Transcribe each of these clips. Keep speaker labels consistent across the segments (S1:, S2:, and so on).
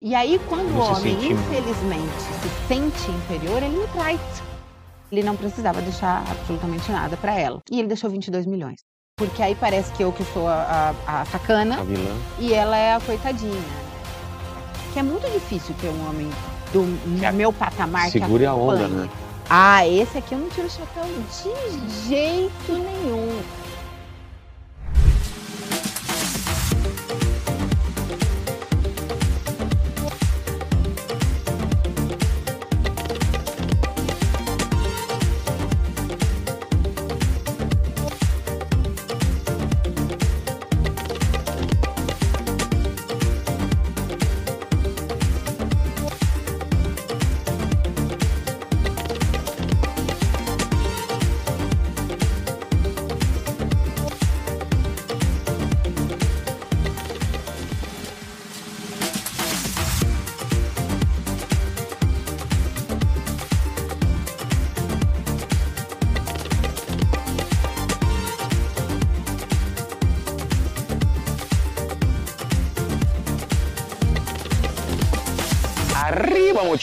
S1: E aí, quando
S2: Não
S1: o
S2: se
S1: homem,
S2: sente-
S1: infelizmente, se sente inferior, ele me trai. Ele não precisava deixar absolutamente nada pra ela. E ele deixou 22 milhões. Porque aí parece que eu que sou a, a, a sacana
S2: A vilã.
S1: e ela é a coitadinha. Que é muito difícil ter um homem do
S2: Que
S1: meu patamar
S2: Segure
S1: que
S2: a onda, né?
S1: Ah, esse aqui eu não tiro o chapéu de jeito nenhum.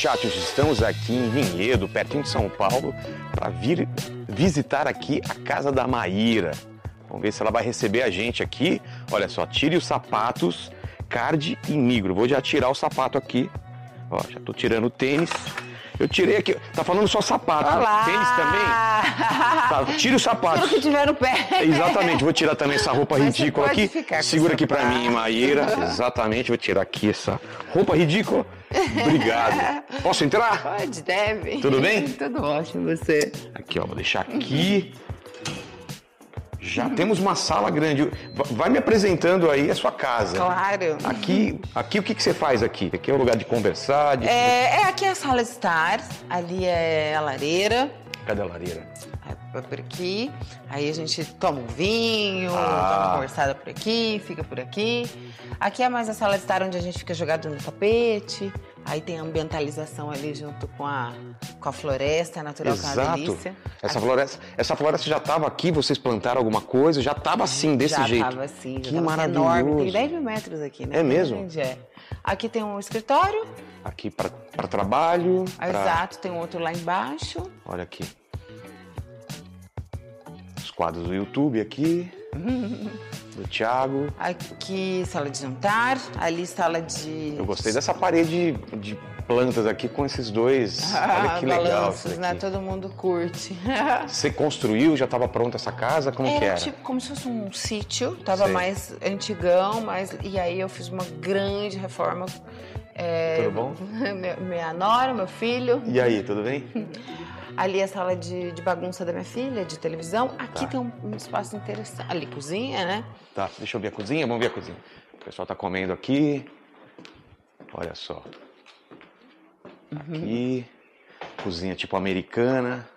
S2: Muchachos! Estamos aqui em Vinhedo, pertinho de São Paulo, para vir visitar aqui a casa da Maíra. Vamos ver se ela vai receber a gente aqui. Olha só, tire os sapatos, card e negro. Vou já tirar o sapato aqui. Ó, já tô tirando o tênis. Eu tirei aqui. Tá falando só sapato.
S1: Olá!
S2: Tênis também? Tá, tire o sapato.
S1: Tudo que tiver no pé.
S2: Exatamente, vou tirar também essa roupa
S1: Mas
S2: ridícula aqui. Segura aqui pra
S1: barra.
S2: mim, Maíra. Exatamente, vou tirar aqui essa roupa ridícula. Obrigado. Posso entrar?
S1: Pode, deve.
S2: Tudo bem?
S1: Tudo ótimo, você.
S2: Aqui, ó, vou deixar aqui. Já temos uma sala grande. Va- Vai me apresentando aí a sua casa.
S1: Claro.
S2: Aqui, aqui o que, que você faz aqui? Aqui é o lugar de conversar, de...
S1: É, é aqui é a sala de estar, ali é a lareira,
S2: Cadê a lareira?
S1: é por aqui. Aí a gente toma um vinho,
S2: Ah.
S1: dá uma conversada por aqui, fica por aqui. Aqui é mais a sala de estar onde a gente fica jogado no tapete. Aí tem a ambientalização ali junto com a, com a floresta natural, que é uma
S2: Exato.
S1: delícia.
S2: Essa floresta, essa floresta já estava aqui, vocês plantaram alguma coisa? Já estava assim, desse
S1: já
S2: jeito.
S1: Tava assim, já
S2: Que
S1: tava assim,
S2: maravilhoso.
S1: enorme. Tem 10 mil metros aqui, né?
S2: É mesmo?
S1: Grande, é. Aqui tem um escritório,
S2: Aqui para trabalho. pra-
S1: exato, tem outro lá embaixo.
S2: Olha aqui. Os quadros do YouTube aqui. do Thiago.
S1: Aqui, sala de jantar. Ali, sala de.
S2: Eu gostei dessa parede de plantas aqui com esses dois. Olha que legal.
S1: Balanços, né?
S2: daqui.
S1: Todo mundo curte.
S2: Você construiu, já estava pronta essa casa? Como que
S1: Era tipo como se fosse um sítio, tava
S2: Sei.
S1: mais antigão, mas e aí eu fiz uma grande reforma. É,
S2: Tudo bom?
S1: minha nora, meu filho.
S2: E aí, tudo bem?
S1: Ali a sala de, de bagunça da minha filha, de televisão. Aqui
S2: Tá.
S1: tem um, um espaço interessante. Ali, cozinha, né?
S2: Tá, deixa eu ver a cozinha, vamos ver a cozinha. O pessoal tá comendo aqui. Olha só. Aqui. Cozinha tipo americana.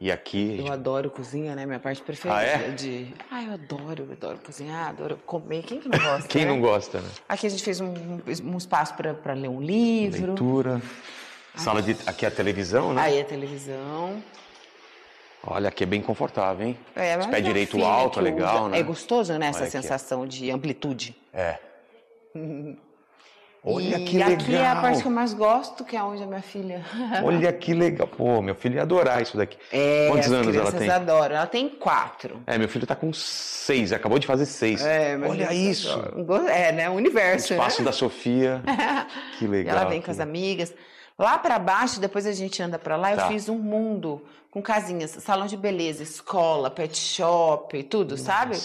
S2: E aqui.
S1: Eu adoro cozinha, né? Minha parte preferida.
S2: Ah, é?
S1: De... Ah, eu adoro, eu adoro cozinhar, adoro comer. Quem que não gosta?
S2: Quem
S1: né?
S2: não gosta, né?
S1: Aqui a gente fez um, um espaço para ler um livro.
S2: Leitura. Sala de. Aqui é a televisão, né?
S1: Aí a televisão.
S2: Olha, aqui é bem confortável, hein?
S1: É,
S2: Os pé
S1: minha
S2: direito
S1: filha
S2: alto, é legal,
S1: usa-
S2: né?
S1: É gostoso, né? Essa
S2: Olha aqui, ó.
S1: sensação de amplitude.
S2: É. Olha
S1: e
S2: que legal.
S1: aqui é a parte que eu mais gosto, que é onde a minha filha.
S2: Olha que legal. Pô, meu filho ia adorar isso daqui.
S1: É,
S2: Quantos anos ela tem?
S1: adoram. Ela tem quatro.
S2: É, meu filho tá com seis, acabou de fazer seis.
S1: É,
S2: Olha isso.
S1: adoram. Go- É, né? O universo.
S2: Espaço
S1: né?
S2: da Sofia. Que
S1: E
S2: legal.
S1: ela vem com as amigas. Lá pra baixo, depois a gente anda pra lá,
S2: Tá.
S1: eu fiz um mundo com casinhas, salão de beleza, escola, pet shop, tudo, sabe?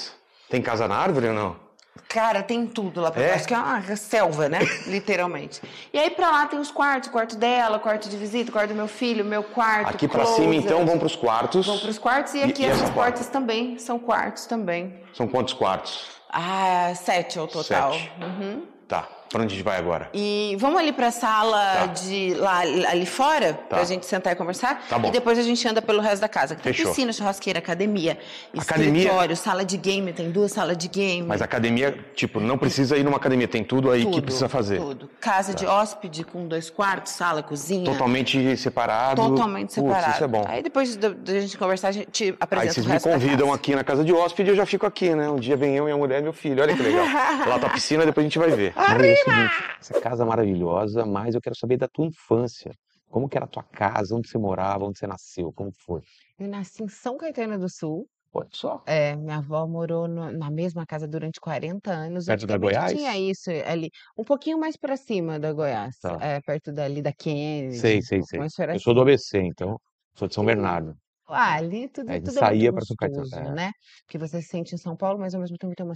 S2: Tem casa na árvore ou não?
S1: Cara, tem tudo lá pra
S2: É?
S1: baixo, que é uma selva, né? Literalmente. E aí pra lá tem os quartos, o quarto dela, o quarto de visita, o quarto do meu filho, meu quarto.
S2: Aqui pra
S1: closet.
S2: cima, então, vão pros quartos.
S1: Vão pros quartos e aqui
S2: e
S1: essas
S2: essa
S1: portas também são quartos também.
S2: São quantos quartos?
S1: Ah, sete ao total.
S2: Sete.
S1: Uhum.
S2: Tá. Pra onde a gente vai agora?
S1: E vamos ali pra sala
S2: Tá.
S1: de lá ali fora, pra gente sentar e conversar.
S2: Tá bom.
S1: E depois a gente anda pelo resto da casa. Tem
S2: Fechou.
S1: piscina, churrasqueira, academia,
S2: Academia?
S1: escritório, sala de game, tem duas salas de game.
S2: Mas a academia, tipo, não precisa ir numa academia, tem tudo aí que
S1: Tudo,
S2: precisa fazer. Tá.
S1: Tudo. Casa de hóspede com dois quartos, sala, cozinha.
S2: Totalmente separado.
S1: Totalmente
S2: Putz,
S1: separado.
S2: isso é bom.
S1: Aí depois da gente conversar, a gente te
S2: Aí
S1: apresenta
S2: vocês me convidam aqui na casa de hóspede e eu já fico aqui, né? Um dia vem eu, minha mulher e meu filho. Olha que legal. Lá tá a piscina, depois a gente vai ver.
S1: Arriba!
S2: O seguinte, essa casa maravilhosa, mas eu quero saber da tua infância. Como que era a tua casa, onde você morava, onde você nasceu, como foi?
S1: Eu nasci em São Caetano do Sul.
S2: Olha só.
S1: É, minha avó morou no na mesma casa durante 40 anos.
S2: Perto da
S1: Antigamente
S2: Goiás?
S1: tinha isso ali, um pouquinho mais pra cima da Goiás,
S2: Tá.
S1: é, perto dali da Kennedy,
S2: Sei,
S1: um
S2: sei,
S1: pouco
S2: sei.
S1: mais
S2: Eu sou do. ABC, então sou de São
S1: Sim.
S2: Bernardo.
S1: Ah, ali tudo
S2: a gente
S1: tudo é muito
S2: saía pra São Caetano.
S1: gostoso,
S2: É.
S1: né, porque você se sente em São Paulo, mas ao mesmo tempo tem uma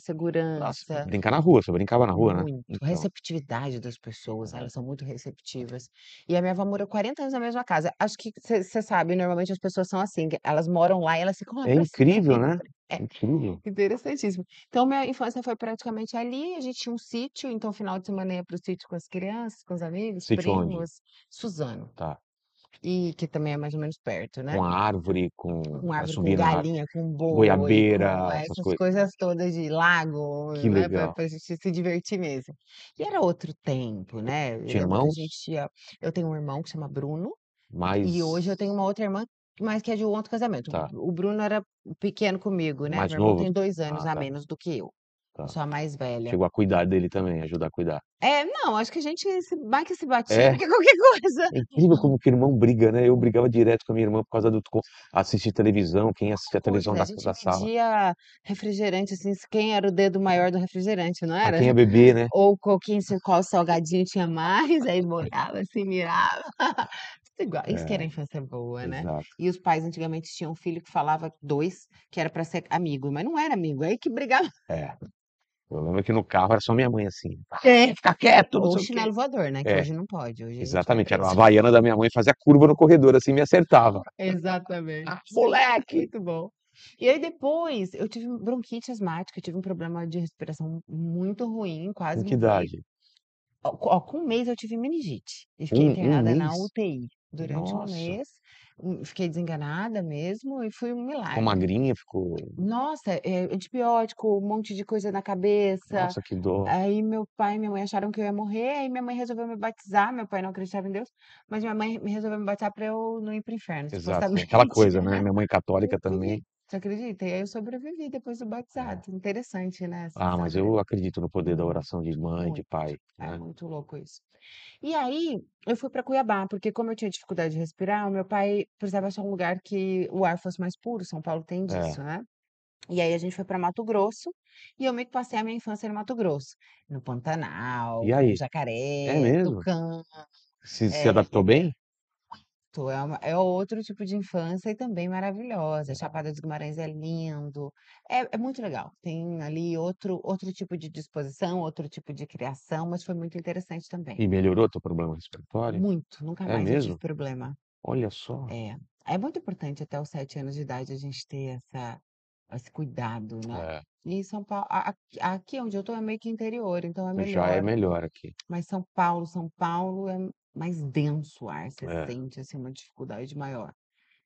S2: Nossa,
S1: segurança.
S2: brincar na rua, você brincava na rua, né?
S1: Muito.
S2: Então.
S1: Receptividade das pessoas,
S2: É.
S1: elas são muito receptivas. E a minha avó morou 40 anos na mesma casa. Acho que você sabe, normalmente as pessoas são assim, que elas moram lá e elas ficam lá
S2: É
S1: pra
S2: incrível, né?
S1: sempre. É.
S2: Incrível.
S1: Interessantíssimo. Então minha infância foi praticamente ali, a gente tinha um sítio, então final de semana ia para o sítio com as crianças, com os amigos,
S2: Sítio onde?
S1: primos. Suzano.
S2: Tá.
S1: E que também é mais ou menos perto, né.
S2: Com a árvore, com
S1: Com
S2: pra
S1: árvore, com galinha, com boi,
S2: goiabeira,
S1: com
S2: essas coisas.
S1: coisas todas de lago,
S2: Que
S1: né, pra
S2: legal.
S1: pra gente se divertir mesmo. E era outro tempo, né, eu
S2: Tinha irmãos?
S1: eu tenho um irmão que chama Bruno,
S2: Mais
S1: e hoje eu tenho uma outra irmã, mas que é de um outro casamento.
S2: Tá.
S1: O Bruno era pequeno comigo, né,
S2: Mais
S1: meu irmão
S2: novo?
S1: tem 2 anos
S2: Ah,
S1: a
S2: tá.
S1: menos do que eu.
S2: Tá.
S1: Sou a mais velha.
S2: Chegou a cuidar dele também, ajudar a cuidar.
S1: É, não, acho que a gente se mais que se batia
S2: É.
S1: do que qualquer coisa.
S2: É incrível como que irmão briga, né? Eu brigava direto com a minha irmã por causa do co assistir televisão, quem assistia a televisão
S1: Pois é,
S2: da
S1: a gente
S2: da sala.
S1: media refrigerante, assim, quem era o dedo maior do refrigerante, não
S2: Pra
S1: era?
S2: quem ia beber, né?
S1: Ou qual quem se qual salgadinho tinha mais, aí olhava assim, mirava. Tudo igual. Isso que era
S2: É.
S1: infância boa, né.
S2: Exato.
S1: E os pais antigamente tinham um filho que falava 2, que era pra ser amigo, mas não era amigo, aí que brigava.
S2: É. Eu lembro que no carro era só minha mãe assim:
S1: É.
S2: "Fica quieto,
S1: Ou
S2: sei o quê".
S1: chinelo voador, né, que
S2: É.
S1: hoje não pode, hoje
S2: Exatamente, era uma havaiana da minha mãe, fazia curva no corredor assim me acertava.
S1: Exatamente.
S2: "Ah, moleque!"
S1: Muito bom. E aí depois eu tive bronquite asmática, tive um problema de respiração muito ruim, quase
S2: Com que idade?
S1: Ó, com 1 mês eu tive meningite, e fiquei
S2: Um um
S1: internada na
S2: mês?
S1: UTI durante 1
S2: Nossa.
S1: mês, hum, fiquei desenganada mesmo e foi um
S2: Ficou
S1: milagre.
S2: magrinha, ficou
S1: Nossa, eh, antibiótico, um monte de coisa na cabeça,
S2: Nossa, que dó.
S1: aí meu pai e minha mãe acharam que eu ia morrer, aí minha mãe resolveu me batizar, meu pai não acreditava em Deus, mas minha mãe me resolveu me batizar pra eu não ir para o inferno,
S2: Exato,
S1: supostamente.
S2: aquela coisa, né, minha mãe católica também.
S1: Você acredita? E aí eu sobrevivi depois do
S2: É.
S1: batizado, interessante, né, essa
S2: Ah, mas
S1: história.
S2: eu acredito no poder da oração de mãe, de
S1: muito.
S2: pai,
S1: É
S2: né.
S1: muito louco isso. E aí, eu fui pra Cuiabá, porque como eu tinha dificuldade de respirar, o meu pai precisava achar um lugar que o ar fosse mais puro, São Paulo tem
S2: É.
S1: disso, né. E aí a gente foi pra Mato Grosso, e eu meio que passei a minha infância no Mato Grosso, no Pantanal,
S2: E
S1: no
S2: aí? É
S1: Jacaré,
S2: mesmo?
S1: Tucano.
S2: Se se
S1: É.
S2: adaptou bem?
S1: É uma é outro tipo de infância e também maravilhosa. Chapada dos Guimarães é lindo, é é muito legal. Tem ali outro outro tipo de disposição, outro tipo de criação, mas foi muito interessante também.
S2: E melhorou teu problema respiratório?
S1: Muito, nunca
S2: É
S1: mais eu tive
S2: mesmo?
S1: problema.
S2: Olha só.
S1: É. É muito importante até os 7 anos de idade a gente ter essa esse cuidado, né.
S2: É.
S1: E em São Paulo a aqui aqui onde eu tô é meio que interior, então é
S2: Já é
S1: melhor.
S2: melhor aqui.
S1: Mas São Paulo São Paulo é mais denso o ar, você
S2: É.
S1: sente, assim, uma dificuldade maior.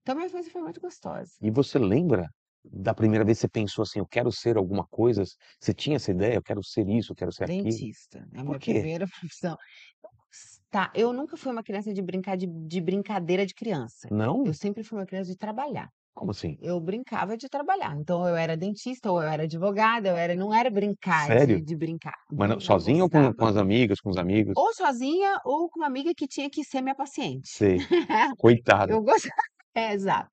S1: Então minha infância foi muito gostosa.
S2: E você lembra da primeira vez que você pensou assim: "Eu quero ser alguma coisa"? Você tinha essa ideia: "Eu quero ser isso, eu quero ser aquilo"?
S1: Dentista, é a
S2: Por
S1: minha
S2: quê?
S1: primeira profissão. Tá, eu nunca fui uma criança de brincar de de brincadeira de criança.
S2: Não?
S1: Eu sempre fui uma criança de trabalhar.
S2: Como assim?
S1: Eu brincava de trabalhar, então eu era dentista ou eu era advogada, eu era não era brincar de
S2: Sério?
S1: de brincar.
S2: Mas não sozinha ou com com
S1: gostava.
S2: as amigas, com os amigos?
S1: Ou sozinha ou com uma amiga que tinha que ser minha paciente.
S2: Sei. Coitada.
S1: Eu gosta é, exato.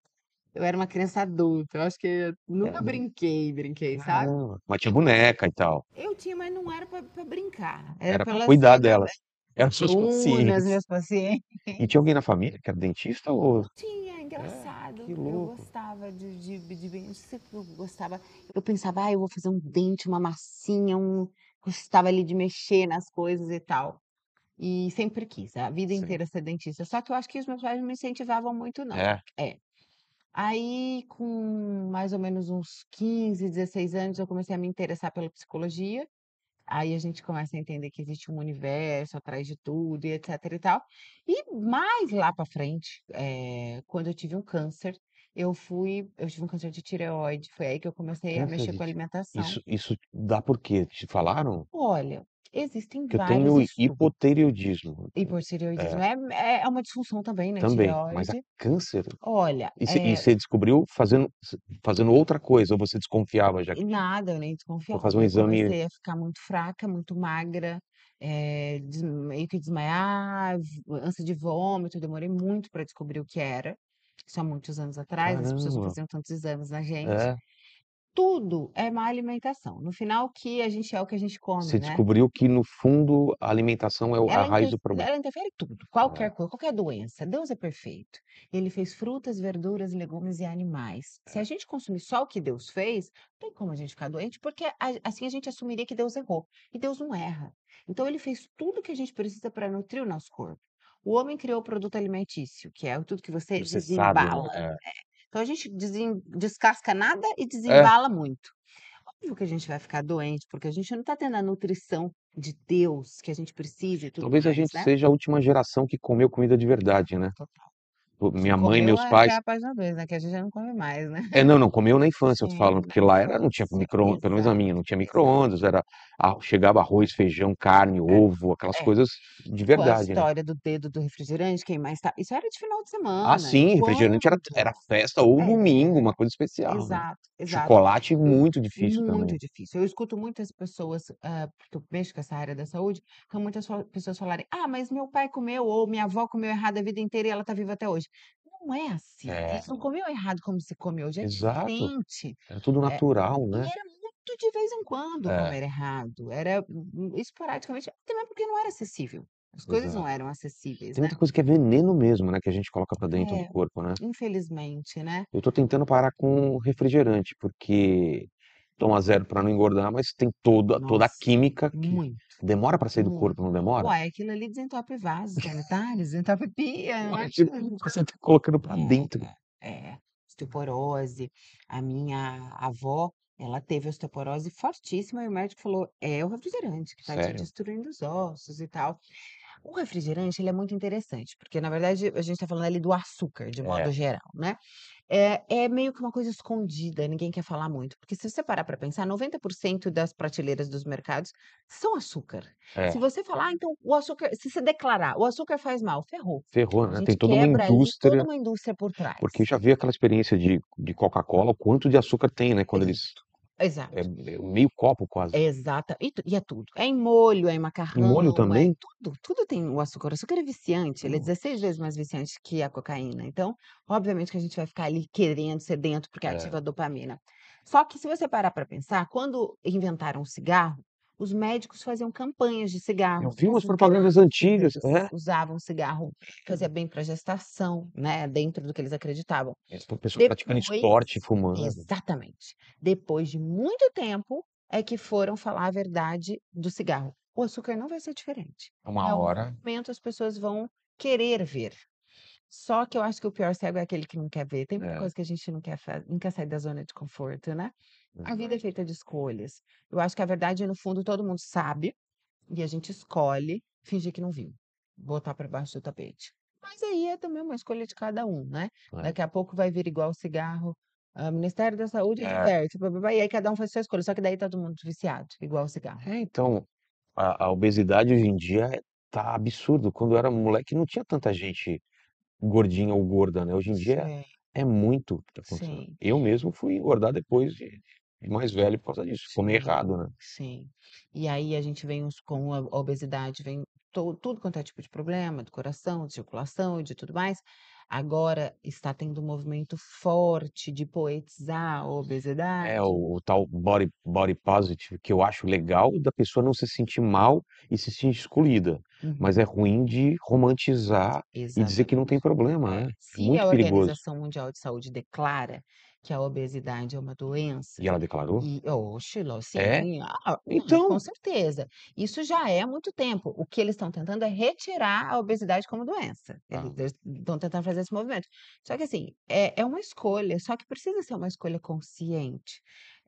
S1: Eu era uma criança adulta, eu acho que eu nunca
S2: É.
S1: brinquei, brinquei, sabe.
S2: Caramba. Mas tinha boneca e tal.
S1: Eu tinha, mas não era pra pra brincar, era
S2: Era
S1: pra
S2: pra cuidar delas. Eram suas pacientes.
S1: pacientes.
S2: E tinha alguém na família que era dentista ou
S1: Tinha, engraçado.
S2: que
S1: Eu
S2: louco.
S1: gostava de de de bem eu gostava, eu pensava: "Ai, eu vou fazer um dente, uma massinha, um" gostava ali de mexer nas coisas e tal. E sempre quis, a vida
S2: Sim.
S1: inteira ser dentista, só que eu acho que os meus pais não me incentivavam muito não.
S2: É?
S1: É. Aí com mais ou menos uns 15, 16 anos eu comecei a me interessar pela psicologia, aí a gente começa a entender que existe um universo atrás de tudo e etc e tal. E mais lá pra frente, eh, quando eu tive um câncer, eu fui eu tive um câncer de tireoide, foi aí que eu comecei a
S2: Câncer
S1: mexer
S2: de
S1: com
S2: ti
S1: alimentação.
S2: isso isso dá por quê? Te falaram?
S1: Olha, existem
S2: Que eu
S1: vários
S2: tenho
S1: estudos.
S2: hipotireoidismo.
S1: Hipotireoidismo
S2: É.
S1: é é uma disfunção também, né,
S2: Também, mas a
S1: tireoide.
S2: câncer?
S1: Olha,
S2: E você
S1: eh
S2: você descobriu fazendo fazendo outra coisa ou você desconfiava já que
S1: Nada, eu nem desconfiava.
S2: fazer um
S1: Eu
S2: exame
S1: comecei a ficar muito fraca, muito magra, eh, des meio que desmaiar, v ânsia de vômito, eu demorei muito para descobrir o que era. Isso há muitos anos atrás, as pessoas não
S2: Caramba.
S1: faziam tantos exames na gente.
S2: É.
S1: Tudo é má alimentação, no final que a gente é o que a gente come,
S2: Você
S1: né.
S2: descobriu que no fundo a alimentação é o a
S1: Ela
S2: raiz do problema.
S1: ela interfere em tudo,
S2: É.
S1: qualquer coisa, qualquer doença. Deus é perfeito. Ele fez frutas, verduras, legumes e animais. Se a
S2: É.
S1: gente consumir só o que Deus fez, não tem como a gente ficar doente, porque assim a gente assumiria que Deus errou, e Deus não erra. Então ele fez tudo que a gente precisa para nutrir o nosso corpo. O homem criou o produto alimentício, que é tudo que você
S2: Você sabe, né. É.
S1: É. Então a gente descasca nada e
S2: É.
S1: desembala muito. Óbvio que a gente vai ficar doente, porque a gente não tá tendo a nutrição de Deus que a gente precisa tudo
S2: Talvez a
S1: mais,
S2: gente
S1: né.
S2: seja a última geração que comeu comida de verdade, né.
S1: Total.
S2: Minha mãe
S1: comeu
S2: meus
S1: é
S2: pais
S1: é a página 2, né, que a gente já não come mais, né.
S2: É, não, não, comeu na infância eu tô
S1: Sim,
S2: falando, porque lá era não tinha
S1: infância.
S2: micro pelo menos a minha, não tinha micro-ondas, era a chegava arroz, feijão, carne,
S1: É.
S2: ovo, aquelas
S1: É.
S2: coisas de
S1: Pô, a
S2: verdade, né.
S1: história do dedo do refrigerante, quem mais tá isso era de final de
S2: Ah,
S1: semana,
S2: sim, refrigerante era era festa ou
S1: É.
S2: domingo, uma coisa especial, né.
S1: Exato, exato.
S2: Chocolate muito difícil
S1: muito
S2: também.
S1: difícil. Eu escuto muitas pessoas, hã, porque eu mexo com essa área da saúde, então muitas pessoas falarem: "Ah, mas meu pai comeu ou minha avó comeu errado a vida inteira e ela tá viva até hoje". Não é assim,
S2: É.
S1: eles não comiam errado como se come hoje, é
S2: Exato.
S1: diferente.
S2: Era tudo
S1: Eh,
S2: natural,
S1: e
S2: né.
S1: era muito de vez em quando
S2: É.
S1: comer errado, era esporadicamente, também porque não era acessível. As coisas não
S2: Exato.
S1: eram acessíveis,
S2: Tem
S1: né.
S2: muita coisa que é veneno mesmo, né, que a gente coloca pra dentro do
S1: É,
S2: corpo, né.
S1: infelizmente, né.
S2: Eu tô tentando parar com refrigerante, porque toma zero pra não engordar, mas tem toda toda a
S1: Nossa,
S2: química que
S1: muito,
S2: demora pra sair do
S1: muito.
S2: corpo, não demora?
S1: Uai, aquilo ali desentope vasos sanitários, desentope pia, né.
S2: Você tá colocando pra
S1: É,
S2: dentro.
S1: é, é. Osteoporose, a minha avó, ela teve osteoporose fortíssima e o médico falou: "É o refrigerante que tá te
S2: Sério?
S1: destruindo os ossos e tal". O refrigerante ele é muito interessante, porque na verdade a gente tá falando ali do açúcar, de modo
S2: É.
S1: geral, né. É é meio que uma coisa escondida, ninguém quer falar muito, porque se você parar pra pensar, 90% das prateleiras dos mercados são açúcar. Se
S2: É.
S1: você falar: "Ah, então o açúcar", se você declarar: "O açúcar faz mal", ferrou.
S2: Ferrou,
S1: A
S2: né,
S1: gente
S2: tem toda uma
S1: quebra ali toda
S2: indústria
S1: uma indústria por trás.
S2: porque já vi aquela experiência de de Coca-Cola, o quanto de açúcar tem, né, quando eles
S1: Exato,
S2: é
S1: exato.
S2: é meio copo quase.
S1: Exata e tu e é tudo, é em molho, é em
S2: Em molho
S1: macarrão, é
S2: também?
S1: tudo, tudo tem o açúcar. O açúcar é viciante, ele é
S2: Nossa.
S1: 16 vezes mais viciante que a cocaína, então, obviamente que a gente vai ficar ali querendo, sedento, porque
S2: É.
S1: ativa a dopamina. Só que se você parar pra pensar, quando inventaram o cigarro, os médicos faziam campanhas de
S2: Eu
S1: cigarros,
S2: vi umas propagandas antigas, é.
S1: usavam cigarro, fazia bem pra gestação, né, dentro do que eles acreditavam.
S2: É, pra pessoa praticando esporte, fumando.
S1: exatamente. Depois de muito tempo, é que foram falar a verdade do cigarro. O açúcar não vai ser diferente. Em
S2: Uma
S1: algum
S2: hora
S1: momento as pessoas vão querer ver. Só que eu acho que o pior cego é aquele que não quer ver. Tem muita
S2: É.
S1: coisa que a gente não quer não quer sair da zona de conforto, né. A vida é
S2: Verdade.
S1: feita de escolhas. Eu acho que a verdade, no fundo, todo mundo sabe, e a gente escolhe fingir que não viu, botar pra baixo do tapete. Mas aí é também uma escolha de cada um, né.
S2: É.
S1: Daqui a pouco vai vir igual o cigarro, hã, Ministério da Saúde
S2: É.
S1: adverte, e aí cada um faz sua escolha, só que daí tá todo mundo viciado, igual o cigarro.
S2: É, então, a a obesidade hoje em dia tá absurdo, quando eu era moleque não tinha tanta gente gordinha ou gorda, né, hoje em dia
S1: Sim.
S2: é muito o tá. Eu mesmo fui engordar depois de de mais velho por causa disso, comer errado, né.
S1: sim. E aí a gente vem os com a obesidade, vem to tudo quanto é tipo de problema, do coração, de circulação e de tudo mais. Agora está tendo um movimento forte de poetizar a
S2: É,
S1: obesidade.
S2: o o tal body body positive, que eu acho legal da pessoa não se sentir mal e se sentir excluída, mas
S1: Uhum.
S2: é ruim de romantizar e dizer que não tem
S1: Exatamente.
S2: problema,
S1: É,
S2: né. É
S1: se
S2: muito
S1: a
S2: perigoso.
S1: Organização Mundial de Saúde declara que a obesidade é uma doença
S2: E ela declarou?
S1: e oxe, lo
S2: É?
S1: sim, ah, hum,
S2: Então
S1: com certeza. Isso já é há muito tempo. O que eles estão tentando é retirar a obesidade como doença.
S2: Tá.
S1: Eles estão tentando fazer esse movimento. Só que assim, é é uma escolha, só que precisa ser uma escolha consciente.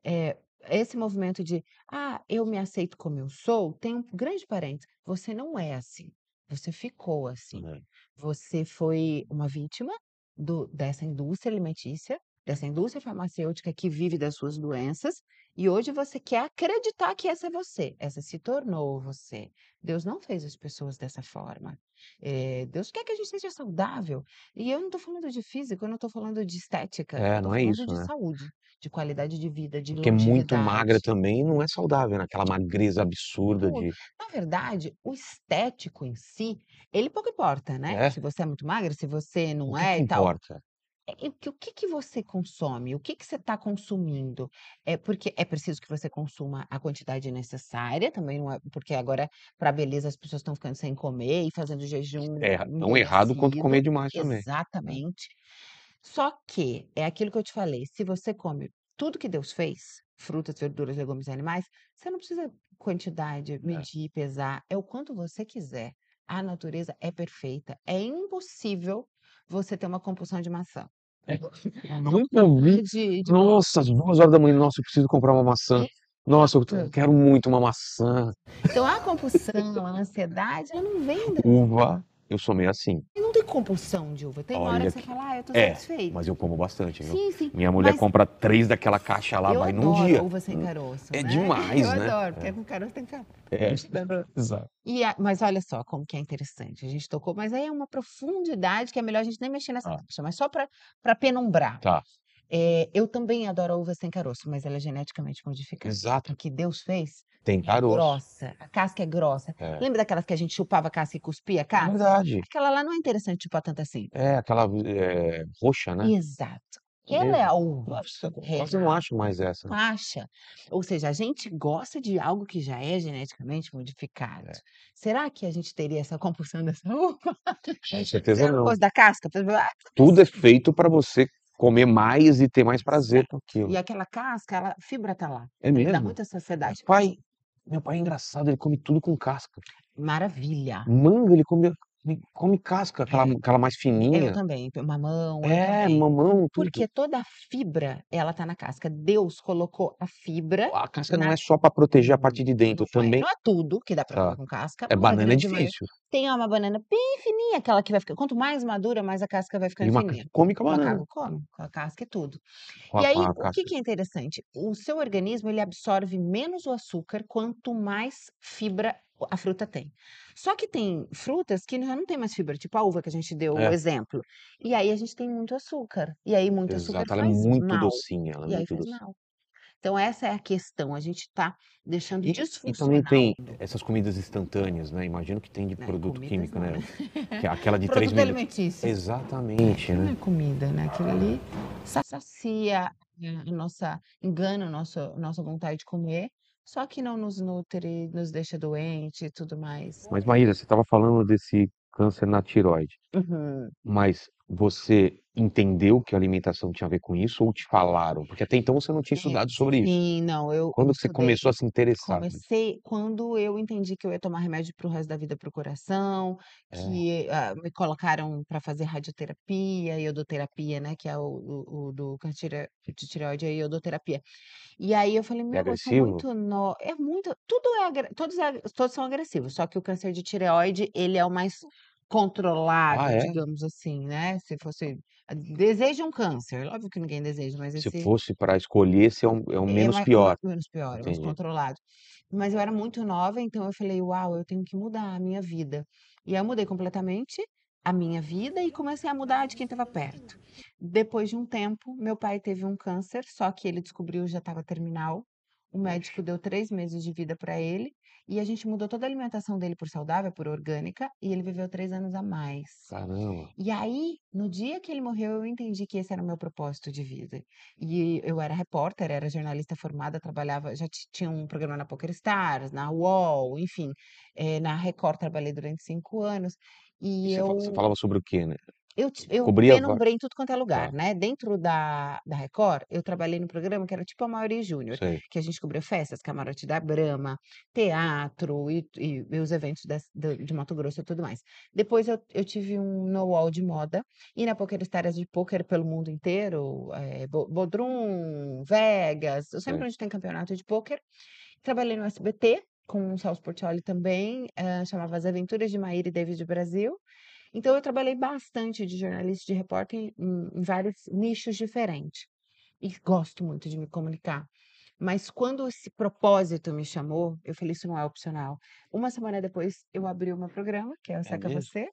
S1: Eh, esse movimento de: "Ah, eu me aceito como eu sou", tem um grande parênteses, você não é assim, você ficou assim.
S2: É.
S1: Você foi uma vítima do dessa indústria alimentícia, dessa indústria farmacêutica que vive das suas doenças, E hoje você quer acreditar que essa é você, essa se tornou você. Deus não fez as pessoas dessa forma. Eh, Deus quer que a gente seja saudável. E eu não estou falando de físico, eu não estou falando de estética, eu
S2: É,
S1: estou
S2: não é
S1: falando
S2: isso,
S1: de
S2: né?
S1: saúde, de qualidade de vida, de
S2: Porque muito magra
S1: longevidade.
S2: também não é saudável, né, aquela magreza absurda de
S1: Na verdade, o estético em si, ele pouco importa, né?
S2: É?
S1: Se você é muito magra, se você
S2: O
S1: não
S2: que
S1: é
S2: que
S1: e tal.
S2: importa?
S1: E o que o que que você consome? O que que você está consumindo? É porque é preciso que você consuma a quantidade necessária, também não é porque agora pra beleza as pessoas estão ficando sem comer e fazendo jejum
S2: É, tão errado quanto
S1: merecido.
S2: comer demais também, né?
S1: Exatamente. Só que, é aquilo que eu te falei, se você come tudo que Deus fez, frutas, verduras, legumes e animais, você não precisa quantidade,
S2: É.
S1: medir, pesar, é o quanto você quiser. A natureza é perfeita, é impossível você ter uma compulsão de maçã.
S2: É, eu nunca vi
S1: De de
S2: nossa, às 2h, "Nossa, eu preciso comprar uma maçã. Nossa, eu
S1: Exato.
S2: quero muito uma maçã".
S1: Então a compulsão, a ansiedade, ela não vem da
S2: Uva, eu sou meio assim.
S1: E não tem compulsão de uva, tem uma hora
S2: Olha
S1: que você
S2: que
S1: fala: "Ah, eu tô
S2: é,
S1: satisfeita".
S2: mas eu como bastante, viu.
S1: Sim, sim,
S2: Minha mulher
S1: mas
S2: compra 3 daquela caixa lá,
S1: eu
S2: vai num
S1: adoro
S2: dia.
S1: uva sem caroço,
S2: É
S1: né.
S2: demais,
S1: Eu
S2: né.
S1: adoro, porque
S2: É.
S1: com caroço tem ca
S2: É, exato.
S1: E a mas olha só como que é interessante, a gente tocou mas aí é uma profundidade que é melhor a gente nem mexer nessa
S2: Tá.
S1: caixa, mas só pra penumbrar.
S2: Tá.
S1: Eh, eu também adoro a uva sem caroço, mas ela é geneticamente modificada.
S2: Exato.
S1: A que Deus fez
S2: Tem
S1: é
S2: caroço.
S1: grossa, a casca é grossa.
S2: É.
S1: Lembra daquelas que a gente chupava a casca e cuspia a
S2: É
S1: casca?
S2: verdade.
S1: Aquela lá não é interessante chupar tanto assim.
S2: É, aquela, eh, roxa, né.
S1: Exato. Ela é a uva
S2: Nossa, quase não acho mais essa.
S1: Não acha? Ou seja, a gente gosta de algo que já é geneticamente modificado.
S2: É.
S1: Será que a gente teria essa compulsão dessa uva?
S2: Com certeza
S1: não
S2: não.
S1: fosse da casca, por
S2: Tudo é feito pra você comer mais e ter mais prazer com aquilo.
S1: E aquela casca, ela a fibra tá lá.
S2: É
S1: Ele dá
S2: mesmo?
S1: muita
S2: Meu
S1: saciedade.
S2: pai meu pai é engraçado, ele come tudo com casca.
S1: Maravilha.
S2: Manga ele come ele come casca, aquela
S1: É.
S2: aquela mais
S1: Eu
S2: fininha.
S1: também, mamão, eu
S2: É,
S1: também.
S2: mamão, tudo.
S1: Porque toda a fibra, ela tá na casca. Deus colocou a fibra
S2: A casca não
S1: na
S2: é só pra proteger a parte de dentro,
S1: Não é,
S2: também
S1: não é tudo que dá pra
S2: Tá.
S1: comer com casca,
S2: É, banana é difícil.
S1: Tem uma banana bem fininha, aquela que vai ficar quanto mais madura, mais a casca vai
S2: E
S1: ficando
S2: maca
S1: fininha.
S2: come com a
S1: O
S2: banana.
S1: macaco come, com a casca e tudo.
S2: Com
S1: E
S2: a
S1: aí,
S2: a
S1: o que que é interessante? O seu organismo, ele absorve menos o açúcar quanto mais fibra a fruta tem. Só que tem frutas que já não tem mais fibra, tipo a uva que a gente deu o
S2: É.
S1: exemplo. E aí a gente tem muito açúcar. E aí muito açúcar
S2: Exato, ela é
S1: faz
S2: muito
S1: mal.
S2: docinha, ela é
S1: E
S2: muito docinha.
S1: mal. Então essa é a questão, a gente tá deixando
S2: E e também tem essas comidas instantâneas, né, imagino que tem de
S1: É,
S2: produto químico,
S1: não,
S2: né. Que é aquela de 3
S1: Produto
S2: minutos.
S1: alimentício.
S2: Exatamente,
S1: Não é
S2: né.
S1: comida, né, aquilo ali sacia a nossa engana a nossa nossa vontade de comer, só que não nos nutre, nos deixa doente e tudo mais.
S2: Mas Maíra, você estava falando desse câncer na tireoide.
S1: Uhum.
S2: Mas você entendeu que a alimentação tinha a ver com isso ou te falaram? Porque até então você não tinha
S1: É,
S2: estudado sobre isso.
S1: sim, não, eu
S2: Quando você
S1: estudei
S2: começou a se interessar nisso?
S1: comecei quando eu entendi que eu ia tomar remédio para o resto da vida para o coração,
S2: É.
S1: que, ah, me colocaram pra fazer radioterapia, iodoterapia, né, que é o o o do câncer de tireoide, é iodoterapia. E aí eu falei:
S2: É
S1: "Meu, sou
S2: agressivo?
S1: muito no" é muito tudo é agre todos é todos são agressivos, só que o câncer de tireoide, ele é o mais
S2: Ah,
S1: controlável,
S2: é?
S1: digamos assim, né, se fosse deseja um câncer, óbvio que ninguém deseja, mas
S2: Se
S1: esse
S2: fosse pra escolher, esse é o é o
S1: é
S2: menos
S1: mais
S2: pior.
S1: menos pior, é mais
S2: Entendi.
S1: controlado. Mas eu era muito nova, então eu falei: "Uau, eu tenho que mudar a minha vida". E aí eu mudei completamente a minha vida e comecei a mudar de quem estava perto. Depois de um tempo, meu pai teve um câncer, só que ele descobriu já estava terminal, o médico deu 3 meses de vida pra ele, e a gente mudou toda a alimentação dele por saudável, por orgânica, e ele viveu 3 anos a mais.
S2: Caramba.
S1: E aí, no dia que ele morreu, eu entendi que esse era o meu propósito de vida. E eu era repórter, era jornalista formada, trabalhava já ti tinha um programa na PokerStars, na UOL, enfim, eh, na Record trabalhei durante 5 anos,
S2: E
S1: e
S2: você fa você
S1: eu
S2: falava sobre o quê, né?
S1: Eu eu
S2: Cobria
S1: penumbrei em tudo quanto é lugar,
S2: Tá.
S1: né, dentro da da Record, eu trabalhei no programa que era tipo a Mauri Júnior, que a gente cobria festas, camarote da Brahma, teatro e e e os eventos das do de Mato Grosso e tudo mais. Depois eu eu tive um no UOL de moda, e na PokerStars de pôquer pelo mundo inteiro, Bo Bodrum, Vegas, sempre
S2: Sei.
S1: onde tem campeonato de pôquer. Trabalhei no SBT, com o Celso também, hã, chamava As Aventuras de Maíra e David Brasil. Então eu trabalhei bastante de jornalista, de repórter em em vários nichos diferentes. E gosto muito de me comunicar. Mas quando esse propósito me chamou, eu falei: "Isso não é opcional". Uma semana depois, eu abri o meu programa, que é o
S2: É
S1: Seca? Você,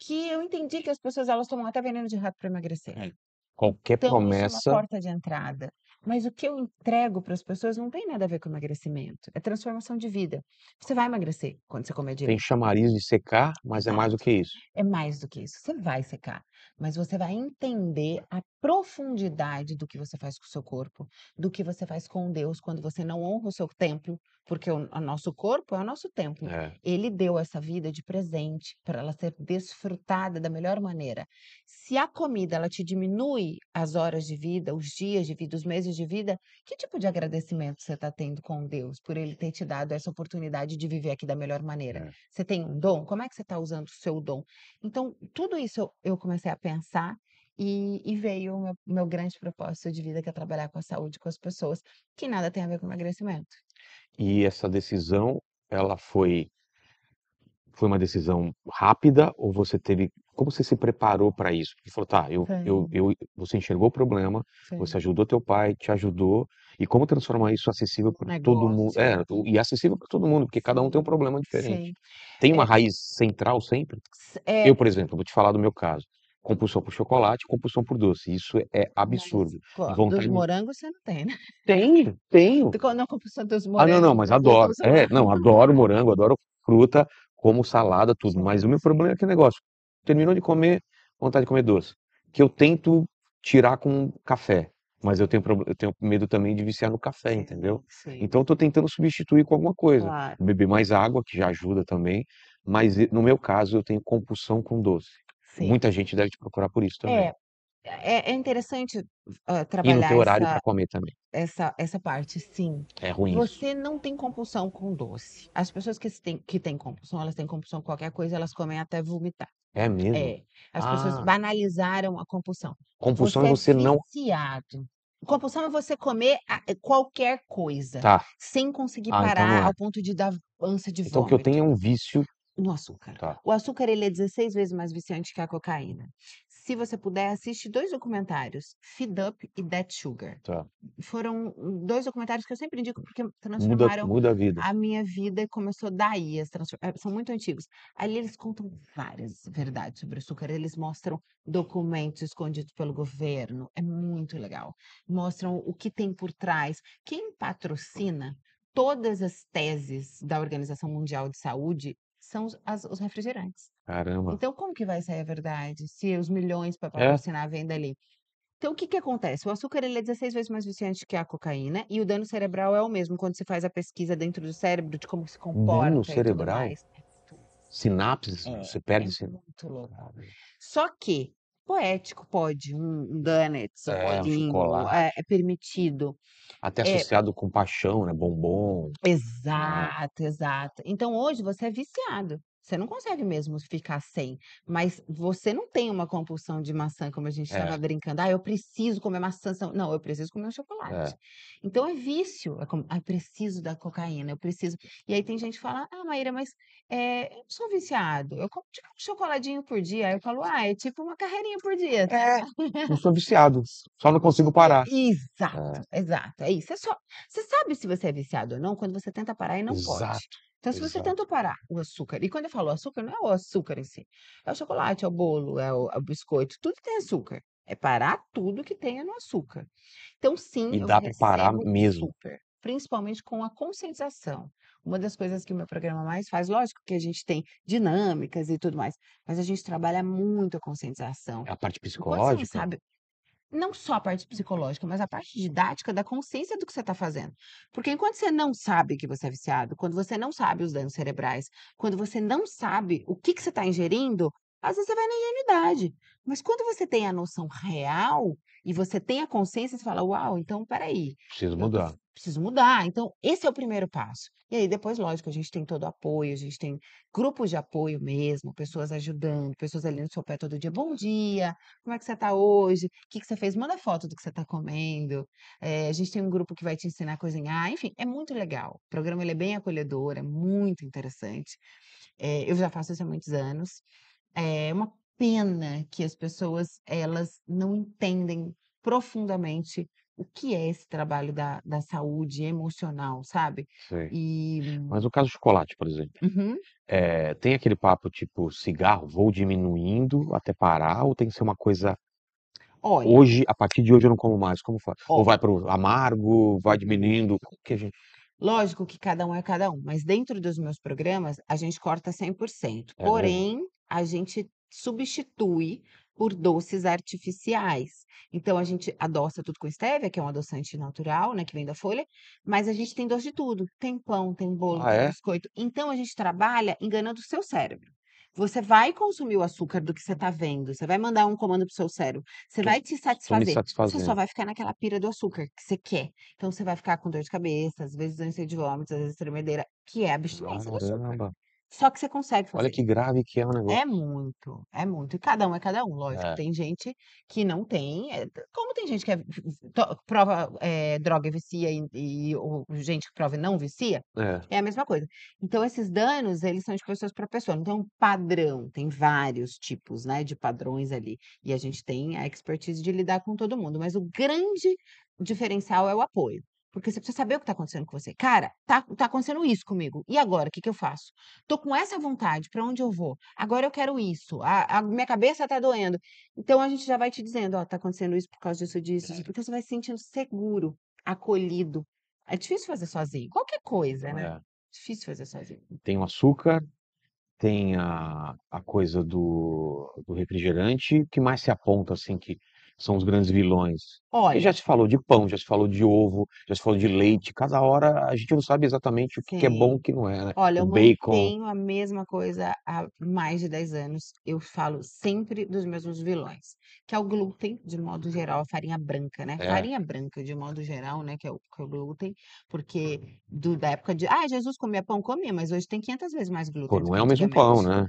S1: que eu entendi que as pessoas elas tomam até veneno de rato para emagrecer.
S2: É. Qualquer
S1: Então isso é uma
S2: promessa
S1: porta de entrada. Mas o que eu entrego para as pessoas não tem nada a ver com emagrecimento, é transformação de vida. Você vai emagrecer quando você comer
S2: tem
S1: direito.
S2: chamariz de secar, mas é mais do que isso.
S1: É mais do que isso. Você vai secar, mas você vai entender a profundidade do que você faz com o seu corpo, do que você faz com Deus quando você não honra o seu templo, porque o o nosso corpo é o nosso templo.
S2: É.
S1: Ele deu essa vida de presente para ela ser desfrutada da melhor maneira. Se a comida ela te diminui as horas de vida, os dias de vida, os meses de vida, que tipo de agradecimento você está tendo com Deus por ele ter te dado essa oportunidade de viver aqui da melhor maneira?
S2: É.
S1: Você tem um dom? Como é que você está usando o seu dom? Então, tudo isso eu eu comecei a pensar e e veio o meu meu grande propósito de vida, que é trabalhar com a saúde, com as pessoas, que nada tem a ver com emagrecimento.
S2: E essa decisão, ela foi foi uma decisão rápida ou você teve como você se preparou para isso? Porque falou: "Tá, eu eu eu" você enxergou o problema, você
S1: Foi.
S2: ajudou teu pai, te ajudou, e como transformar isso acessível para todo mundo é, e acessível para todo mundo, porque cada um tem um
S1: Sim,
S2: problema diferente.
S1: sim.
S2: Tem uma
S1: É
S2: raiz central sempre?
S1: É
S2: Eu, por exemplo, vou te falar do meu caso, compulsão por chocolate, compulsão por doce, isso é
S1: Mas,
S2: absurdo.
S1: co
S2: E
S1: dos morangos você não tem, né?
S2: Tenho, tenho.
S1: Não compulsão dos
S2: Ah, não, não,
S1: morangos,
S2: mas
S1: mas
S2: adoro. É, não, adoro morango, adoro fruta, como salada, tudo, mas o meu problema é aquele negócio, terminou de comer, vontade de comer doce, que eu tento tirar com café, mas eu tenho eu tenho medo também de viciar no café, entendeu?
S1: Sim.
S2: Então eu tô tentando substituir com alguma coisa,
S1: Claro.
S2: beber mais água, que já ajuda também, mas no meu caso eu tenho compulsão com doce.
S1: Sim.
S2: Muita gente deve te procurar por isso também.
S1: É, é é interessante, hã,
S2: E no
S1: trabalhar
S2: teu horário
S1: essa
S2: para comer também.
S1: essa essa parte, sim.
S2: É ruim isso.
S1: Você não tem compulsão com doce. As pessoas que têm que têm compulsão, elas têm compulsão com qualquer coisa, elas comem até vomitar.
S2: É mesmo?
S1: É, as pessoas
S2: Ah.
S1: banalizaram a compulsão.
S2: Compulsão
S1: Você
S2: é
S1: é
S2: você não
S1: viciado. Compulsão é você comer a qualquer coisa,
S2: Tá.
S1: sem conseguir
S2: Ah, então
S1: parar
S2: não é.
S1: ao ponto de dar ânsia de
S2: Então o que eu
S1: vômito.
S2: tenho é um vício
S1: No açúcar.
S2: Tá.
S1: O açúcar ele é 16 vezes mais viciante que a cocaína. Se você puder, assiste 2 documentários, Feed Up e Dead Sugar.
S2: Tá.
S1: Foram 2 documentários que eu sempre indico, porque
S2: Muda
S1: transformaram
S2: muda a vida.
S1: a minha vida e começou daí, eh, são muito antigos. Ali eles contam várias verdades sobre o açúcar, eles mostram documentos escondidos pelo governo, é muito legal. Mostram o que tem por trás. Quem patrocina todas as teses da Organização Mundial de Saúde são os as os refrigerantes.
S2: Caramba.
S1: Então como que vai sair a verdade, se os milhões para
S2: É.
S1: patrocinar vêm dali? Então o que que acontece? O açúcar ele é 16 vezes mais viciante que a cocaína e o dano cerebral é o mesmo, quando você faz a pesquisa dentro do cérebro de como se comporta
S2: Dano cerebral?
S1: É
S2: Sinapses,
S1: É,
S2: você
S1: é
S2: perde sin
S1: muito louco.
S2: Caramba.
S1: Só que, poético pode, um um donuts, um
S2: É, um
S1: é é permitido.
S2: Até
S1: É
S2: associado com paixão, né, bombom. É.
S1: Exato, exato. Então hoje você é viciado, você não consegue mesmo ficar sem, mas você não tem uma compulsão de maçã, como a gente estava
S2: É.
S1: brincando: "Ah, eu preciso comer maçã, são" não, eu preciso comer um
S2: É.
S1: chocolate. Então é vício, é como: "Ai, preciso da cocaína, eu preciso" e aí tem gente que fala: "Ah, Maíra, mas, eh, eu não sou viciado, eu como tipo um chocoladinho por dia", aí eu falo: "Ah, é tipo uma carreirinha por dia, tá?"
S2: É, não sou viciado, só não consigo parar.
S1: Exato,
S2: É.
S1: exato, é isso. Você só você sabe se você é viciado ou não quando você tenta parar e não pode. Então se você
S2: exato.
S1: tentou parar o açúcar e quando eu falo açúcar, não é o açúcar em si, é o chocolate, é o bolo, é o é o biscoito, tudo tem açúcar. É parar tudo que tenha no açúcar. Então sim,
S2: E
S1: eu
S2: dá para parar
S1: recebo
S2: mesmo.
S1: super, principalmente com a conscientização. Uma das coisas que o meu programa mais faz lógico que a gente tem dinâmicas e tudo mais, mas a gente trabalha muito a conscientização.
S2: É a parte
S1: Enquanto você não
S2: psicológica?
S1: sabe não só a parte psicológica, mas a parte didática da consciência do que você está fazendo. Porque enquanto você não sabe que você é viciado, quando você não sabe os danos cerebrais, quando você não sabe o que que você está ingerindo, às vezes você vai na ingenuidade. Mas quando você tem a noção real e você tem a consciência, você fala: "Uau, então espera aí,
S2: Preciso mudar.
S1: Preciso mudar". Então esse é o primeiro passo. E aí depois, lógico, a gente tem todo o apoio, a gente tem grupos de apoio mesmo, pessoas ajudando, pessoas ali no seu pé todo dia: "Bom dia, como é que você está hoje? Que que você fez? Manda foto do que você está comendo". Eh, a gente tem um grupo que vai te ensinar a cozinhar, enfim, é muito legal. O programa ele é bem acolhedor, é muito interessante. Eh, eu já faço isso há muitos anos. É uma pena que as pessoas, elas não entendem profundamente o que é esse trabalho da da saúde emocional, sabe.
S2: Sei.
S1: E
S2: Mas no caso do chocolate, por exemplo,
S1: Uhum.
S2: eh, tem aquele papo tipo cigarro, vou diminuindo até parar ou tem que ser uma coisa
S1: Olha
S2: hoje, a partir de hoje eu não como mais, como faz? Ou
S1: Ó
S2: vai para o amargo, vai diminuindo, como que a gente
S1: Lógico que cada um é cada um, mas dentro dos meus programas, a gente corta 100%,
S2: É
S1: porém, a gente substitui por doces artificiais. Então a gente adoça tudo com Stevia, que é um adoçante natural, né, que vem da folha, mas a gente tem doce de tudo, tem pão, tem bolo,
S2: Ah,
S1: tem
S2: é?
S1: biscoito, então a gente trabalha enganando o seu cérebro. Você vai consumir o açúcar do que você tá vendo, você vai mandar um comando para o seu cérebro, você
S2: Tô
S1: vai te
S2: tô me
S1: satisfazer, você só
S2: satisfazendo.
S1: vai ficar naquela pira do açúcar que você quer. Então você vai ficar com dor de cabeça, às vezes ânsia de vômitos, às vezes tremedeira, que é a abstinência do açúcar.
S2: Caramba.
S1: Só que você consegue
S2: Olha
S1: fazer.
S2: que grave que é o negócio.
S1: É muito, é muito. E cada um é cada um, lógico.
S2: É.
S1: Tem gente que não tem, eh, como tem gente que é to prova, eh, droga e vicia e e ou gente que prova e não vicia,
S2: É.
S1: é a mesma coisa. Então esses danos, eles são de pessoas pra pessoa, não tem um padrão, tem vários tipos, né, de padrões ali. E a gente tem a expertise de lidar com todo mundo, mas o grande diferencial é o apoio. Porque você precisa saber o que tá acontecendo com você. "Cara, tá tá acontecendo isso comigo, e agora, que que eu faço? Tô com essa vontade, pra onde eu vou? Agora eu quero isso, a a minha cabeça tá doendo". Então a gente já vai te dizendo: "Ó, tá acontecendo isso por causa disso, disso, disso", porque você vai se sentindo seguro, acolhido. É difícil fazer sozinho, qualquer coisa, né.
S2: É.
S1: Difícil fazer sozinho.
S2: Tem o açúcar, tem a a coisa do do refrigerante, o que mais se aponta, assim, que são os grandes vilões? Porque já
S1: Olha
S2: se falou de pão, já se falou de ovo, já se falou de leite, cada hora a gente não sabe exatamente o que que é bom,
S1: Sim.
S2: o que não é, né.
S1: Olha,
S2: O
S1: eu
S2: bacon
S1: mantenho a mesma coisa há mais de 10 anos, eu falo sempre dos mesmos vilões, que é o glúten, de modo geral, a farinha branca, né.
S2: É.
S1: Farinha branca, de modo geral, né, que é o que é o glúten, porque do da época de "Ah, Jesus comia pão", comia, mas hoje tem 500 vezes mais glúten
S2: Pô, não é o mesmo pão, né.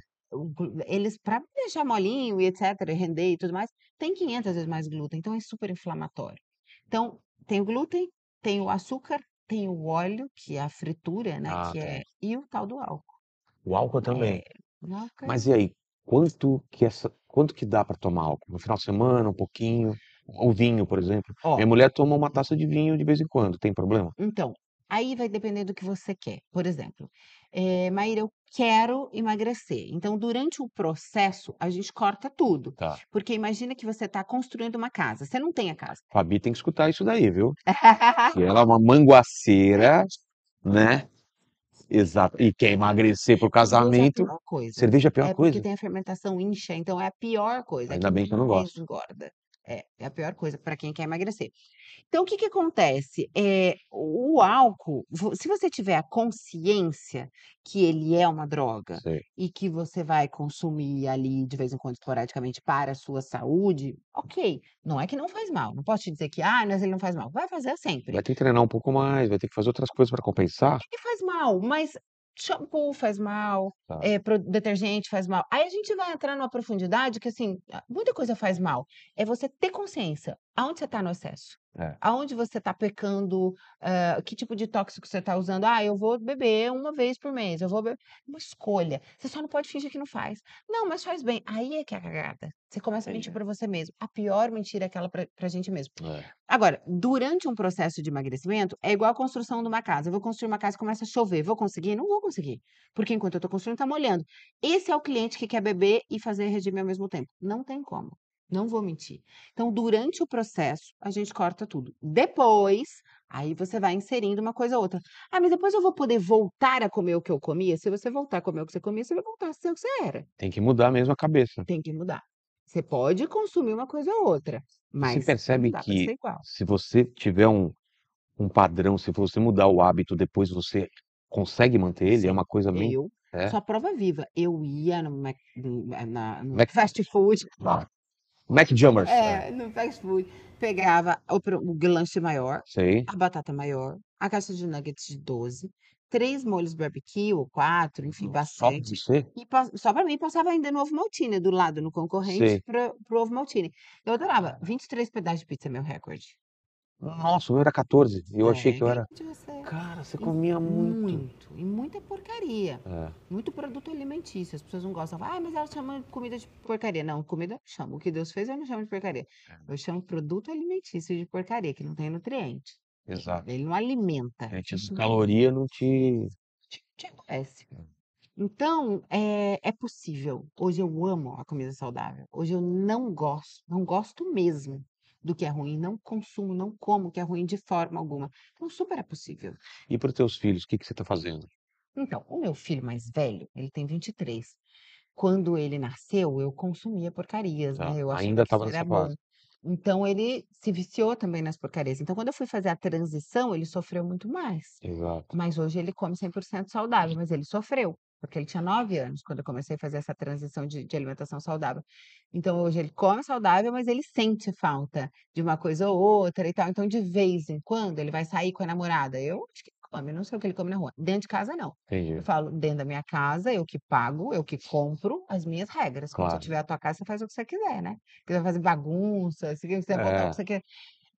S1: Eles pra deixar molinho e etcétera, e render e tudo mais, tem 500 vezes mais glúten, então é super inflamatório. Então, tem o glúten, tem o açúcar, tem o óleo, que é a fritura, né,
S2: Ah,
S1: que é
S2: tem.
S1: e o tal do álcool.
S2: O álcool
S1: É,
S2: também.
S1: o álcool
S2: Mas
S1: é
S2: e aí, quanto que essa quanto que dá pra tomar álcool? No final de semana, um pouquinho? O vinho, por exemplo. Minha mulher toma uma taça de vinho de vez em quando, tem problema?
S1: Então, aí vai depender do que você quer. Por exemplo, eh, "Maíra, eu quero emagrecer", então durante o processo, a gente corta tudo,
S2: Tá.
S1: porque imagina que você tá construindo uma casa, você não tem a casa.
S2: Fabi tem que escutar isso daí, viu. Que ela é uma manguaceira, né. Exato. E quer emagrecer para o
S1: Cerveja é a
S2: casamento
S1: pior coisa.
S2: cerveja é a pior
S1: É porque
S2: coisa?
S1: tem a fermentação incha, então é a pior coisa, é
S2: Ainda
S1: que
S2: bem que eu não gosto.
S1: engorda. É, é a pior coisa pra quem quer emagrecer. Então o que que acontece, eh, o álcool, se você tiver a consciência que ele é uma droga,
S2: Sei.
S1: e que você vai consumir ali de vez em quando, esporadicamente, para a sua saúde, ok, não é que não faz mal, não posso te dizer que: "Ah, mas ele não faz mal", vai fazer sempre.
S2: Vai ter que treinar um pouco mais, vai ter que fazer outras coisas pra compensar?
S1: E faz mal, mas shampoo faz mal,
S2: Tá.
S1: pro detergente faz mal. Aí a gente vai entrar numa profundidade que, assim, muita coisa faz mal, é você ter consciência, aonde você tá no excesso,
S2: É.
S1: aonde você tá pecando, hã, que tipo de tóxico você tá usando. "Ah, eu vou beber 1 vez por mês, eu vou be" uma escolha, você só não pode fingir que não faz. "Não, mas faz bem", aí é que é a cagada, você começa a mentir pra você mesmo, a pior mentira é aquela pra pra gente mesmo.
S2: É.
S1: Agora, durante um processo de emagrecimento, é igual a construção de uma casa, eu vou construir uma casa e começa a chover, vou conseguir? Não vou conseguir, porque enquanto eu tô construindo tá molhando. Esse é o cliente que quer beber e fazer regime ao mesmo tempo, não tem como, não vou mentir. Então durante o processo, a gente corta tudo. Depois, aí você vai inserindo uma coisa ou outra. "Ah, mas depois eu vou poder voltar a comer o que eu comia?", se você voltar a comer o que você comia, você vai voltar a ser o que você era.
S2: Tem que mudar mesmo a cabeça.
S1: Tem que mudar. Você pode consumir uma coisa ou outra,
S2: Você
S1: mas não
S2: percebe que se você tiver um um padrão, se você mudar o hábito, depois você consegue manter ele? É
S1: Sim,
S2: uma coisa bem
S1: eu
S2: é?
S1: sou prova viva, eu ia no Mac na no
S2: Mac
S1: fast food
S2: Mac Jammers. É.
S1: No fast food, pegava o pro o lanche maior,
S2: Sei.
S1: a batata maior, a caixa de nuggets de 12, 3 molhos barbecue ou 4, enfim,
S2: só pra
S1: bastante,
S2: você?
S1: e pa só pra mim, passava ainda no ovo maltine do lado, no concorrente
S2: Sei.
S1: pra para o ovo maltine. Eu adorava, 23 pedaços de pizza é meu recorde.
S2: Nossa, o meu era 14. Eu achei que eu
S1: É,
S2: era.
S1: você.
S2: Cara, você
S1: E
S2: comia muito.
S1: muito, e muita porcaria.
S2: É.
S1: Muito produto alimentício. As pessoas não gostam. Ah, mas ela chama comida de porcaria. Não, comida eu chamo. O que Deus fez eu não chamo de porcaria.
S2: É.
S1: Eu chamo produto alimentício de porcaria, que não tem nutriente.
S2: Exato.
S1: Ele não alimenta.
S2: É, caloria não te.
S1: te, te adoece. Então, é, é possível. Hoje eu amo a comida saudável. Hoje eu não gosto, não gosto mesmo do que é ruim. Não consumo, não como o que é ruim de forma alguma. Então, super é possível.
S2: E para os teus filhos, o que, que você está fazendo?
S1: Então, o meu filho mais velho, ele tem 23. Quando ele nasceu, eu consumia porcarias,
S2: Tá,
S1: né? Eu
S2: ainda estava nessa
S1: bom.
S2: fase.
S1: Então, ele se viciou também nas porcarias. Então, quando eu fui fazer a transição, ele sofreu muito mais.
S2: Exato.
S1: Mas hoje ele come 100% saudável, mas ele sofreu, porque ele tinha 9 anos quando eu comecei a fazer essa transição de, de alimentação saudável. Então, hoje ele come saudável, mas ele sente falta de uma coisa ou outra e tal. Então, de vez em quando, ele vai sair com a namorada. Eu acho que come, não sei o que ele come na rua. Dentro de casa, não.
S2: Entendi.
S1: Eu falo, dentro da minha casa, eu que pago, eu que compro as minhas regras. Quando você
S2: Claro.
S1: tiver a tua casa, você faz o que você quiser, né? Se quiser fazer bagunça, se quiser botar o
S2: É.
S1: que você quer.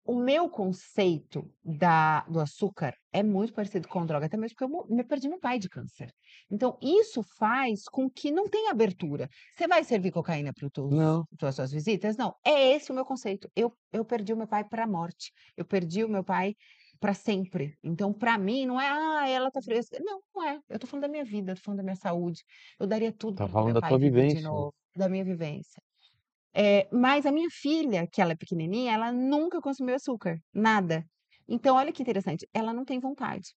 S1: O meu conceito da, do açúcar é muito parecido com droga, até mesmo porque eu me perdi meu pai de câncer. Então, isso faz com que não tenha abertura. Você vai servir cocaína para as suas visitas? Não. É esse o meu conceito. Eu, eu perdi o meu pai para a morte. Eu perdi o meu pai para sempre. Então, para mim, não é, ah, ela tá fresca. Não, não é. Eu tô falando da minha vida, tô falando da minha saúde. Eu daria tudo
S2: Tá
S1: para
S2: falando da tua vivência,
S1: novo, da minha vivência. É, mas a minha filha, que ela é pequenininha, ela nunca consumiu açúcar, nada. Então, olha que interessante, ela não tem vontade.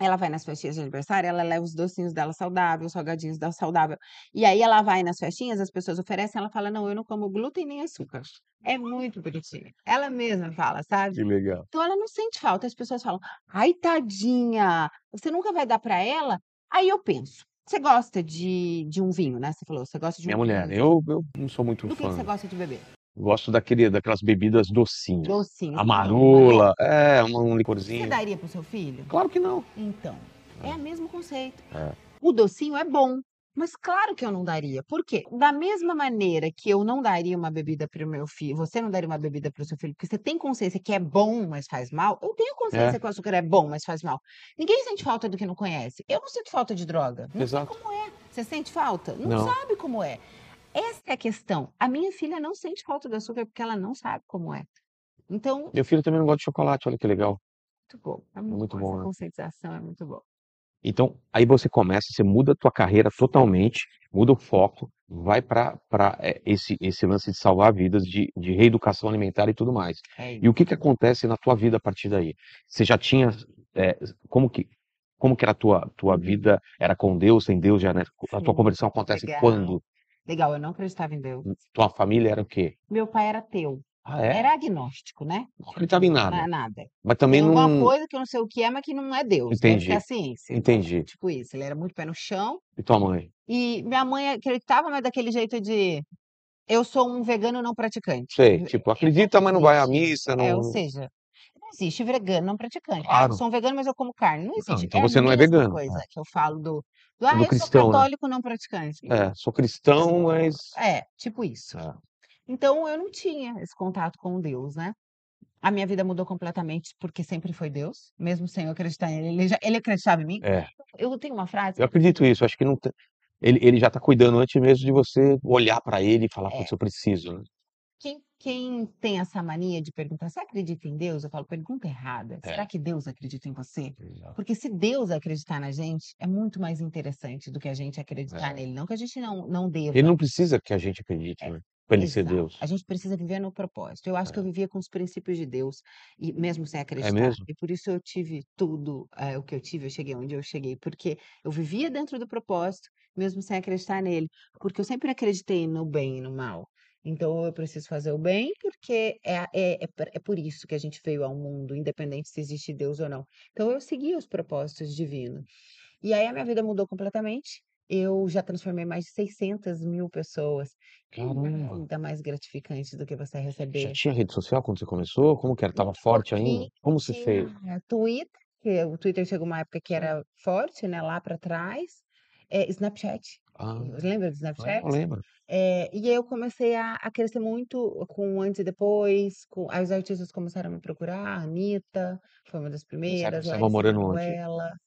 S1: Ela vai nas festinhas de aniversário, ela leva os docinhos dela saudável, os salgadinhos dela saudável. E aí ela vai nas festinhas, as pessoas oferecem, ela fala: "Não, eu não como glúten nem açúcar". É muito bonitinho. Ela mesma fala, sabe?
S2: Que legal.
S1: Então ela não sente falta. As pessoas falam: "Ai, tadinha, você nunca vai dar para ela?". Aí eu penso: você gosta de, de um vinho, né? Você falou, você gosta de
S2: Minha
S1: um
S2: mulher,
S1: vinho.
S2: eu, eu não sou muito
S1: Do que que você
S2: fã.
S1: gosta de beber?
S2: Gosto daquele, daquelas bebidas docinhas.
S1: Docinho. Você
S2: Amarula, é, um
S1: Você
S2: licorzinho.
S1: daria pro seu filho?
S2: Claro que não.
S1: Então, é o mesmo conceito.
S2: É.
S1: O docinho é bom, mas claro que eu não daria. Por quê? Da mesma maneira que eu não daria uma bebida para o meu filho, você não daria uma bebida para o seu filho, porque você tem consciência que é bom, mas faz mal. Eu tenho consciência
S2: É,
S1: que o açúcar é bom, mas faz mal. Ninguém sente falta do que não conhece. Eu não sinto falta de droga. Não sei
S2: exato.
S1: como é. Você sente falta? Não
S2: Não.
S1: sabe como é. Essa é a questão. A minha filha não sente falta do açúcar porque ela não sabe como é. Então,
S2: Meu filho também não gosta de chocolate, olha que legal.
S1: muito bom. É
S2: É
S1: muito
S2: muito
S1: bom.
S2: bom,
S1: Essa
S2: né?
S1: conscientização é muito boa.
S2: Então, aí você começa, você muda a tua carreira totalmente, muda o foco, vai para esse, esse lance de salvar vidas, de, de reeducação alimentar e tudo mais.
S1: É
S2: E o que que acontece na tua vida a partir daí? Você já tinha, é, como que, como que era a tua, tua
S1: Uhum.
S2: vida? Era com Deus, sem Deus? Já, né? A tua conversão acontece
S1: legal.
S2: quando?
S1: Legal, eu não acreditava em Deus.
S2: Tua família era o quê?
S1: Meu pai era ateu.
S2: Ah, é?
S1: Era agnóstico, né?
S2: Não acreditava em
S1: Não
S2: nada.
S1: é nada.
S2: Mas também
S1: Tem alguma
S2: não.
S1: coisa que eu não sei o que é, mas que não é Deus. Deve ser
S2: Entendi,
S1: a ciência.
S2: entendi.
S1: Tipo isso. Ele era muito pé no chão.
S2: E tua mãe?
S1: E minha mãe acreditava, mas daquele jeito de eu sou um vegano não praticante.
S2: Sei, tipo,
S1: Tipo,
S2: acredita, mas não vai à missa,
S1: É, ou
S2: não.
S1: seja, não existe vegano não praticante. Ah, eu
S2: Claro.
S1: sou um vegano, mas eu como carne. Não
S2: Não,
S1: existe.
S2: então
S1: É
S2: você não é vegano.
S1: coisa
S2: É.
S1: que eu falo do, do
S2: Do
S1: ah, eu sou
S2: cristão, né?
S1: católico não praticante.
S2: É, sou cristão, mas.
S1: É, tipo isso.
S2: É.
S1: Então eu não tinha esse contato com Deus, né? A minha vida mudou completamente porque sempre foi Deus, mesmo sem eu acreditar nele. Ele, já, ele acreditava em mim.
S2: É,
S1: Eu tenho uma frase.
S2: eu acredito isso. Acho que não tem... ele, ele já tá cuidando antes mesmo de você olhar para ele e falar,
S1: É,
S2: putz, eu preciso, né?
S1: quem, quem tem essa mania de perguntar, você acredita em Deus? Eu falo, pergunta errada.
S2: É.
S1: Será que Deus acredita em você?
S2: Exato.
S1: Porque se Deus acreditar na gente, é muito mais interessante do que a gente acreditar
S2: É.
S1: nele. Não que a gente não, não
S2: Ele
S1: deva.
S2: não precisa que a gente acredite,
S1: É,
S2: né? Ser
S1: exato.
S2: Deus.
S1: A gente precisa viver no propósito. Eu acho que eu
S2: É,
S1: vivia com os princípios de Deus, e mesmo sem
S2: é
S1: acreditar.
S2: mesmo?
S1: E por isso eu tive tudo eh, o que eu tive, eu cheguei onde eu cheguei. Porque eu vivia dentro do propósito, mesmo sem acreditar nele. Porque eu sempre acreditei no bem e no mal. Então eu preciso fazer o bem, porque é, é, é, por- é por isso que a gente veio ao mundo, independente se existe Deus ou não. Então eu segui os propósitos divinos. E aí a minha vida mudou completamente. Eu já transformei mais de 600 mil pessoas.
S2: Caramba.
S1: nada mais gratificante do que você
S2: Já
S1: receber
S2: tinha rede social quando você começou? Como que era? Tava forte ainda? Como você fez?
S1: Tinha Twitter, que o Twitter chegou uma época que era forte, né? Lá para trás. É, Snapchat.
S2: Ah,
S1: Lembra do
S2: lembro,
S1: Snapchat?
S2: lembro.
S1: Eh, e aí eu comecei a a crescer muito com antes e depois, com aí os artistas começaram a me procurar, a Anitta foi uma das primeiras,
S2: você estava morando onde?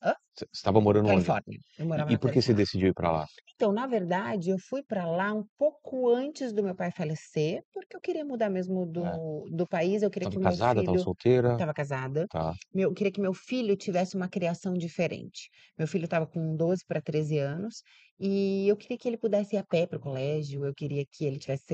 S1: Hã?
S2: Você estava morando onde?
S1: Califórnia, eu morava
S2: E e por que você
S1: Califórnia.
S2: decidiu ir pra lá?
S1: Então, na verdade, eu fui pra lá um pouco antes do meu pai falecer, porque eu queria mudar mesmo
S2: É.
S1: do do país, eu queria
S2: Estava
S1: que o meu
S2: casada, estava
S1: filho
S2: solteira?
S1: estava casada,
S2: Tá.
S1: meu eu queria que meu filho tivesse uma criação diferente. Meu filho estava com 12 pra 13 anos, e eu queria que ele pudesse ir a pé para o colégio, eu queria que ele tivesse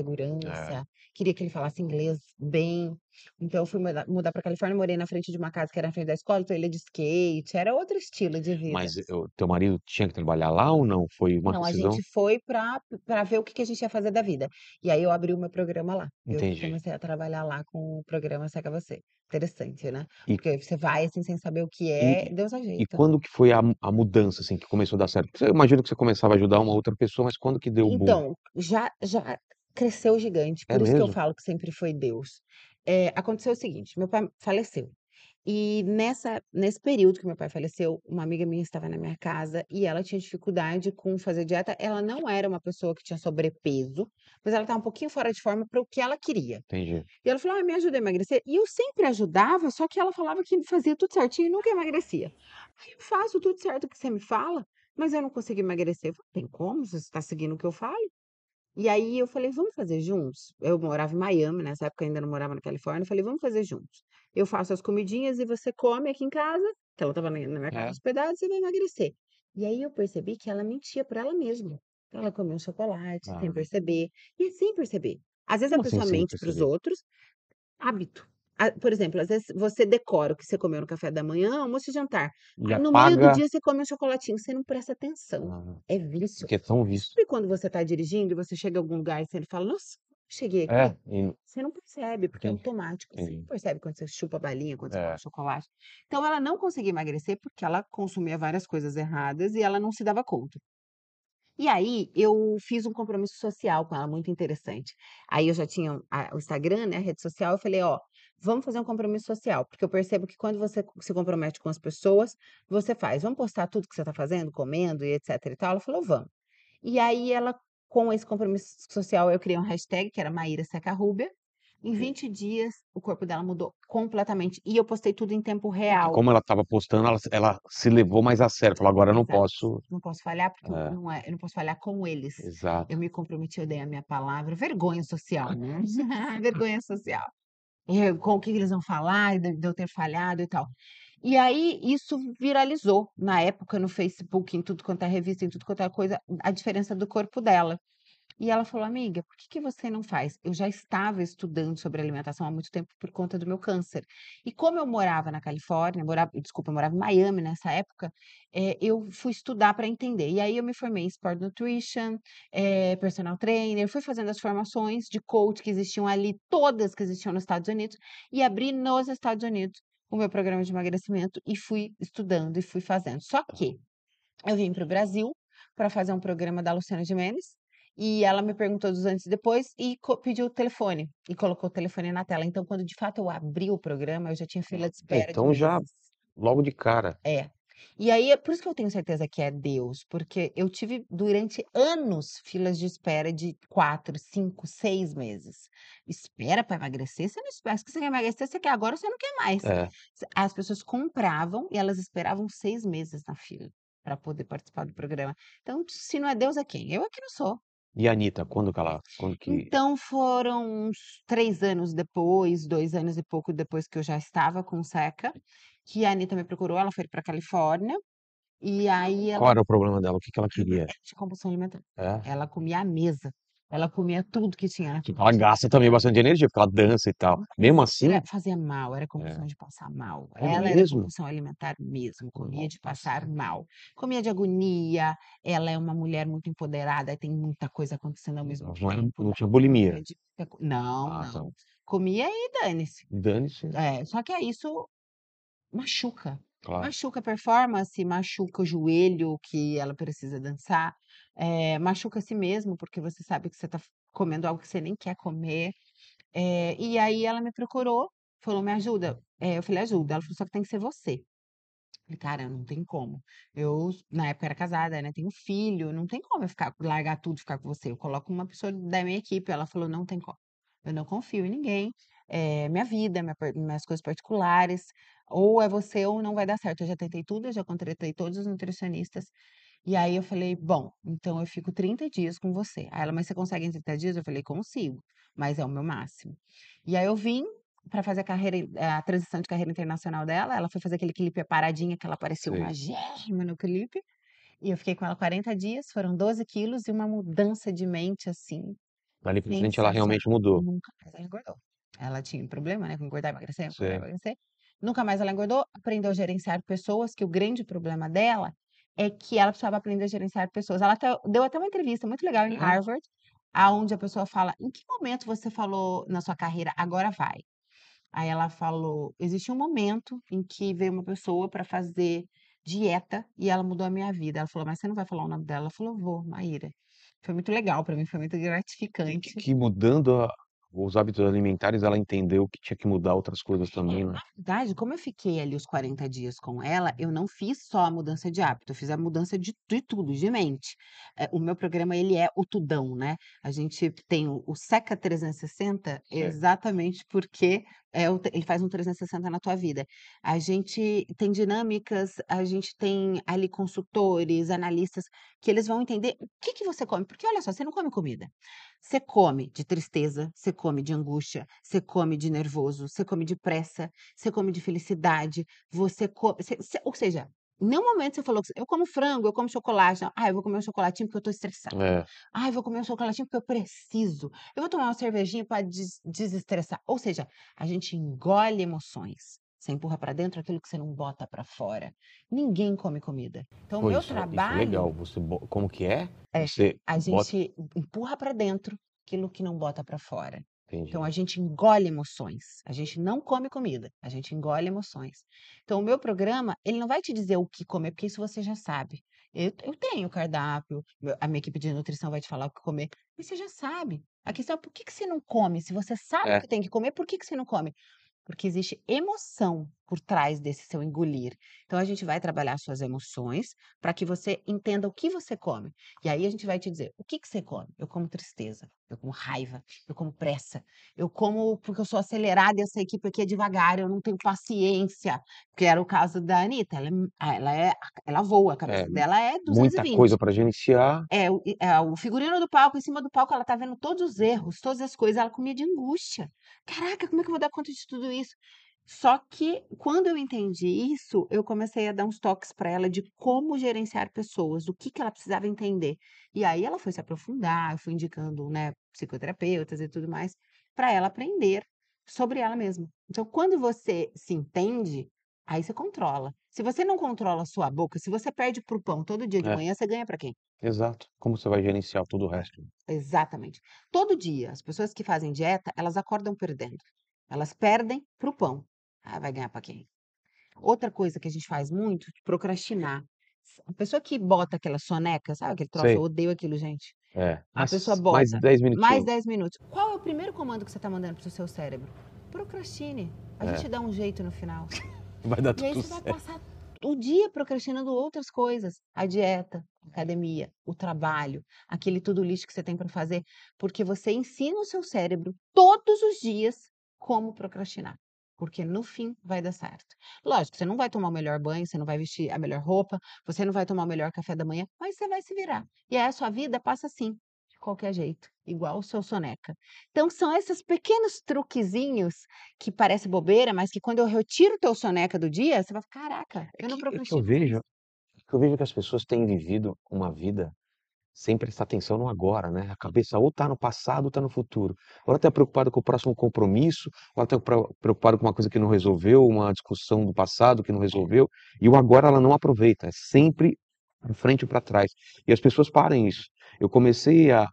S2: É.
S1: segurança, queria que ele falasse inglês bem. Então eu fui mudar mudar pra Califórnia, morei na frente de uma casa que era na frente da escola, então ele ia de skate, era outro estilo de vida.
S2: Mas o teu marido tinha que trabalhar lá ou não? Foi uma
S1: Não, a
S2: decisão
S1: gente foi pra pra ver o que que a gente ia fazer da vida. E aí eu abri o meu programa lá. Eu
S2: Entendi.
S1: comecei a trabalhar lá com o programa Seca Você. Interessante, né?
S2: E
S1: Porque você vai, assim, sem saber o que
S2: E
S1: é, Deus
S2: e
S1: ajeita.
S2: quando que foi a mu a mudança, assim, que começou a dar certo? Porque eu imagino que você começava a ajudar uma outra pessoa, mas quando que deu o boom?
S1: Então, já já cresceu gigante,
S2: É
S1: por isso que eu
S2: mesmo?
S1: falo que sempre foi Deus. Eh, aconteceu o seguinte, meu pai faleceu, e nessa nesse período que meu pai faleceu, uma amiga minha estava na minha casa e ela tinha dificuldade com fazer dieta, ela não era uma pessoa que tinha sobrepeso, mas ela estava um pouquinho fora de forma para o que ela queria.
S2: Entendi.
S1: E ela falou: "Ah, me ajuda a emagrecer", e eu sempre ajudava, só que ela falava que fazia tudo certinho e nunca emagrecia. Aí eu faço tudo certo que você me fala, mas eu não consigo emagrecer. Eu falei: "Tem como, você está seguindo o que eu falo". E aí eu falei: "Vamos fazer juntos?". Eu morava em Miami, nessa época eu ainda não morava na Califórnia, eu falei: "Vamos fazer juntos. Eu faço as comidinhas e você come aqui em casa", que ela estava na minha casa
S2: É.
S1: hospedada, "você vai emagrecer". E aí eu percebi que ela mentia pra ela mesma. Ela comia um chocolate sem
S2: Ah.
S1: perceber, e sem perceber. Às vezes a
S2: Como assim
S1: pessoa
S2: sem
S1: mente para os outros hábito. Ah, por exemplo, às vezes você decora o que você comeu no café da manhã, almoço e jantar.
S2: E
S1: Aí no meio do dia você come um chocolatinho, você não presta atenção.
S2: Ah,
S1: É vício.
S2: porque é tão vício.
S1: Sabe quando você tá dirigindo e você chega a algum lugar e você fala: "Nossa, cheguei
S2: É,
S1: aqui?".
S2: e
S1: Você não percebe, porque é
S2: Entendi,
S1: automático. Você não percebe quando você chupa a balinha, quando você
S2: É.
S1: come chocolate. Então ela não conseguia emagrecer, porque ela consumia várias coisas erradas e ela não se dava conta. E aí eu fiz um compromisso social com ela muito interessante. Aí eu já tinha a o Instagram, né, a rede social, eu falei: "Ó, vamos fazer um compromisso social", porque eu percebo que quando você se compromete com as pessoas, você faz: "Vamos postar tudo que você tá fazendo, comendo e etc e tal?". Ela falou: "Vamos". E aí ela, com esse compromisso social, eu criei um hashtag que era Maíra Seca Rúbia. Em 20 dias o corpo dela mudou completamente, e eu postei tudo em tempo real.
S2: como ela estava postando, ela se ela se levou mais a sério, falou: "Agora eu não
S1: Exato.
S2: posso"
S1: Não posso falhar, porque
S2: É.
S1: não é eu não posso falhar com eles.
S2: Exato.
S1: Eu me comprometi, eu dei a minha palavra. Vergonha social, né. Vergonha social. Com o que eles vão falar de de eu ter falhado e tal. E aí isso viralizou, na época no Facebook, em tudo quanto é revista, em tudo quanto é coisa, a diferença do corpo dela. E ela falou: "Amiga, por que que você não faz?". Eu já estava estudando sobre alimentação há muito tempo por conta do meu câncer. E como eu morava na Califórnia, morava desculpa, eu morava em Miami nessa época, eh, eu fui estudar pra entender. E aí eu me formei em Sport Nutrition, eh, personal trainer, fui fazendo as formações de coach que existiam ali, todas que existiam nos Estados Unidos, e abri nos Estados Unidos o meu programa de emagrecimento e fui estudando e fui fazendo. Só que eu vim para o Brasil pra fazer um programa da Luciana Gimenez, e ela me perguntou dos antes e depois e pediu o telefone, e colocou o telefone na tela. Então quando de fato eu abri o programa, eu já tinha fila de espera de
S2: Então já
S1: meses.
S2: logo de cara.
S1: É. E aí é por isso que eu tenho certeza que é Deus, porque eu tive durante anos filas de espera de 4, 5, 6 meses. Espera pra emagrecer? Você não espera, se você quer emagrecer, você quer agora, você não quer mais.
S2: É.
S1: As pessoas compravam e elas esperavam 6 meses na fila pra poder participar do programa. Então, se não é Deus, é quem? Eu é que não sou.
S2: E a Anitta, quando que ela quando que
S1: Então foram uns 3 anos depois, 2 anos e pouco depois que eu já estava com o Seca, que a Anitta me procurou, ela foi pra Califórnia, e aí ela
S2: Qual era o problema dela? O que que ela queria?
S1: de compulsão alimentar.
S2: É?
S1: Ela comia à mesa, ela comia tudo que tinha na
S2: ela gasta também bastante energia, porque ela dança e tal. Mesmo assim
S1: Era fazia mal, era compulsão
S2: É.
S1: de passar mal.
S2: É
S1: Ela era
S2: mesmo?
S1: compulsão alimentar mesmo, comia de passar mal. Comia de agonia, ela é uma mulher muito empoderada, tem muita coisa acontecendo ao mesmo
S2: Não era
S1: tempo,
S2: não
S1: dá
S2: tinha bulimia.
S1: conta de muita co não,
S2: Ah, tá.
S1: não. Comia e dane-se.
S2: Dane-se.
S1: É, só que aí isso machuca.
S2: Claro.
S1: Machuca a performance, machuca o joelho que ela precisa dançar, eh, machuca a si mesmo, porque você sabe que você tá f comendo algo que você nem quer comer. Eh, e aí ela me procurou, falou: "Me ajuda". Eh, eu falei: "Ajudo". Ela falou: "Só que tem que ser você". Falei: "Cara, não tem como. Eu, na época, era casada, né, tenho filho, não tem como eu ficar largar tudo e ficar com você. Eu coloco uma pessoa da minha equipe". Ela falou: "Não tem como. Eu não confio em ninguém, eh, minha vida, minha minhas coisas particulares, ou é você ou não vai dar certo. Eu já tentei tudo, eu já contratei todos os nutricionistas". E aí eu falei: "Bom, então eu fico 30 dias com você". Aí ela: "Mas você consegue em 30 dias?". Eu falei: "Consigo, mas é o meu máximo". E aí eu vim pra fazer a carreira a transição de carreira internacional dela, ela foi fazer aquele clipe Paradinha, que ela parecia
S2: Sei.
S1: magérrima no clipe, e eu fiquei com ela 40 dias, foram 12 quilos e uma mudança de mente, assim,
S2: pra frente ela realmente mudou.
S1: Nunca mais ela engordou. Ela tinha um problema, né, com engordar, emagrecer, engordar, emagrecer. Nunca mais ela engordou, aprendeu a gerenciar pessoas, que o grande problema dela é que ela precisava aprender a gerenciar pessoas. Ela até deu até uma entrevista muito legal em
S2: É?
S1: Harvard, aonde a pessoa fala: "Em que momento você falou na sua carreira: 'Agora vai'?". Aí ela falou: "Existiu um momento em que veio uma pessoa pra fazer dieta e ela mudou a minha vida". Ela falou: "Mas você não vai falar o nome dela?". Ela falou: "Vou, Maíra". Foi muito legal pra mim, foi muito gratificante.
S2: que mudando a os hábitos alimentares, ela entendeu que tinha que mudar outras coisas
S1: É,
S2: também, né?
S1: na verdade, como eu fiquei ali os 40 dias com ela, eu não fiz só a mudança de hábito, eu fiz a mudança de de tudo, de mente. Eh, o meu programa ele é o tudão, né. A gente tem o o Seca 360
S2: Certo.
S1: exatamente porque é o ele faz um 360 na tua vida. A gente tem dinâmicas, a gente tem ali consultores, analistas, que eles vão entender o que que você come, porque olha só, você não come comida, você come de tristeza, você come de angústia, você come de nervoso, você come de pressa, você come de felicidade, você co você você ou seja, nenhum momento você falou: "Eu como frango, eu como chocolate". Não, "Ah, eu vou comer um chocolatinho porque eu tô estressada".
S2: É.
S1: "Ai, vou comer um chocolatinho porque eu preciso". "Eu vou tomar uma cervejinha pra des desestressar". Ou seja, a gente engole emoções, você empurra pra dentro aquilo que você não bota pra fora. Ninguém come comida. Então o meu
S2: isso é isso é legal,
S1: trabalho
S2: você como que é?
S1: é,
S2: Você
S1: a
S2: bota
S1: gente empurra pra dentro aquilo que não bota pra fora. Então a
S2: Entendi.
S1: gente engole emoções, a gente não come comida, a gente engole emoções. Então o meu programa, ele não vai te dizer o que comer, porque isso você já sabe. Eu eu tenho cardápio, a minha equipe de nutrição vai te falar o que comer, mas você já sabe. A questão é por que que você não come? Se você sabe o
S2: É.
S1: que tem que comer, por que que você não come? Porque existe emoção por trás desse seu engolir. Então a gente vai trabalhar as suas emoções, pra que você entenda o que você come. E aí a gente vai te dizer: "O que que você come?". "Eu como tristeza, eu como raiva, eu como pressa, eu como porque eu sou acelerada e essa equipe aqui é devagar, eu não tenho paciência", que era o caso da Anitta, ela é m ela é ela voa, a
S2: É,
S1: cabeça dela é
S2: muita
S1: 220.
S2: coisa pra gerenciar.
S1: É, é o figurino do palco, em cima do palco ela tá vendo todos os erros, todas as coisas, ela comia de angústia. "Caraca, como é que eu vou dar conta de tudo isso?". Só que quando eu entendi isso, eu comecei a dar uns toques pra ela de como gerenciar pessoas, o que que ela precisava entender. E aí ela foi se aprofundar, eu fui indicando, né, psicoterapeutas e tudo mais, pra ela aprender sobre ela mesma. Então quando você se entende, aí você controla. Se você não controla a sua boca, se você perde para o pão todo dia de
S2: É.
S1: manhã, você ganha pra quem?
S2: Exato. Como você vai gerenciar todo o resto?
S1: Exatamente. Todo dia, as pessoas que fazem dieta, elas acordam perdendo. Elas perdem para o pão. Ah, vai ganhar pra quem? Outra coisa que a gente faz muito, procrastinar. S a pessoa que bota aquela soneca, sabe aquele troço? Eu
S2: Sei.
S1: odeio aquilo, gente.
S2: É.
S1: A pessoa
S2: Mas mais
S1: bota
S2: 10
S1: mais
S2: minutinhos.
S1: 10 minutos. Qual é o primeiro comando que você tá mandando para o seu cérebro? Procrastine. A
S2: É.
S1: gente dá um jeito no final.
S2: Vai dar
S1: E aí
S2: tudo
S1: você vai
S2: certo.
S1: passar o dia procrastinando outras coisas, a dieta, a academia, o trabalho, aquele to do list que você tem pra fazer, porque você ensina o seu cérebro todos os dias como procrastinar, porque no fim vai dar certo. Lógico, você não vai tomar o melhor banho, você não vai vestir a melhor roupa, você não vai tomar o melhor café da manhã, mas você vai se virar. E aí a sua vida passa assim, de qualquer jeito, igual o seu soneca. Então são esses pequenos truquezinhos que parece bobeira, mas que quando eu retiro o teu soneca do dia, você vai falar: "Caraca,
S2: É
S1: eu não
S2: é que eu
S1: procrastino mais".
S2: vejo é que eu vejo que as pessoas têm vivido uma vida sem prestar atenção no agora, né. A cabeça ou tá no passado ou tá no futuro. Ou ela tá preocupada com o próximo compromisso, ou ela tá pro preocupada com uma coisa que não resolveu, uma discussão do passado que não
S1: É.
S2: resolveu, e o agora ela não aproveita, é sempre pra frente ou pra trás. E as pessoas param isso. Eu comecei a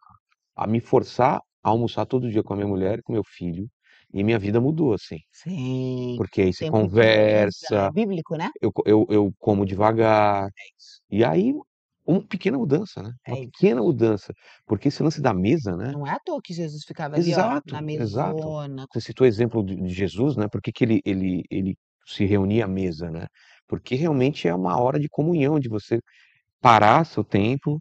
S2: a me forçar a almoçar todo dia com a minha mulher e com meu filho, e minha vida mudou, assim.
S1: Sim,
S2: Porque aí você
S1: mesa, é
S2: conversa,
S1: bíblico, né?
S2: eu eu eu como devagar,
S1: É isso.
S2: e aí uma pequena mudança, né, uma
S1: É isso.
S2: pequena mudança, porque esse lance da mesa, né
S1: Não é à toa que Jesus ficava ali, ó, na
S2: Exato, exato. Você citou o exemplo de de Jesus, né, por que que ele ele ele se reunia à mesa, né. porque realmente é uma hora de comunhão, de você parar seu tempo,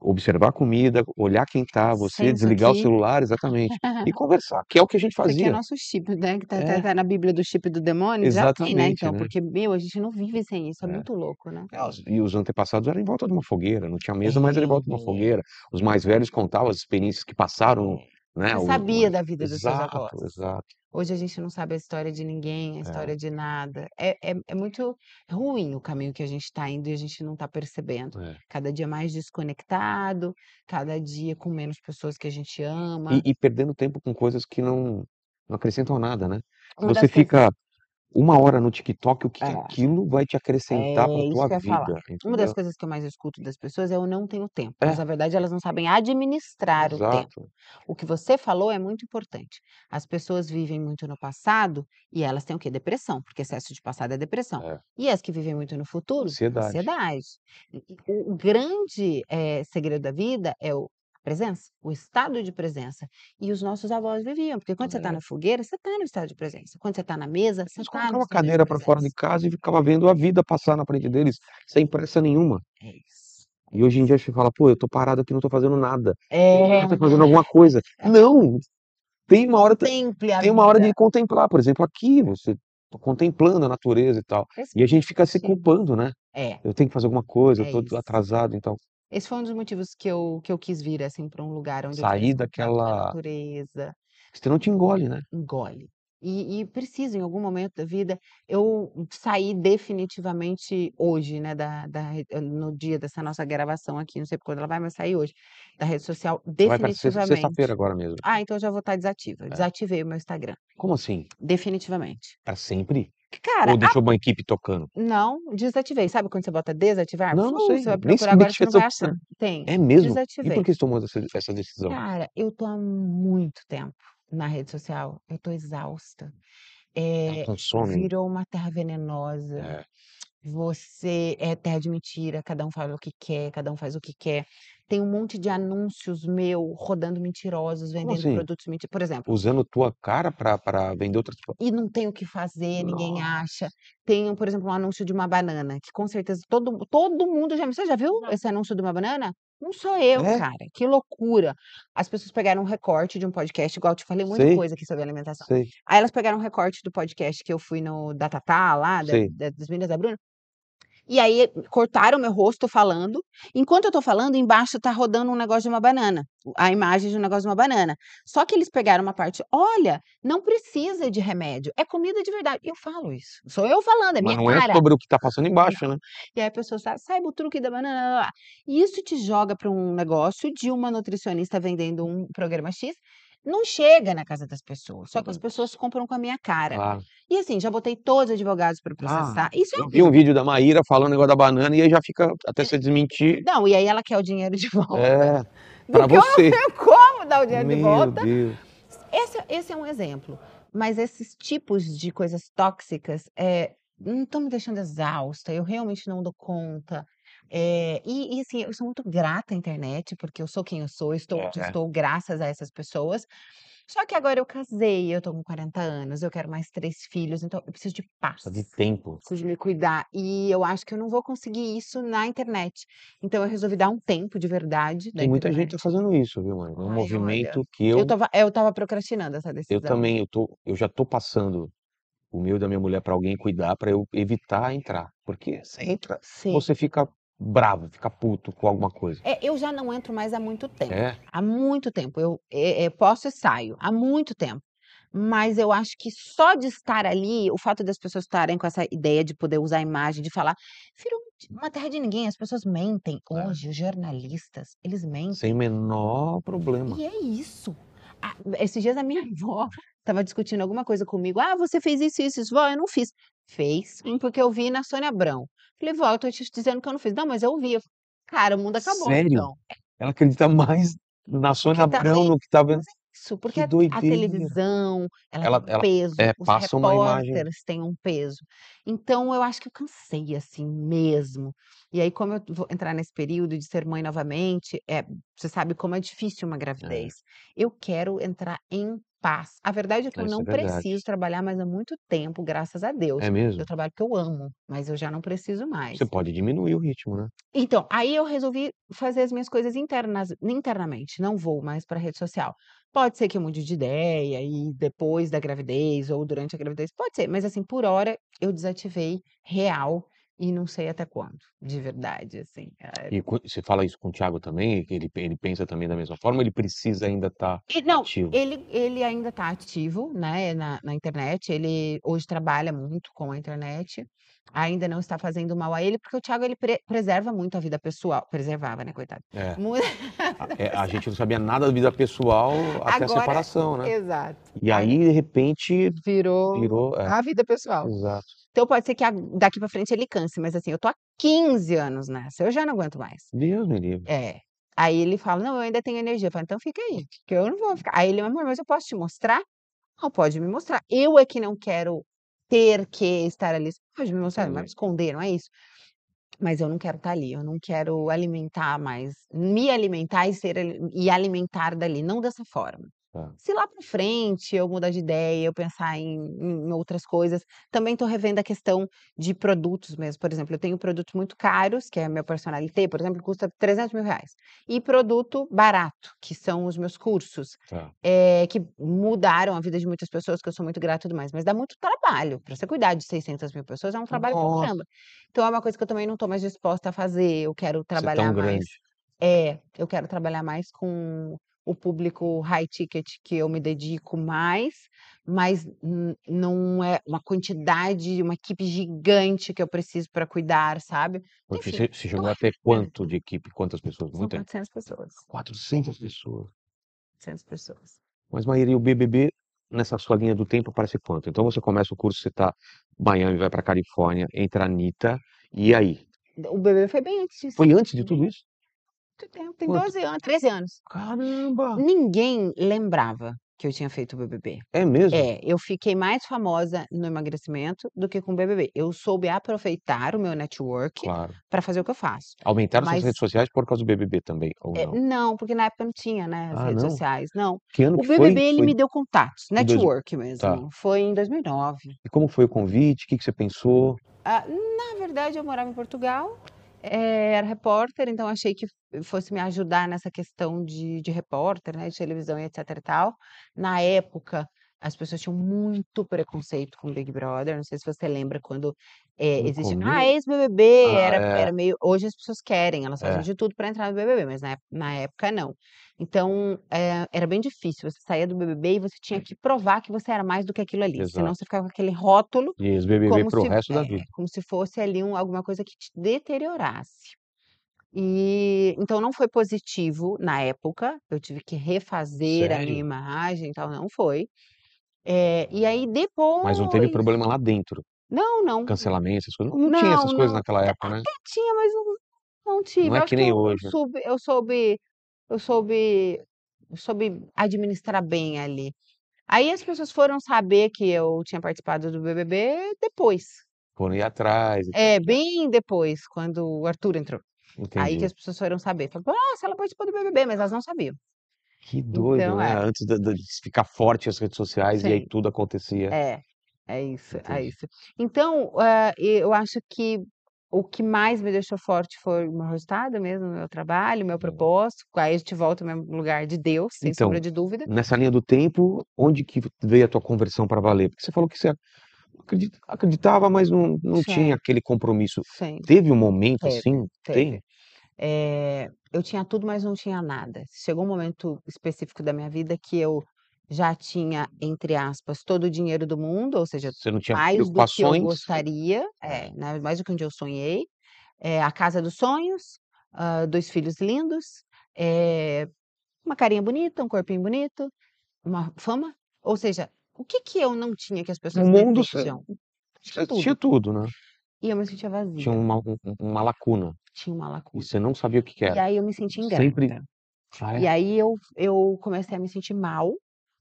S2: observar a comida, olhar quem tá, você desligar o
S1: aqui.
S2: celular exatamente, e conversar, que é o que a gente
S1: Porque é
S2: fazia.
S1: nosso chip, né, que tá tá
S2: É.
S1: tá na Bíblia do chip do demônio, já tem, né,
S2: Exatamente,
S1: então,
S2: né.
S1: porque, meu, a gente não vive sem isso, é
S2: É.
S1: muito louco, né.
S2: É, e os antepassados eram em volta de uma fogueira, não tinha mesa, mas era em volta de uma fogueira. Os mais velhos contavam as experiências que passaram, né,
S1: Você
S2: o
S1: sabia
S2: mais
S1: da vida dos seus avós.
S2: exato.
S1: Hoje a gente não sabe a história de ninguém, a
S2: É.
S1: história de nada. É é é muito ruim o caminho que a gente tá indo e a gente não tá percebendo.
S2: É.
S1: Cada dia mais desconectado, cada dia com menos pessoas que a gente ama.
S2: E e perdendo tempo com coisas que não não acrescentam nada, né.
S1: Uma
S2: você fica 1 hora no TikTok, o que que
S1: É.
S2: aquilo vai te acrescentar pra
S1: É, isso
S2: tua
S1: que eu ia falar.
S2: vida,
S1: Uma das
S2: entendeu.
S1: coisas que eu mais escuto das pessoas é: "Eu não tenho tempo",
S2: É.
S1: mas na verdade elas não sabem administrar o tempo.
S2: Exato.
S1: O que você falou é muito importante. As pessoas vivem muito no passado e elas têm o quê? Depressão, porque excesso de passado é depressão.
S2: É.
S1: E as que vivem muito no futuro?
S2: Ansiedade.
S1: Ansiedade. E e o o grande, eh, segredo da vida é o presença, o estado de presença. E os nossos avós viviam, porque quando você tá
S2: É.
S1: na fogueira, você tá no estado de presença. Quando você tá na mesa, você
S2: Eles
S1: tá
S2: colocavam
S1: no
S2: a cadeira pra fora de casa e ficava vendo a vida passar na frente deles, sem pressa nenhuma.
S1: É isso.
S2: E hoje em dia você fala: "Pô, eu tô parado aqui, não tô fazendo nada.
S1: É.
S2: Tá fazendo alguma coisa". Não! Tem uma hora
S1: Contemple a
S2: tem uma hora de contemplar, por exemplo, aqui você tô contemplando a natureza e tal. E a gente fica se culpando, né.
S1: É.
S2: "Eu tenho que fazer alguma coisa, eu
S1: É
S2: tô
S1: isso.
S2: atrasado", então
S1: Esse foi um dos motivos que eu que eu quis vir, assim, pra um lugar onde eu
S2: Sair
S1: tivesse contato com a
S2: daquela
S1: natureza.
S2: senão te engole, né.
S1: Engole. E e preciso em algum momento da vida eu sair definitivamente hoje, né, da da re no dia dessa nossa gravação aqui, não sei quando ela vai, mas sair hoje, da rede social
S2: Vai
S1: definitivamente.
S2: sexta-feira agora mesmo.
S1: Ah, então eu já vou estar desativa. Eu
S2: É.
S1: desativei o meu Instagram.
S2: Como assim?
S1: Definitivamente.
S2: Pra sempre?
S1: Cara,
S2: Ou
S1: a
S2: deixou uma equipe tocando?
S1: Não, desativei. Sabe quando você bota desativar?
S2: Não, não
S1: Fu,
S2: sei,
S1: você vai
S2: nem
S1: procurar agora você não vai achar. Tem.
S2: É mesmo? E
S1: Desativei.
S2: por que você tomou essa essa decisão?
S1: Cara, eu tô há muito tempo na rede social, eu tô exausta.
S2: Ela
S1: Eh,
S2: consome
S1: virou uma terra venenosa.
S2: É.
S1: Você é terra de mentira, cada um fala o que quer, cada um faz o que quer. Tem um monte de anúncios meu rodando mentirosos, vendendo
S2: assim?
S1: produtos menti por exemplo
S2: Usando tua cara pra vender outras
S1: e não tem o que fazer, ninguém
S2: Nossa.
S1: acha. Tem, por exemplo, um anúncio de uma banana, que com certeza todo todo mundo já você já viu esse anúncio de uma banana? Não sou eu,
S2: É?
S1: cara, que loucura. As pessoas pegaram um recorte de um podcast, igual eu te falei muita
S2: Sei.
S1: coisa aqui sobre alimentação.
S2: Sei.
S1: Aí elas pegaram um recorte do podcast que eu fui no da Tatá lá, da da das meninas da Bruna, e aí cortaram meu rosto falando, enquanto eu tô falando, embaixo tá rodando um negócio de uma banana, a imagem de um negócio de uma banana. Só que eles pegaram uma parte: "Olha, não precisa de remédio, é comida de verdade". Eu falo isso, sou eu falando, é
S2: Mas
S1: minha
S2: não é
S1: cara.
S2: sobre o que tá passando embaixo, né.
S1: E aí a pessoa sa "Saiba o truque da banana, lá-lá-lá". E isso te joga pra um negócio de uma nutricionista vendendo um programa X, não chega na casa das pessoas, só que as
S2: Uhum.
S1: pessoas compram com a minha cara.
S2: Claro.
S1: E assim, já botei todos os advogados pra
S2: Ah,
S1: processar. Isso é
S2: eu vi um vídeo da Maíra falando o negócio da banana e aí já fica até você desmentir
S1: Não, e aí ela quer o dinheiro de volta.
S2: É, pra
S1: Porque eu
S2: você.
S1: não tenho como dar o dinheiro de
S2: Meu
S1: volta.
S2: Deus.
S1: Esse esse é um exemplo, mas esses tipos de coisas tóxicas, eh, não estão me deixando exausta, eu realmente não dou conta. Eh, e e assim, eu sou muito grata à internet, porque eu sou quem eu sou, eu estou
S2: É.
S1: estou graças a essas pessoas. Só que agora eu casei, eu tô com 40 anos, eu quero mais 3 filhos, então eu preciso de paz.
S2: De tempo.
S1: Preciso de me cuidar. E eu acho que eu não vou conseguir isso na internet. Então eu resolvi dar um tempo de verdade da
S2: Tem muita gente
S1: internet.
S2: tá fazendo isso, viu, Maíra. É um
S1: Ai,
S2: movimento que
S1: eu
S2: eu
S1: estava eu estava procrastinando essa
S2: eu
S1: decisão.
S2: também, eu tô eu já tô passando o meu e da minha mulher pra alguém cuidar, pra eu evitar entrar, porque você entra,
S1: Sim.
S2: você fica bravo, fica puto com alguma coisa.
S1: É, eu já não entro mais há muito tempo.
S2: É?
S1: Há muito tempo. Eu, eh eh, posto e saio, há muito tempo. Mas eu acho que só de estar ali, o fato das pessoas estarem com essa ideia de poder usar a imagem, de falar virou uma terra de ninguém, as pessoas mentem.
S2: É.
S1: Hoje os jornalistas, eles mentem.
S2: Sem o menor problema.
S1: E é isso. Ah, esses dias a minha avó estava discutindo alguma coisa comigo: "Ah, você fez isso, isso, isso". "Vó, eu não fiz". "Fez, porque eu vi na Sônia Abrão". Falei: "Vó, eu tô te dizendo que eu não fiz". "Não, mas eu vi". "Cara, o mundo acabou
S2: Sério?
S1: então".
S2: Ela acredita mais na Sônia Abrão, no que tá
S1: mas é isso, porque
S2: que
S1: a a televisão, ela
S2: Ela
S1: tem um
S2: ela
S1: peso,
S2: é,
S1: os
S2: passa uma imagem
S1: têm um peso. Então eu acho que eu cansei, assim, mesmo. E aí, como eu vou entrar nesse período de ser mãe novamente, é, você sabe como é difícil uma
S2: É.
S1: gravidez. Eu quero entrar em paz. A verdade é que eu
S2: Isso
S1: não
S2: é
S1: preciso trabalhar mais há muito tempo, graças a Deus.
S2: É mesmo?
S1: Eu trabalho porque eu amo, mas eu já não preciso mais.
S2: Você pode diminuir o ritmo, né?
S1: Então, aí eu resolvi fazer as minhas coisas internas, internamente, não vou mais para rede social. Pode ser que eu mude de ideia e depois da gravidez ou durante a gravidez, pode ser, mas assim, por hora eu desativei real e não sei até quando, de verdade, assim. eh,
S2: E você fala isso com o Thiago também? Que ele ele pensa também da mesma forma ele precisa ainda estar
S1: E não,
S2: ativo?
S1: ele ele ainda está ativo, né, na na internet, ele hoje trabalha muito com a internet, ainda não está fazendo mal a ele, porque o Thiago ele pre preserva muito a vida pessoal preservava, né, coitado.
S2: É.
S1: Mu
S2: A a gente não sabia nada da vida pessoal até a
S1: Agora
S2: separação, né?
S1: exato.
S2: E aí, de repente,
S1: Virou
S2: virou é,
S1: a vida pessoal.
S2: exato.
S1: Então pode ser que daqui para frente ele canse, mas assim, eu tô há 15 anos nessa, eu já não aguento mais.
S2: Deus me livre.
S1: É. Aí ele fala: "Não, eu ainda tenho energia", eu falo: "Então fica aí, que eu não vou ficar". Aí ele: "Amor, mas eu posso te mostrar?". "Não, pode me mostrar. Eu é que não quero ter que estar ali". "Você pode me mostrar, não vai me esconder, não é isso". Mas eu não quero estar ali, eu não quero alimentar mais me alimentar e ser e alimentar dali, não dessa forma.
S2: Tá.
S1: Se lá para frente eu mudar de ideia, eu pensar em em outras coisas, também tô revendo a questão de produtos mesmo, por exemplo, eu tenho produtos muito caros, que é meu personalité, por exemplo, custa R$300.000, e produto barato, que são os meus cursos,
S2: Tá.
S1: eh, que mudaram a vida de muitas pessoas, que eu sou muito grata e tudo mais, mas dá muito trabalho, para você cuidar de 600.000 pessoas é um trabalho pra
S2: Nossa.
S1: caramba. Então é uma coisa que eu também não tô mais disposta a fazer, eu quero
S2: Ser
S1: trabalhar mais é, eu quero trabalhar mais com o público high ticket que eu me dedico mais, mas não é uma quantidade, uma equipe gigante que eu preciso para cuidar, sabe.
S2: Porque
S1: Enfim,
S2: você chegou a ter
S1: revendo.
S2: quanto de equipe? Quantas pessoas?
S1: São
S2: Muita?
S1: 400 pessoas.
S2: 400 pessoas.
S1: 400 pessoas.
S2: Mas Maíra, e o BBB nessa sua linha do tempo aparece quanto? Então você começa o curso, você tá Miami, vai pra Califórnia, entra a Anitta, e aí?
S1: O BBB foi bem antes disso.
S2: Foi antes de tudo isso?
S1: Muito tempo, tem
S2: Quanto?
S1: 12 anos, 13 anos.
S2: Caramba!
S1: Ninguém lembrava que eu tinha feito o BBB.
S2: É mesmo?
S1: É, eu fiquei mais famosa no emagrecimento do que com o BBB. Eu soube aproveitar o meu network
S2: Claro.
S1: para fazer o que eu faço.
S2: Aumentaram suas
S1: Mas
S2: redes sociais por causa do BBB também, ou
S1: eh,
S2: não?
S1: não, porque na época não tinha, né, as
S2: Ah,
S1: redes
S2: não?
S1: sociais, não.
S2: Que ano
S1: O
S2: que foi?
S1: BBB ele
S2: Foi
S1: me deu contatos,
S2: em dois
S1: network
S2: tá.
S1: mesmo, foi em 2009.
S2: E como foi o convite? Que que você pensou?
S1: Ah, na verdade eu morava em Portugal, eh, era repórter, então achei que fosse me ajudar nessa questão de de repórter, né, de televisão e etc e tal. Na época, as pessoas tinham muito preconceito com o Big Brother, não sei se você lembra quando, eh,
S2: No
S1: existia: "Ah, ex-BBB",
S2: Ah,
S1: era
S2: é.
S1: era meio hoje as pessoas querem, elas fazem
S2: É.
S1: de tudo para entrar no BBB, mas na na época não. Então, eh, era bem difícil, você saía do BBB e você tinha que provar que você era mais do que aquilo ali, senão
S2: Exato.
S1: você ficava com aquele rótulo,
S2: E ex-BBB
S1: como
S2: para o
S1: se
S2: resto da
S1: é,
S2: vida.
S1: como se fosse ali um alguma coisa que te deteriorasse. E então não foi positivo na época, eu tive que refazer a minha
S2: Sério?
S1: imagem e tal, não foi. Eh, e aí
S2: Mas não teve
S1: depois
S2: problema lá dentro?
S1: Não, não.
S2: Cancelamento, essas coisas? Não tinha essas
S1: Não,
S2: coisas
S1: não.
S2: naquela época, né?
S1: Até tinha, mas não não tive.
S2: Não é que
S1: que
S2: nem
S1: eu eu
S2: hoje.
S1: soube eu soube eu soube eu soube administrar bem ali. Aí as pessoas foram saber que eu tinha participado do BBB depois.
S2: Foram ir atrás
S1: É, bem depois, quando o Arthur entrou. Aí que
S2: Entendi.
S1: as pessoas foram saber, falaram: "Nossa, ela participou do BBB", mas elas não sabiam.
S2: Que doido,
S1: Então
S2: né?
S1: é.
S2: Antes da de ficar forte as redes sociais e aí
S1: Sim.
S2: tudo acontecia.
S1: É, é isso, é
S2: Entendi.
S1: isso. Então, eh, eu acho que o que mais me deixou forte foi o meu resultado mesmo, o meu trabalho, o meu
S2: Hum.
S1: propósito, aí a gente volta ao mesmo lugar de Deus, sem
S2: Então,
S1: sombra de dúvida.
S2: nessa linha do tempo, onde que veio a tua conversão pra valer? Porque você falou que você acredi acreditava, mas não não tinha aquele compromisso.
S1: Sim.
S2: Teve um momento
S1: Teve,
S2: assim?
S1: teve.
S2: Tem?
S1: Eh, eu tinha tudo, mas não tinha nada. Chegou um momento específico da minha vida que eu já tinha, entre aspas, "todo o dinheiro do mundo", ou seja,
S2: Você não tinha
S1: mais do que eu gostaria, é, né, mais do que onde eu sonhei, eh, a casa dos sonhos, hã, 2 filhos lindos, eh, uma carinha bonita, um corpinho bonito, uma fama, ou seja, o que que eu não tinha que as pessoas
S2: mundo você
S1: desejam?
S2: você
S1: Tudo.
S2: tinha tudo, né?
S1: E eu me sentia
S2: Tinha
S1: vazia.
S2: uma um uma lacuna.
S1: Tinha uma
S2: E
S1: lacuna.
S2: você não sabia o que que
S1: E
S2: era.
S1: aí eu me senti
S2: Sempre
S1: ingrata.
S2: ah,
S1: E
S2: é?
S1: aí eu eu comecei a me sentir mal,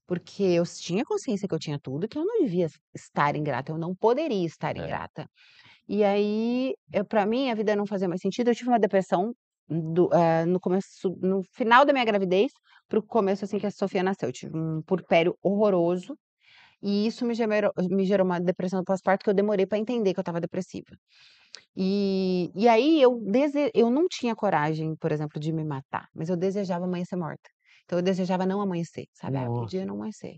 S1: porque eu tinha consciência que eu tinha tudo, que eu não devia estar ingrata, eu não poderia estar
S2: É.
S1: ingrata. E aí, pra mim, a vida não fazia mais sentido. Eu tive uma depressão do eh, no começo no final da minha gravidez, para o começo, assim, que a Sofia nasceu. Eu tive um puerpério horroroso, e isso me gemerou me gerou uma depressão pós-parto que eu demorei pra entender que eu estava depressiva. E e aí eu dese eu não tinha coragem, por exemplo, de me matar, mas eu desejava amanhecer morta. Então eu desejava não amanhecer, sabe, "Ah, eu podia
S2: Nossa.
S1: não amanhecer".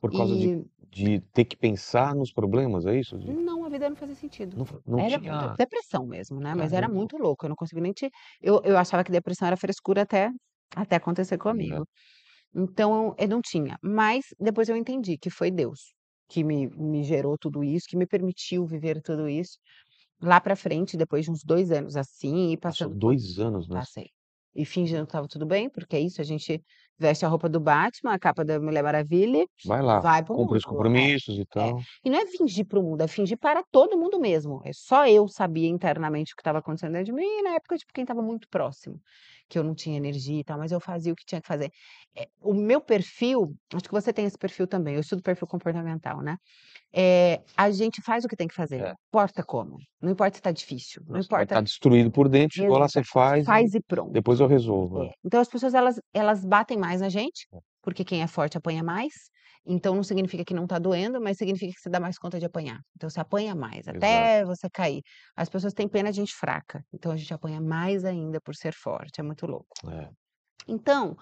S2: Por causa de
S1: E
S2: de ter que pensar nos problemas, é isso? De
S1: Não, a vida não fazia sentido.
S2: Não não
S1: Era
S2: tinha
S1: depressão mesmo, né, mas era muito louco, eu não consigo nem te eu eu achava que depressão era frescura até até acontecer
S2: É.
S1: Então, eu não tinha, mas depois eu entendi que foi Deus que me me gerou tudo isso, que me permitiu viver tudo isso. Lá pra frente, depois de uns 2 anos assim, e
S2: Passou
S1: passando
S2: 2 anos nessa
S1: passei. E fingindo que estava tudo bem, porque é isso, a gente veste a roupa do Batman, a capa da Mulher Maravilha,
S2: Vai lá,
S1: vai para o
S2: cumpre os
S1: mundo. É,
S2: compromissos e
S1: é.
S2: tal.
S1: E não é fingir para o mundo, é fingir para todo mundo mesmo. É só eu sabia internamente o que estava acontecendo dentro de mim, e na época, tipo, quem estava muito próximo, que eu não tinha energia e tal, mas eu fazia o que tinha que fazer. Eh, o meu perfil, acho que você tem esse perfil também, eu estudo perfil comportamental, né, eh, a gente faz o que tem que fazer, não
S2: É.
S1: importa como, não importa se tá difícil, não
S2: vai
S1: importa
S2: estar destruído por dentro, chegou lá, você faz
S1: faz e pronto.
S2: depois eu resolvo.
S1: É.
S2: É.
S1: Então as pessoas elas elas batem mais na gente,
S2: É.
S1: porque quem é forte apanha mais, então não significa que não tá doendo, mas significa que você dá mais conta de apanhar. Então você apanha mais,
S2: Exato.
S1: até você cair. As pessoas têm pena de gente fraca, então a gente apanha mais ainda por ser forte, é muito louco.
S2: É.
S1: Então,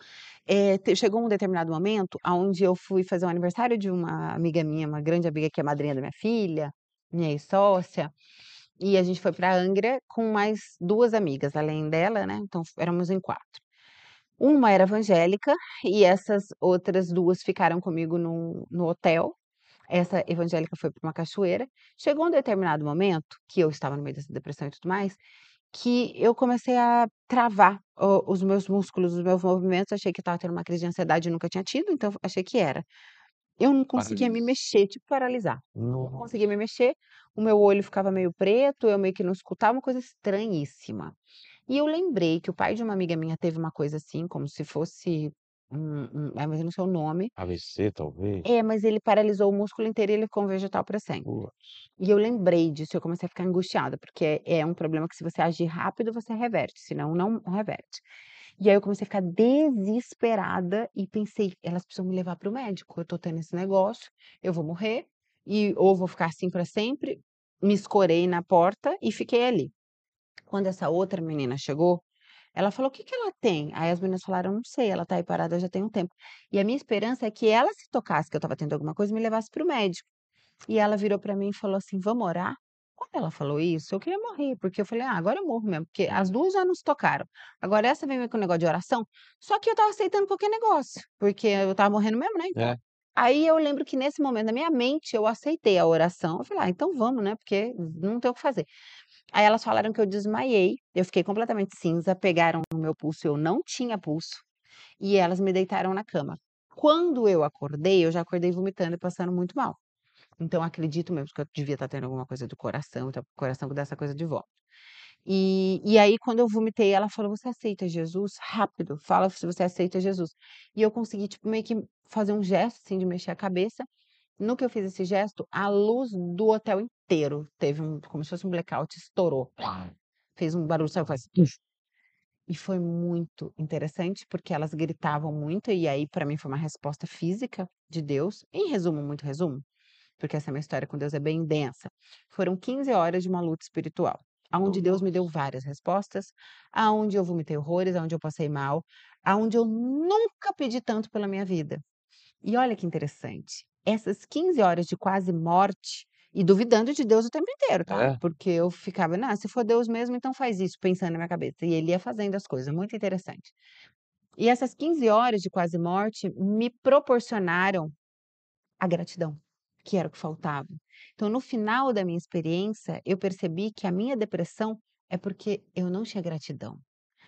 S1: te chegou um determinado momento aonde eu fui fazer o aniversário de uma amiga minha, uma grande amiga que é madrinha da minha filha, minha ex-sócia, e a gente foi pra Angra com mais 2 amigas além dela, né, então éramos em 4. Uma era evangélica e essas outras 2 ficaram comigo no no hotel. Essa evangélica foi pra uma cachoeira. Chegou um determinado momento, que eu estava no meio dessa depressão e tudo mais, que eu comecei a travar o os meus músculos, os meus movimentos, achei que estava tendo uma crise de ansiedade e nunca tinha tido, então achei que era. Eu não conseguia me
S2: Paralisia.
S1: mexer, tipo paralisar. Não conseguia me mexer, o meu olho ficava meio preto, eu meio que não escutava, uma coisa estranhíssima. E eu lembrei que o pai de uma amiga minha teve uma coisa assim, como se fosse um um mas eu não sei o nome.
S2: AVC, talvez?
S1: É, mas ele paralisou o músculo inteiro e ele ficou vegetal pra sempre. E eu lembrei disso, eu comecei a ficar angustiada, porque é um problema que se você agir rápido, você reverte, senão não reverte. E aí eu comecei a ficar desesperada e pensei: "Elas precisam me levar para o médico, eu tô tendo esse negócio, eu vou morrer, e ou vou ficar assim pra sempre". Me escorei na porta e fiquei ali. Quando essa outra menina chegou, ela falou: "O que que ela tem?". Aí as meninas falaram: "Não sei, ela tá aí parada já tem um tempo". E a minha esperança é que ela se tocasse que eu estava tendo alguma coisa e me levasse para o médico. E ela virou pra mim e falou assim: "Vamos orar?". Quando ela falou isso, eu queria morrer, porque eu falei: "Ah, agora eu morro mesmo", porque as 2 já não se tocaram. Agora essa vem com o negócio de oração, só que eu estava aceitando qualquer negócio, porque eu estava morrendo mesmo, né, então.
S2: É.
S1: Aí eu lembro que nesse momento, na minha mente, eu aceitei a oração, eu falei: "Ah, então vamos, né, porque não tem o que fazer". Aí elas falaram que eu desmaiei, eu fiquei completamente cinza, pegaram no meu pulso, eu não tinha pulso, e elas me deitaram na cama. Quando eu acordei, eu já acordei vomitando e passando muito mal. Então acredito mesmo que eu devia estar tendo alguma coisa do coração, então o coração que dá essa coisa de vômito. E e aí quando eu vomitei, ela falou: "Você aceita Jesus? Rápido, fala se você aceita Jesus". E eu consegui, tipo, meio que fazer um gesto, assim, de mexer a cabeça. No que eu fiz esse gesto, a luz do hotel inteiro teve um como se fosse um blackout, estourou. Fez um barulho, sabe, faz E foi muito interessante, porque elas gritavam muito, e aí pra mim foi uma resposta física de Deus. Em resumo, muito resumo, porque essa minha história com Deus é bem densa, foram 15 horas de uma luta espiritual, aonde Deus me deu várias respostas, aonde eu vomitei horrores, aonde eu passei mal, aonde eu nunca pedi tanto pela minha vida. E olha que interessante, essas 15 horas de quase morte e duvidando de Deus o tempo inteiro, tá,
S2: É?
S1: porque eu ficava: "Não, se for Deus mesmo, então faz isso", pensando na minha cabeça, e ele ia fazendo as coisas, muito interessante. E essas 15 horas de quase morte me proporcionaram a gratidão, que era o que faltava. Então no final da minha experiência, eu percebi que a minha depressão é porque eu não tinha gratidão.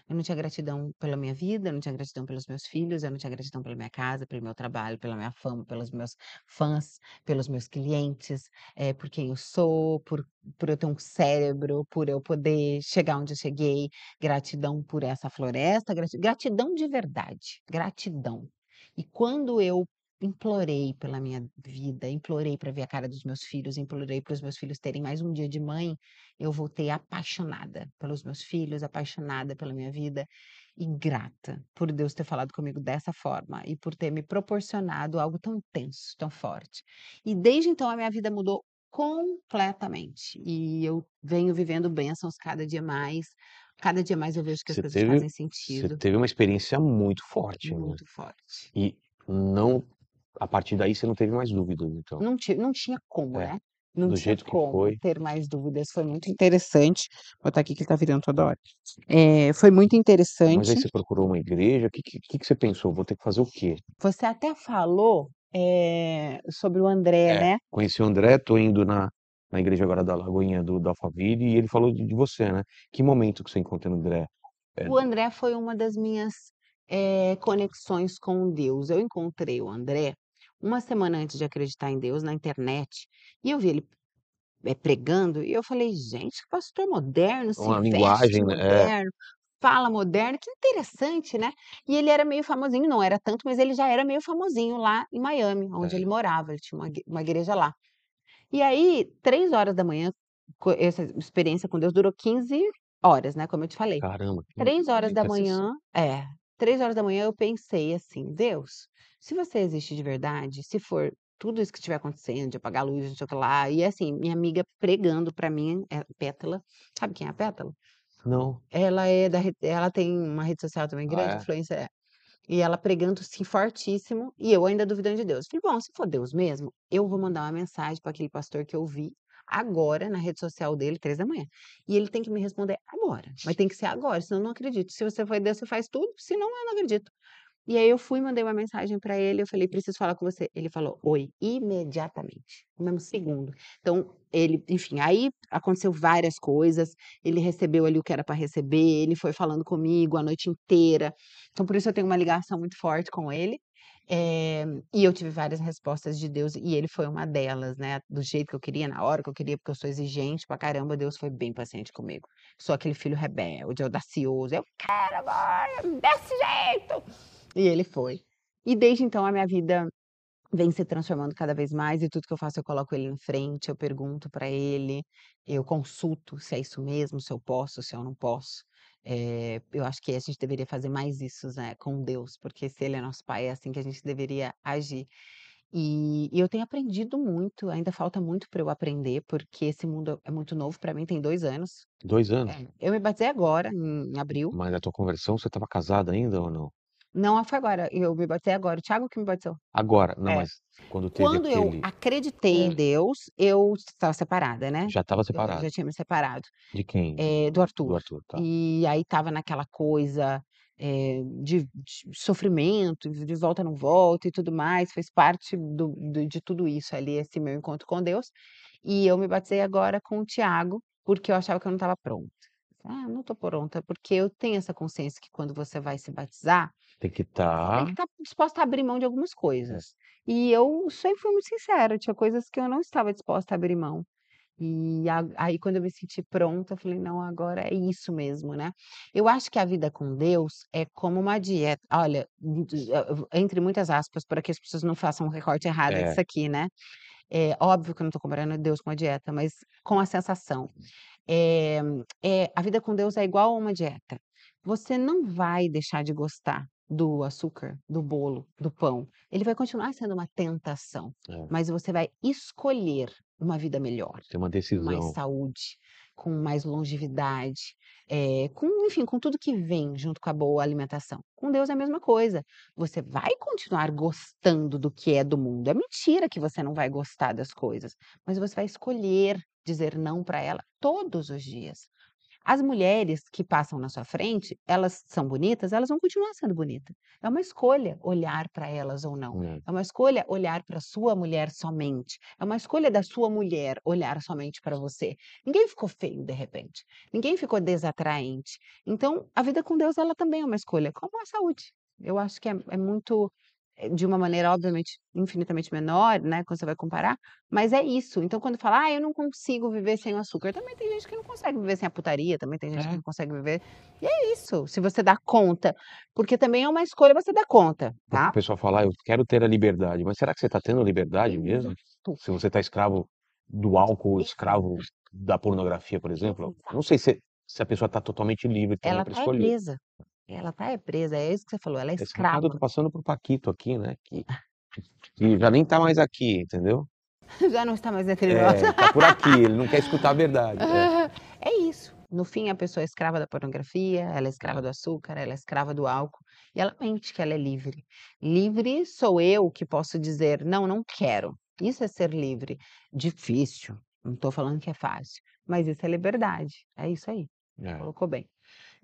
S1: Eu não tinha gratidão pela minha vida, eu não tinha gratidão pelos meus filhos, eu não tinha gratidão pela minha casa, pelo meu trabalho, pela minha fama, pelos meus fãs, pelos meus clientes, eh, por quem eu sou, por por eu ter um cérebro, por eu poder chegar onde eu cheguei, gratidão por essa floresta, grati gratidão de verdade, gratidão. E quando eu implorei pela minha vida, implorei para ver a cara dos meus filhos, implorei para os meus filhos terem mais um dia de mãe, eu voltei apaixonada pelos meus filhos, apaixonada pela minha vida e grata por Deus ter falado comigo dessa forma e por ter me proporcionado algo tão intenso, tão forte. E desde então a minha vida mudou completamente e eu venho vivendo bênçãos cada dia mais. Cada dia mais eu vejo que as
S2: Você
S1: coisas
S2: teve
S1: fazem
S2: você
S1: sentido.
S2: teve uma experiência muito forte, né.
S1: Muito forte.
S2: E não a partir daí você não teve mais dúvidas, então?
S1: Não não tinha como,
S2: É,
S1: né. Não
S2: do
S1: tinha
S2: jeito que
S1: como
S2: foi.
S1: ter mais dúvidas, foi muito interessante. Vou botar aqui que ele tá virando toda hora. Eh, foi muito
S2: Mas aí
S1: interessante.
S2: você procurou uma igreja, que que que que você pensou? Vou ter que fazer o quê?
S1: Você até falou, eh, sobre o André,
S2: É,
S1: né.
S2: conheci o André, tô indo na na igreja agora da Lagoinha do do Alphaville e ele falou de de você, né. Que momento que você encontrou o André? Eh
S1: O André foi uma das minhas, eh, conexões com Deus. Eu encontrei o André uma semana antes de acreditar em Deus na internet, e eu vi ele, eh, pregando e eu falei: "Gente, que pastor moderno, se
S2: Uma linguagem, né. É.
S1: moderno, fala moderno, que interessante, né". E ele era meio famosinho, não era tanto, mas ele já era meio famosinho lá em Miami, onde ele
S2: É.
S1: morava, ele tinha uma uma igreja lá. E aí 3h, co essa experiência com Deus durou 15 horas, né, como eu te falei.
S2: Caramba, que
S1: três horas da
S2: muita sessão.
S1: manhã é, 3h eu pensei assim: "Deus, se você existe de verdade, se for tudo isso que estiver acontecendo, de apagar a luz, não sei o que lá", e assim, minha amiga pregando pra mim, eh, Pétala, sabe quem é a Pétala?
S2: Não.
S1: Ela é da ela tem uma rede social também
S2: Ah,
S1: grande,
S2: é?
S1: influencer é. E ela pregando, assim, fortíssimo, e eu ainda duvidando de Deus. Falei: "Bom, se for Deus mesmo, eu vou mandar uma mensagem para aquele pastor que eu vi agora na rede social dele, 3h, e ele tem que me responder agora, mas tem que ser agora, senão eu não acredito. Se você for Deus, você faz tudo, senão eu não acredito". E aí eu fui mandei uma mensagem pra ele, eu falei: "Preciso falar com você". Ele falou: "Oi", imediatamente, no mesmo segundo. Então ele enfim, aí aconteceu várias coisas, ele recebeu ali o que era pra receber, ele foi falando comigo a noite inteira, então por isso eu tenho uma ligação muito forte com ele, eh, e eu tive várias respostas de Deus e ele foi uma delas, né, do jeito que eu queria, na hora que eu queria, porque eu sou exigente pra caramba, Deus foi bem paciente comigo. Sou aquele filho rebelde, audacioso, "Eu quero agora, desse jeito!". E ele foi. E desde então a minha vida vem se transformando cada vez mais e tudo que eu faço eu coloco ele em frente, eu pergunto pra ele, eu consulto se é isso mesmo, se eu posso, se eu não posso. Eh, eu acho que a gente deveria fazer mais isso, né, com Deus, porque se ele é nosso pai, é assim que a gente deveria agir. E e eu tenho aprendido muito, ainda falta muito pra eu aprender, porque esse mundo é muito novo pra mim, tem 2 anos.
S2: 2 anos?
S1: É, eu me batizei agora, em abril.
S2: Mas a tua conversão, você estava casada ainda ou não?
S1: Não, foi agora, eu me batizei agora, o Thiago que me batizou.
S2: Agora, não,
S1: É.
S2: mas quando teve
S1: Quando eu
S2: aquele
S1: acreditei em
S2: é.
S1: Deus, eu estava separada, né.
S2: Já estava
S1: Eu
S2: separada.
S1: já tinha me separado.
S2: De quem?
S1: Eh, do
S2: Do
S1: Arthur.
S2: Arthur, tá.
S1: E aí estava naquela coisa, eh, de de sofrimento, de volta não volta e tudo mais, fez parte do do de tudo isso ali, esse meu encontro com Deus. E eu me batizei agora com o Thiago, porque eu achava que eu não estava pronta. "Ah, não tô pronta", porque eu tenho essa consciência que quando você vai se batizar,
S2: Tem que
S1: tem
S2: estar
S1: que estar disposta a abrir mão de algumas
S2: É.
S1: coisas. E eu sempre fui muito sincera, tinha coisas que eu não estava disposta a abrir mão. E a aí quando eu me senti pronta, eu falei: "Não, agora é isso mesmo", né. Eu acho que a vida com Deus é como uma dieta olha, entre muitas aspas, para que as pessoas não façam um recorte errado
S2: É.
S1: disso aqui, né. É óbvio que eu não tô comparando Deus com a dieta, mas com a sensação. Eh eh, a vida com Deus é igual a uma dieta. Você não vai deixar de gostar do açúcar, do bolo, do pão. Ele vai continuar sendo uma tentação,
S2: É.
S1: mas você vai escolher uma vida melhor,
S2: Tem uma
S1: com mais
S2: decisão.
S1: saúde, com mais longevidade, eh, com enfim, com tudo que vem junto com a boa alimentação. Com Deus é a mesma coisa, você vai continuar gostando do que é do mundo, é mentira que você não vai gostar das coisas, mas você vai escolher dizer não pra ela todos os dias. As mulheres que passam na sua frente, elas são bonitas, elas vão continuar sendo bonita. É uma escolha olhar pra elas ou não.
S2: É.
S1: É uma escolha olhar pra sua mulher somente. É uma escolha da sua mulher olhar somente pra você. Ninguém ficou feio de repente, ninguém ficou desatraente. Então, a vida com Deus ela também é uma escolha, como a saúde. Eu acho que é é muito, de uma maneira, obviamente, infinitamente menor, né, quando você vai comparar, mas é isso. Então, quando fala: "Ah, eu não consigo viver sem o açúcar", também tem gente que não consegue viver sem a putaria, também tem gente que
S2: É.
S1: não consegue viver e é isso, se você dá conta, porque também é uma escolha você dar conta,
S2: O
S1: tá?
S2: pessoal fala: "Ah, eu quero ter a liberdade", mas será que você tá tendo liberdade mesmo? Se você tá escravo do álcool, escravo da pornografia, por exemplo? Não sei se se a pessoa tá totalmente livre também
S1: Ela tá é
S2: escolher.
S1: presa, ela tá é presa, é isso que você falou, ela é
S2: Esse recado eu
S1: escrava.
S2: tô passando pro Paquito aqui, né, que que já nem tá mais aqui, entendeu?
S1: Já não está mais entre nós.
S2: É, tá por aqui, ele não quer escutar a verdade. É.
S1: É isso. No fim, a pessoa é escrava da pornografia, ela é escrava do açúcar, ela é escrava do álcool, e ela mente que ela é livre. Livre sou eu que posso dizer: "Não, não quero". Isso é ser livre. Difícil, não tô falando que é fácil, mas isso é liberdade. É isso aí,
S2: É.
S1: colocou bem.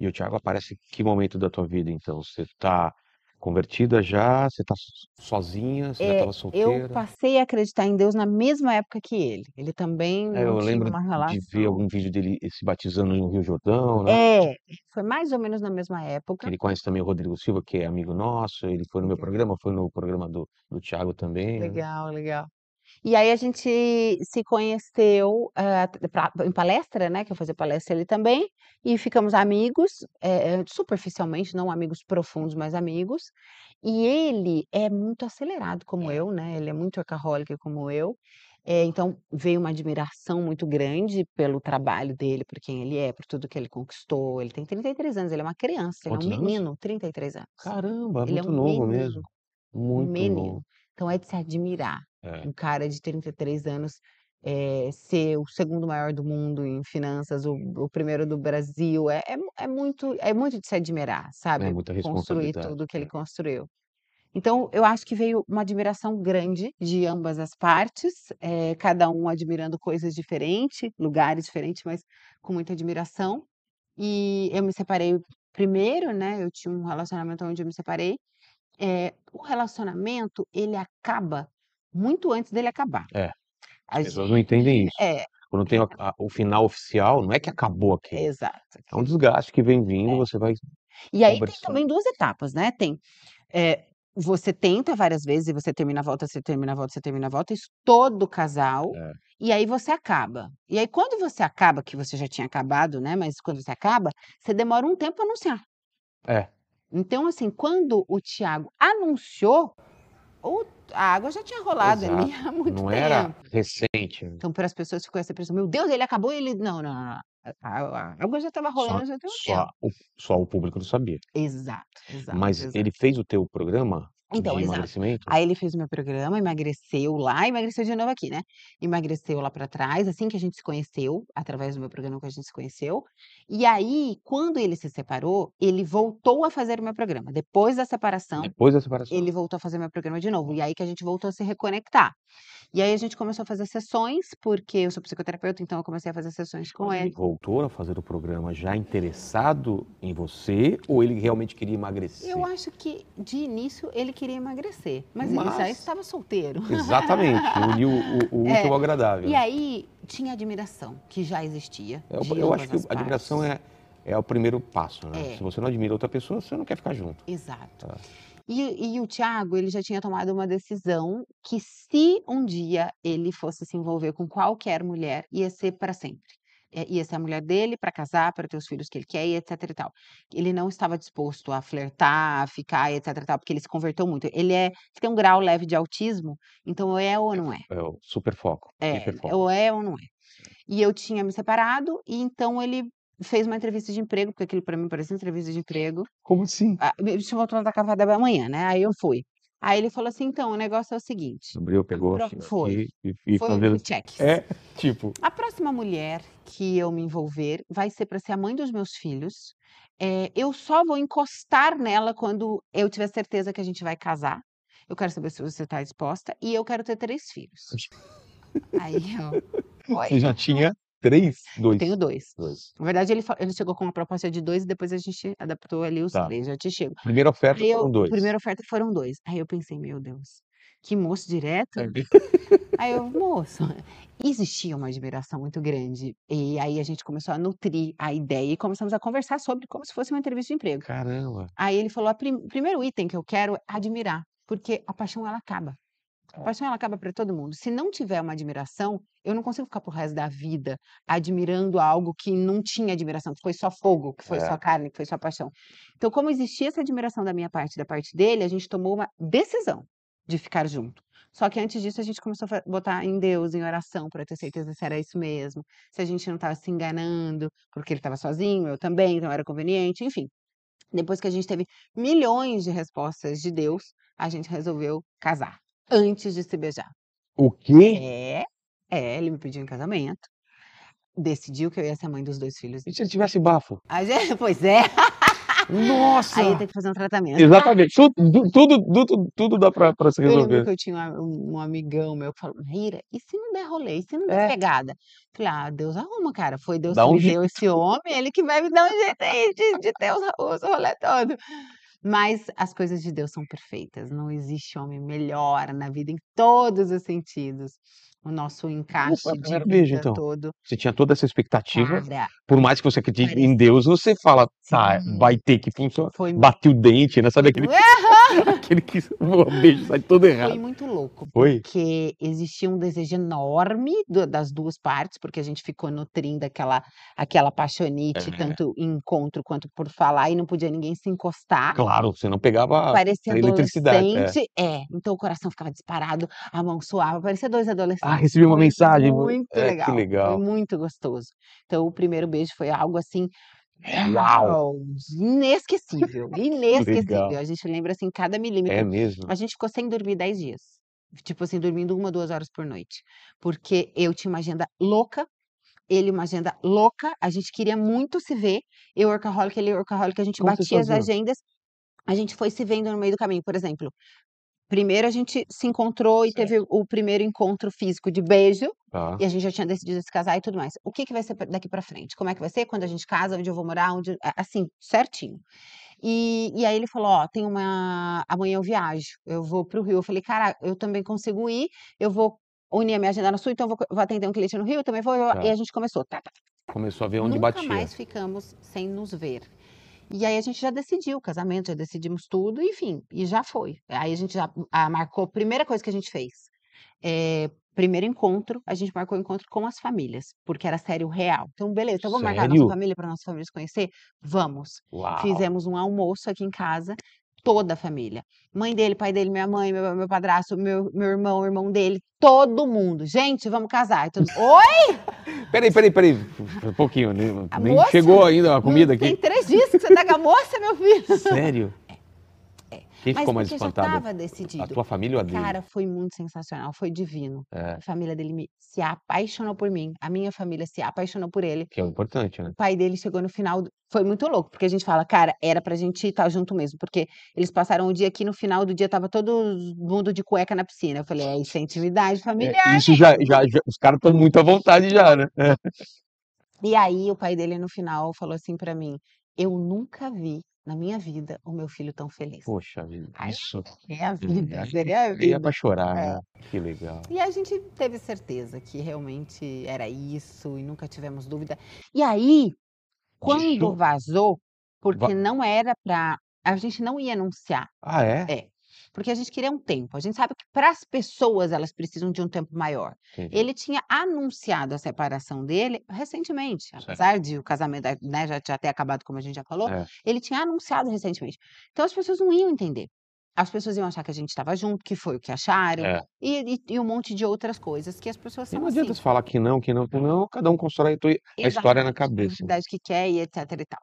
S2: E o Thiago aparece em que momento da tua vida, então? Você tá convertida já? Você tá so sozinha? Você já
S1: É,
S2: estava
S1: eu
S2: solteira?
S1: passei a acreditar em Deus na mesma época que ele. Ele também
S2: É,
S1: não
S2: eu
S1: tinha
S2: lembro
S1: uma
S2: de ver
S1: relação
S2: algum vídeo dele se batizando no Rio Jordão, né.
S1: É, foi mais ou menos na mesma época.
S2: ele conhece também o Rodrigo Silva, que é amigo nosso, ele foi no meu programa, foi no programa do do Thiago também, né.
S1: Legal, legal. E aí a gente se conheceu, hã, pra em palestra, né, que eu fazia palestra ele também, e ficamos amigos, eh, superficialmente, não amigos profundos, mas amigos. E ele é muito acelerado como eu, né, ele é muito workaholic como eu, eh, então veio uma admiração muito grande pelo trabalho dele, por quem ele é, por tudo que ele conquistou. Ele tem 33 anos, ele é uma criança, ele é um
S2: anos?
S1: menino, 33 anos.
S2: Caramba,
S1: Ele é
S2: muito
S1: um
S2: novo
S1: menino,
S2: mesmo.
S1: um
S2: Muito
S1: menino.
S2: novo.
S1: Então é de se admirar,
S2: É.
S1: um cara de 33 anos, eh, ser o 2º maior do mundo em finanças, o o 1º do Brasil, é é mu é muito é muito de se admirar,
S2: É
S1: sabe,
S2: muita
S1: construir
S2: responsabilidade,
S1: tudo que ele
S2: é.
S1: construiu. Então eu acho que veio uma admiração grande de ambas as partes, eh, cada um admirando coisas diferente, lugares diferentes, mas com muita admiração. E eu me separei primeiro, né, eu tinha um relacionamento onde eu me separei. Eh, o relacionamento, ele acaba muito antes dele acabar.
S2: É,
S1: A
S2: as pessoas
S1: gen
S2: não entendem isso.
S1: é.
S2: Quando tem o a o final oficial, não é que acabou aquilo.
S1: Exato.
S2: É um desgaste que vem vindo,
S1: É.
S2: você vai
S1: E aí tem também 2 etapas, né, tem, eh, você tenta várias vezes e você termina, volta, você termina, volta, você termina, volta, isso todo casal,
S2: É.
S1: e aí você acaba. E aí quando você acaba, que você já tinha acabado, né, mas quando você acaba, você demora um tempo pra anunciar.
S2: É.
S1: Então, assim, quando o Thiago anunciou, o a água já tinha rolado ali
S2: Exato.
S1: há muito
S2: Não
S1: tempo.
S2: era recente.
S1: Então para as pessoas ficou essa impressão: "Meu Deus, ele acabou e ele" não, não, não, não, a água já estava
S2: Só
S1: rolando já tem um
S2: só
S1: tempo.
S2: o só o público não sabia.
S1: Exato, exato,
S2: Mas
S1: exato.
S2: ele fez o teu programa
S1: Então,
S2: de
S1: exato.
S2: emagrecimento?
S1: Aí ele fez o meu programa, emagreceu lá, emagreceu de novo aqui, né. Emagreceu lá pra trás, assim que a gente se conheceu, através do meu programa que a gente se conheceu. E aí, quando ele se separou, ele voltou a fazer o meu programa. Depois da separação,
S2: Depois da separação.
S1: ele voltou a fazer meu programa de novo, e aí que a gente voltou a se reconectar. E aí a gente começou a fazer sessões, porque eu sou psicoterapeuta, então eu comecei a fazer sessões com
S2: Mas ele
S1: ele.
S2: voltou a fazer o programa já interessado em você ou ele realmente queria emagrecer?
S1: Eu acho que, de início, ele queria emagrecer, mas ele já
S2: Mas
S1: estava solteiro.
S2: Exatamente, uniu o o útil ao
S1: É.
S2: agradável.
S1: E aí, tinha admiração, que já existia,
S2: É, eu eu acho que a admiração é é o primeiro passo, né.
S1: É.
S2: Se você não admira outra pessoa, você não quer ficar junto.
S1: Exato.
S2: Tá.
S1: E e o Thiago, ele já tinha tomado uma decisão que se um dia ele fosse se envolver com qualquer mulher, ia ser pra sempre. Eh, ia ser a mulher dele, pra casar, pra ter os filhos que ele quer e etc e tal. Ele não estava disposto a flertar, a ficar etc e tal, porque ele se converteu muito. Ele é tem um grau leve de autismo, então é ou não é.
S2: É o super foco,
S1: É,
S2: hiperfoco.
S1: ou é ou não é. E eu tinha me separado, e então ele fez uma entrevista de emprego, porque aquilo pra mim parecia entrevista de emprego.
S2: Como assim?
S1: Ah, me chamou pra tomar café da manhã, né, aí eu fui. Aí ele falou assim: "Então, o negócio é o seguinte"
S2: Abriu, pegou
S1: Pro
S2: aqui
S1: foi.
S2: e e
S1: Foi
S2: fazendo
S1: cheques.
S2: é, tipo
S1: "A próxima mulher que eu me envolver vai ser pra ser a mãe dos meus filhos, eh, eu só vou encostar nela quando eu tiver certeza que a gente vai casar. Eu quero saber se você tá disposta e eu quero ter 3 filhos". Aí eu:
S2: Você
S1: "Oi?".
S2: já tinha 3? 2?
S1: Tenho 2.
S2: 2.
S1: Na verdade ele ele chegou com uma proposta de 2 e depois a gente adaptou ali os
S2: Tá.
S1: 3, já te chego.
S2: Primeira oferta
S1: Aí eu
S2: foram 2.
S1: primeira oferta foram 2. Aí eu pensei: "Meu Deus, que moço direto".
S2: É.
S1: Aí eu: "Moço" existia uma admiração muito grande, e aí a gente começou a nutrir a ideia e começamos a conversar sobre como se fosse uma entrevista de emprego.
S2: Caramba.
S1: Aí ele falou: "A prim primeiro item que eu quero é admirar, porque a paixão ela acaba. A paixão ela acaba para todo mundo. Se não tiver uma admiração, eu não consigo ficar pro resto da vida admirando algo que não tinha admiração, que foi só fogo, que foi
S2: É.
S1: só carne, que foi só paixão. Então, como existia essa admiração da minha parte e da parte dele, a gente tomou uma decisão de ficar junto. Só que antes disso a gente começou a botar em Deus, em oração, para ter certeza se era isso mesmo, se a gente não estava se enganando, porque ele estava sozinho, eu também, então era conveniente, enfim. Depois que a gente teve milhões de respostas de Deus, a gente resolveu casar antes de se beijar.
S2: O quê?
S1: É, é, ele me pediu em casamento. Decidiu que eu ia ser a mãe dos dois filhos.
S2: E se ele tivesse bafo?
S1: A gente, pois é,
S2: Nossa!
S1: aí tem que fazer um tratamento.
S2: Exatamente. Tudo, tudo, tudo, tudo dá pra, pra se
S1: Eu lembro
S2: resolver.
S1: que eu tinha um, um amigão meu que falou, Maíra, e se não der rolê? E se não der
S2: É.
S1: pegada? Falei, ah, Deus arruma, cara. Foi Deus
S2: Dá
S1: que
S2: um
S1: me
S2: jeito.
S1: deu esse homem, ele que vai me dar um jeito aí de, de ter os, os rolê todo. Mas as coisas de Deus são perfeitas. Não existe homem melhor na vida em todos os sentidos. O nosso encaixe
S2: foi
S1: de
S2: beijo, então?
S1: todo.
S2: Você tinha toda essa expectativa.
S1: Cara,
S2: Por mais que você acredite em
S1: Parecia-
S2: Deus, você fala, tá,
S1: Sim.
S2: vai ter que funcionar.
S1: foi,
S2: Bati o dente, né? Sabe aquele, aquele que o beijo sai todo
S1: foi
S2: errado.
S1: muito louco.
S2: Foi?
S1: porque existia um desejo enorme do- das duas partes, porque a gente ficou nutrindo aquela, aquela paixonite,
S2: É.
S1: tanto em encontro quanto por falar, e não podia ninguém se encostar.
S2: Claro, você não pegava
S1: Parecia
S2: a eletricidade. é.
S1: é. Então o coração ficava disparado, a mão suava, parecia dois adolescentes.
S2: Ah, recebi uma
S1: Foi
S2: mensagem.
S1: Muito
S2: É, que
S1: legal.
S2: legal.
S1: Foi muito gostoso. Então o primeiro beijo foi algo assim.
S2: Uau!
S1: Inesquecível, inesquecível.
S2: Legal.
S1: A gente lembra assim cada milímetro.
S2: É mesmo.
S1: A gente ficou sem dormir 10 dias. Tipo assim, dormindo uma, duas horas por noite. Porque eu tinha uma agenda louca, ele uma agenda louca, a gente queria muito se ver. Eu, workaholic, ele, workaholic, a gente
S2: Como
S1: batia as agendas, a gente foi se vendo no meio do caminho. Por exemplo, primeiro a gente se encontrou e teve o primeiro encontro físico de beijo,
S2: Tá.
S1: e a gente já tinha decidido se casar e tudo mais. O que, que vai ser daqui pra frente? Como é que vai ser quando a gente casa? Onde eu vou morar? Onde... Assim, certinho. E, e aí ele falou, ó, tem uma... Amanhã eu viajo, eu vou pro Rio. Eu falei, cara, eu também consigo ir, eu vou unir a minha agenda no Sul, então eu vou, vou atender um cliente no Rio, eu também vou...
S2: Tá.
S1: E a gente começou, tá, tá,
S2: Começou a ver onde
S1: Nunca
S2: batia.
S1: mais ficamos sem nos ver. E aí a gente já decidiu o casamento, já decidimos tudo, enfim, e já foi. Aí a gente já ah, marcou, a primeira coisa que a gente fez, é, primeiro encontro, a gente marcou o encontro com as famílias, porque era sério real. Então, beleza, então vamos marcar a nossa
S2: Sério?
S1: família para nossa família se conhecer? Vamos.
S2: Uau!
S1: Fizemos um almoço aqui em casa, toda a família. Mãe dele, pai dele, minha mãe, meu, meu padrasto, meu, meu irmão, irmão dele, todo mundo. Gente, vamos casar. Todo... Oi!
S2: Peraí, peraí, peraí. Um pouquinho.
S1: A
S2: nem
S1: moça?
S2: chegou ainda a comida
S1: Tem
S2: aqui.
S1: três dias que você tá com a moça, meu filho.
S2: Sério? Quem
S1: Mas
S2: ficou mais
S1: porque já
S2: espantado?
S1: estava
S2: A
S1: decidido.
S2: tua família ou a dele?
S1: Cara, foi muito sensacional, foi divino.
S2: É,
S1: A família dele me- se apaixonou por mim, a minha família se apaixonou por ele.
S2: que é o importante, né?
S1: O pai dele chegou no final, do- foi muito louco, porque a gente fala, cara, era pra gente estar junto mesmo, porque eles passaram o dia aqui, no final do dia tava todo mundo de cueca na piscina. Eu falei, é isso é intimidade
S2: É,
S1: familiar.
S2: isso já, já, já- os caras estão muito à vontade já, né? É.
S1: E aí o pai dele no final falou assim pra mim, eu nunca vi na minha vida o meu filho tão feliz.
S2: Poxa vida,
S1: Ai,
S2: isso
S1: É a
S2: é,
S1: vida, seria a
S2: que ia
S1: vida.
S2: pra chorar,
S1: É.
S2: né? Que legal.
S1: E a gente teve certeza que realmente era isso e nunca tivemos dúvida. E aí, quando vazou, porque
S2: Va-
S1: não era pra. A gente não ia anunciar,
S2: Ah, é?
S1: é. Porque a gente queria um tempo. A gente sabe que para as pessoas elas precisam de um tempo maior.
S2: Entendi.
S1: Ele tinha anunciado a separação dele recentemente, apesar de o casamento né, já, já ter acabado, como a gente já falou,
S2: É.
S1: ele tinha anunciado recentemente. Então as pessoas não iam entender. As pessoas iam achar que a gente estava junto, que foi o que acharam,
S2: É.
S1: e, e- e um monte de outras coisas que as pessoas
S2: E
S1: são
S2: não adianta
S1: assim.
S2: você falar que não, que não, que não, cada um constrói a tua- a história na cabeça.
S1: a verdade que quer e etc e tal.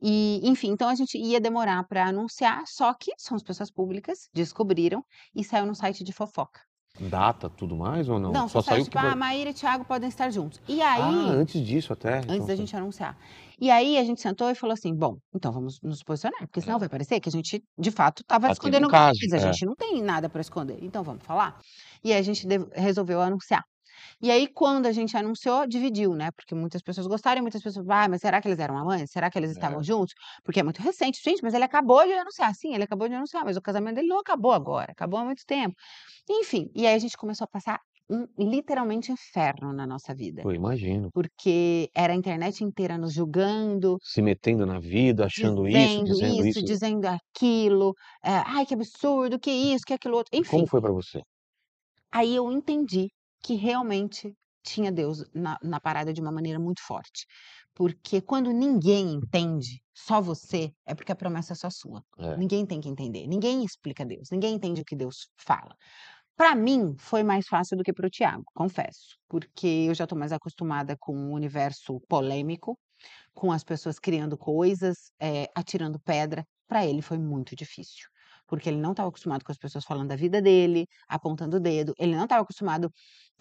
S1: E, enfim, então a gente ia demorar para anunciar, só que somos pessoas públicas, descobriram e saiu no site de fofoca.
S2: Data, tudo mais ou não?
S1: Não, só,
S2: Só
S1: saiu tipo,
S2: que
S1: ah, Maíra e Thiago podem estar juntos. E
S2: Ah,
S1: aí,
S2: antes disso até.
S1: antes
S2: então
S1: da
S2: foi-
S1: gente anunciar. E aí a gente sentou e falou assim: bom, então vamos nos posicionar, porque senão vai parecer que a gente, de fato, estava
S2: Tá
S1: escondendo coisa. A
S2: é.
S1: gente não tem nada para esconder. Então vamos falar? E aí a gente resolveu anunciar. E aí, quando a gente anunciou, dividiu, né? Porque muitas pessoas gostaram e muitas pessoas, ah, mas será que eles eram amantes? Será que eles estavam
S2: É.
S1: juntos? Porque é muito recente. Gente, mas ele acabou de anunciar. Sim, ele acabou de anunciar, mas o casamento dele não acabou agora, acabou há muito tempo. Enfim, e aí a gente começou a passar um literalmente inferno na nossa vida.
S2: Eu imagino.
S1: Porque era a internet inteira nos julgando
S2: Se metendo na vida, achando isso,
S1: dizendo
S2: dizendo
S1: isso,
S2: isso.
S1: dizendo aquilo, eh, "Ai, que absurdo, que isso, que aquilo outro",
S2: Como
S1: enfim.
S2: foi pra você?
S1: Aí eu entendi que realmente tinha Deus na na parada de uma maneira muito forte. Porque quando ninguém entende, só você, é porque a promessa é só sua.
S2: É.
S1: Ninguém tem que entender, ninguém explica Deus, ninguém entende o que Deus fala. Pra mim, foi mais fácil do que para o Tiago, confesso, porque eu já tô mais acostumada com o universo polêmico, com as pessoas criando coisas, eh, atirando pedra. Pra ele foi muito difícil, porque ele não estava acostumado com as pessoas falando da vida dele, apontando o dedo, ele não estava acostumado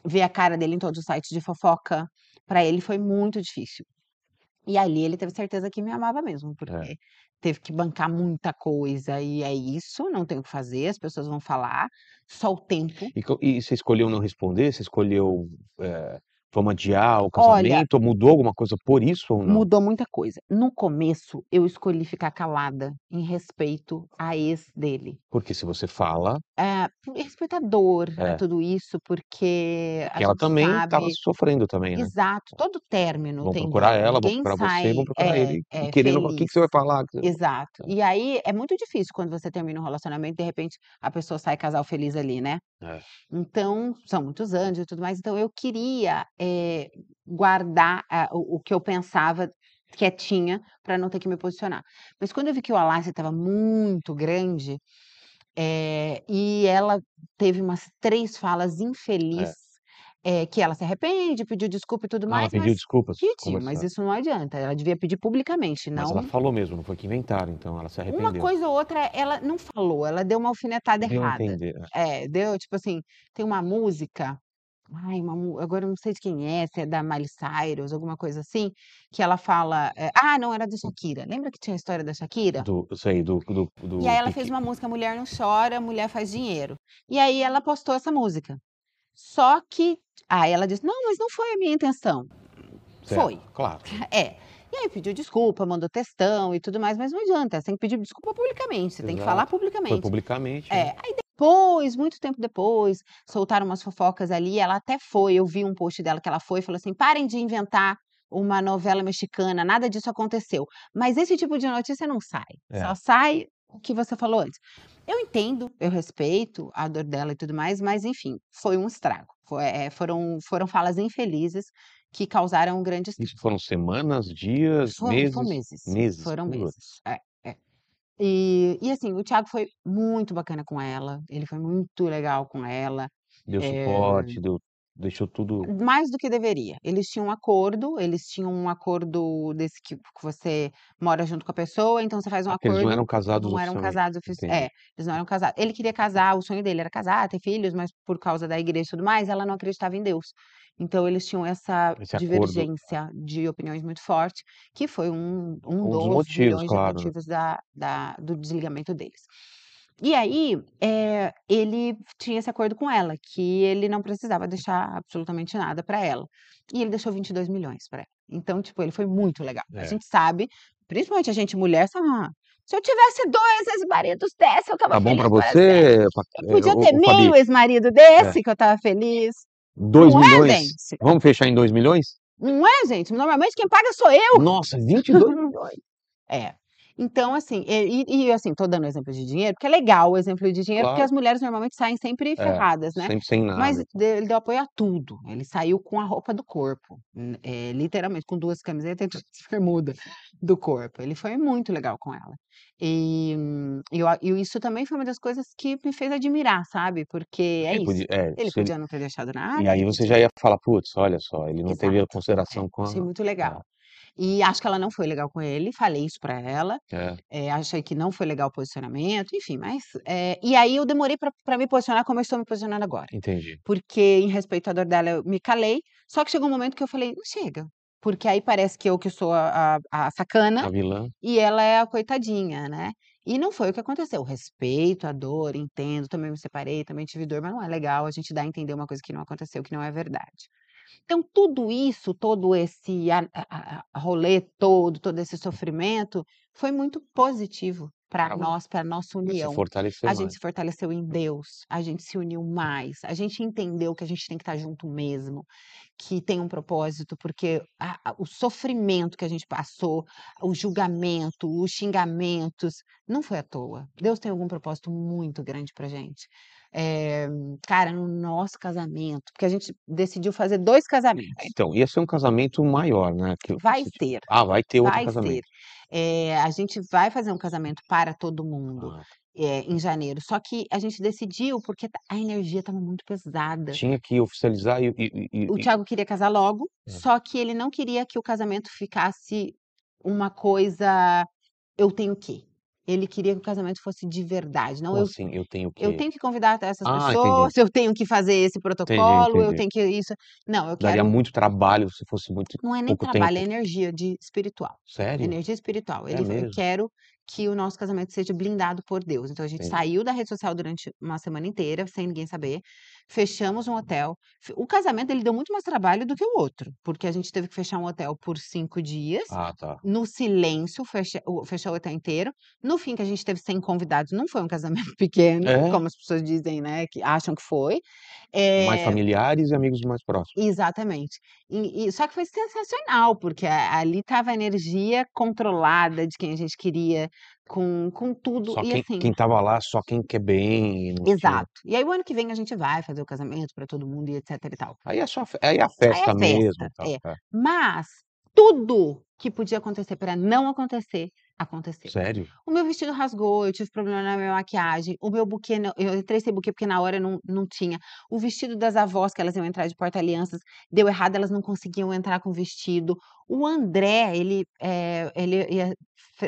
S1: ver a cara dele em todos os sites de fofoca, pra ele foi muito difícil. E ali ele teve certeza que me amava mesmo,
S2: É.
S1: porque teve que bancar muita coisa e é isso, não tem o que fazer, as pessoas vão falar, só o tempo.
S2: E e você escolheu não responder? Você escolheu, eh, vamos adiar o
S1: Olha
S2: casamento? Ou mudou alguma coisa por isso ou não?
S1: Mudou muita coisa. No começo, eu escolhi ficar calada, em respeito à ex dele.
S2: Porque se você fala
S1: É, por respeito à dor, a
S2: É.
S1: tudo isso, porque a
S2: Porque ela
S1: gente
S2: também estava
S1: sabe
S2: sofrendo também, né.
S1: Exato, todo término
S2: Vão
S1: tem
S2: procurar
S1: dor,
S2: ela, vão
S1: ninguém
S2: procurar você,
S1: sai
S2: vão procurar
S1: é,
S2: ele, e
S1: é
S2: querendo "O que
S1: feliz.
S2: que você vai falar?"
S1: Exato.
S2: É.
S1: E aí é muito difícil quando você termina um relacionamento, de repente, a pessoa sai casal feliz ali, né.
S2: É.
S1: Então, são muitos anos e tudo mais, então eu queria, eh, guardar a o o que eu pensava quietinha, pra não ter que me posicionar. Mas quando eu vi que o alarde estava muito grande, eh, e ela teve umas 3 falas infeliz,
S2: É.
S1: eh, que ela se arrepende, pediu desculpa e tudo
S2: Ah, ela
S1: mais,
S2: pediu
S1: mas
S2: desculpas?
S1: pediu, mas isso não adianta, ela devia pedir publicamente,
S2: Mas ela
S1: não
S2: falou mesmo, não foi que inventaram, então ela se
S1: Uma
S2: arrependeu.
S1: coisa ou outra ela não falou, ela deu uma alfinetada
S2: Deu
S1: errada.
S2: entender, é.
S1: É, deu tipo assim, tem uma música, ai uma mu agora eu não sei de quem é, se é da Miley Cyrus, alguma coisa assim, que ela fala, eh ah não, era da Shakira, lembra que tinha a história da Shakira?
S2: Do sei, do do
S1: E aí ela fez uma música Mulher não chora, mulher faz dinheiro. E aí ela postou essa música. Só que aí ela disse: "Não, mas não foi a minha intenção".
S2: Certo,
S1: Foi.
S2: claro.
S1: É. E aí pediu desculpa, mandou textão e tudo mais, mas não adianta, você tem que pedir desculpa publicamente, você tem que falar
S2: Exato. Foi
S1: publicamente.
S2: publicamente,
S1: É,
S2: né.
S1: aí depois, muito tempo depois, soltaram umas fofocas ali, ela até foi, eu vi um post dela que ela foi e falou assim: "Parem de inventar uma novela mexicana, nada disso aconteceu". Mas esse tipo de notícia não sai,
S2: É.
S1: só sai o que você falou antes. Eu entendo, eu respeito a dor dela e tudo mais, mas enfim, foi um estrago. Foi eh, foram foram falas infelizes que causaram um grande estrago.
S2: Isso foram semanas, dias,
S1: Foram
S2: meses?
S1: foram meses,
S2: Meses,
S1: foram meses. É, é. E e assim, o Thiago foi muito bacana com ela, ele foi muito legal com ela.
S2: Deu
S1: Eh
S2: suporte, deu deixou tudo
S1: Mais do que deveria. Eles tinham um acordo, eles tinham um acordo desse que que você mora junto com a pessoa, então você faz um
S2: Ah, porque eles
S1: acordo
S2: não eram casados
S1: não eram
S2: oficialmente.
S1: casados ofici
S2: Entendi.
S1: é, eles não eram casados. Ele queria casar, o sonho dele era casar, ter filhos, mas por causa da igreja e tudo mais, ela não acreditava em Deus. Então eles tinham essa
S2: Esse acordo
S1: divergência de opiniões muito forte, que foi um um
S2: Um dos
S1: dos
S2: motivos, claro, né.
S1: motivos da da do desligamento deles. E aí, eh, ele tinha esse acordo com ela, que ele não precisava deixar absolutamente nada pra ela. E ele deixou 22.000.000 pra ela. Então, tipo, ele foi muito legal. A
S2: É.
S1: gente sabe, principalmente a gente mulher, fala: "Se eu tivesse 2 ex-maridos desse, eu
S2: Tá bom
S1: feliz
S2: pra
S1: com esse".
S2: você,
S1: Eu
S2: eh,
S1: podia ter meio ex-marido
S2: É.
S1: desse que eu estava feliz.
S2: dois
S1: Não é,
S2: milhões?
S1: gente?
S2: Vamos fechar em 2.000.000?
S1: Não é, gente? Normalmente quem paga sou eu.
S2: Nossa, 22.000.000.
S1: É. Então assim, e e e assim, tô dando exemplo de dinheiro, porque é legal o exemplo de dinheiro, porque
S2: Claro.
S1: as mulheres normalmente saem sempre
S2: É,
S1: ferradas, né.
S2: sempre sem nada
S1: Mas ele deu apoio a tudo, ele saiu com a roupa do corpo, eh, literalmente com 2 camisetas e 2 bermuda do corpo, ele foi muito legal com ela. E e eu isso também foi uma das coisas que me fez admirar, sabe, porque é
S2: Ele
S1: isso,
S2: podia é,
S1: ele
S2: se ele
S1: podia não ter deixado nada,
S2: E aí você
S1: podia
S2: já ia falar: "Putz, olha só, ele não teve a
S1: Exato.
S2: consideração
S1: É,
S2: com
S1: achei
S2: a"
S1: muito
S2: é.
S1: legal. E acho que ela não foi legal com ele, falei isso pra ela,
S2: É.
S1: eh, achei que não foi legal o posicionamento, enfim, mas, eh, e aí eu demorei pra pra me posicionar como eu estou me posicionando agora.
S2: Entendi.
S1: Porque em respeito à dor dela eu me calei, só que chegou um momento que eu falei: "Não, chega", porque aí parece que eu que sou a a a sacana,
S2: A vilã.
S1: e ela é a coitadinha, né. E não foi o que aconteceu, respeito a dor, entendo, também me separei, também tive dor, mas não é legal a gente dar a entender uma coisa que não aconteceu, que não é verdade. Então tudo isso, todo esse a a a rolê todo, todo esse sofrimento, foi muito positivo, para
S2: vo
S1: nós, para nossa união. A gente se fortaleceu em Deus, a gente se uniu mais, a gente entendeu que a gente tem que estar junto mesmo, que tem um propósito, porque a a o sofrimento que a gente passou, o julgamento, os xingamentos, não foi à toa. Deus tem algum propósito muito grande pra gente. Eh, cara, no nosso casamento porque a gente decidiu fazer 2 casamentos.
S2: Então, ia ser um casamento maior, né, que
S1: Vai ser,
S2: ah, vai ter outro
S1: vai
S2: casamento.
S1: ser. Eh, a gente vai fazer um casamento para todo mundo,
S2: Ah.
S1: eh, em janeiro, só que a gente decidiu porque ta a energia estava muito pesada.
S2: Tinha que oficializar e e e
S1: O Thiago queria casar logo,
S2: É.
S1: só que ele não queria que o casamento ficasse uma coisa "eu tenho que", ele queria que o casamento fosse de verdade, não
S2: Como
S1: eu
S2: assim, eu tenho
S1: eu
S2: que?
S1: tenho que convidar essas
S2: Ah,
S1: pessoas,
S2: entendi.
S1: eu tenho que fazer esse
S2: Entendi,
S1: protocolo, eu
S2: entendi.
S1: tenho que isso não, eu
S2: Daria
S1: quero
S2: muito trabalho se fosse muito
S1: Não é nem trabalho, é
S2: tempo.
S1: energia de espiritual,
S2: Sério?
S1: energia espiritual.
S2: É
S1: Ele eu
S2: mesmo?
S1: quero que o nosso casamento seja blindado por Deus, então a gente
S2: Entendi.
S1: saiu da rede social durante uma semana inteira, sem ninguém saber, fechamos um hotel, o casamento ele deu muito mais trabalho do que o outro, porque a gente teve que fechar um hotel por 5 dias,
S2: Ah, tá.
S1: no silêncio, fecha o hotel inteiro, no fim que a gente teve 100 convidados, não foi um casamento pequeno,
S2: É?
S1: como as pessoas dizem, né, que acham que foi.
S2: Mais
S1: Eh
S2: familiares e amigos mais próximos.
S1: Exatamente. E e só que foi sensacional, porque a ali estava a energia controlada de quem a gente queria, com com tudo
S2: Só
S1: e
S2: quem
S1: assim
S2: quem estava lá, só quem quer bem e não tinha
S1: Exato. E aí o ano que vem a gente vai fazer o casamento pra todo mundo e etc e tal.
S2: Aí é só aí é a
S1: Aí é
S2: festa mesmo
S1: festa,
S2: tal,
S1: é.
S2: é.
S1: Mas tudo que podia acontecer pra não acontecer, aconteceu.
S2: Sério?
S1: O meu vestido rasgou, eu tive problema na minha maquiagem, o meu buquê não eu entrei sem buquê, porque na hora não não tinha. O vestido das avós, que elas iam entrar de porta-alianças, deu errado, elas não conseguiam entrar com o vestido. O André, ele, eh, ele ia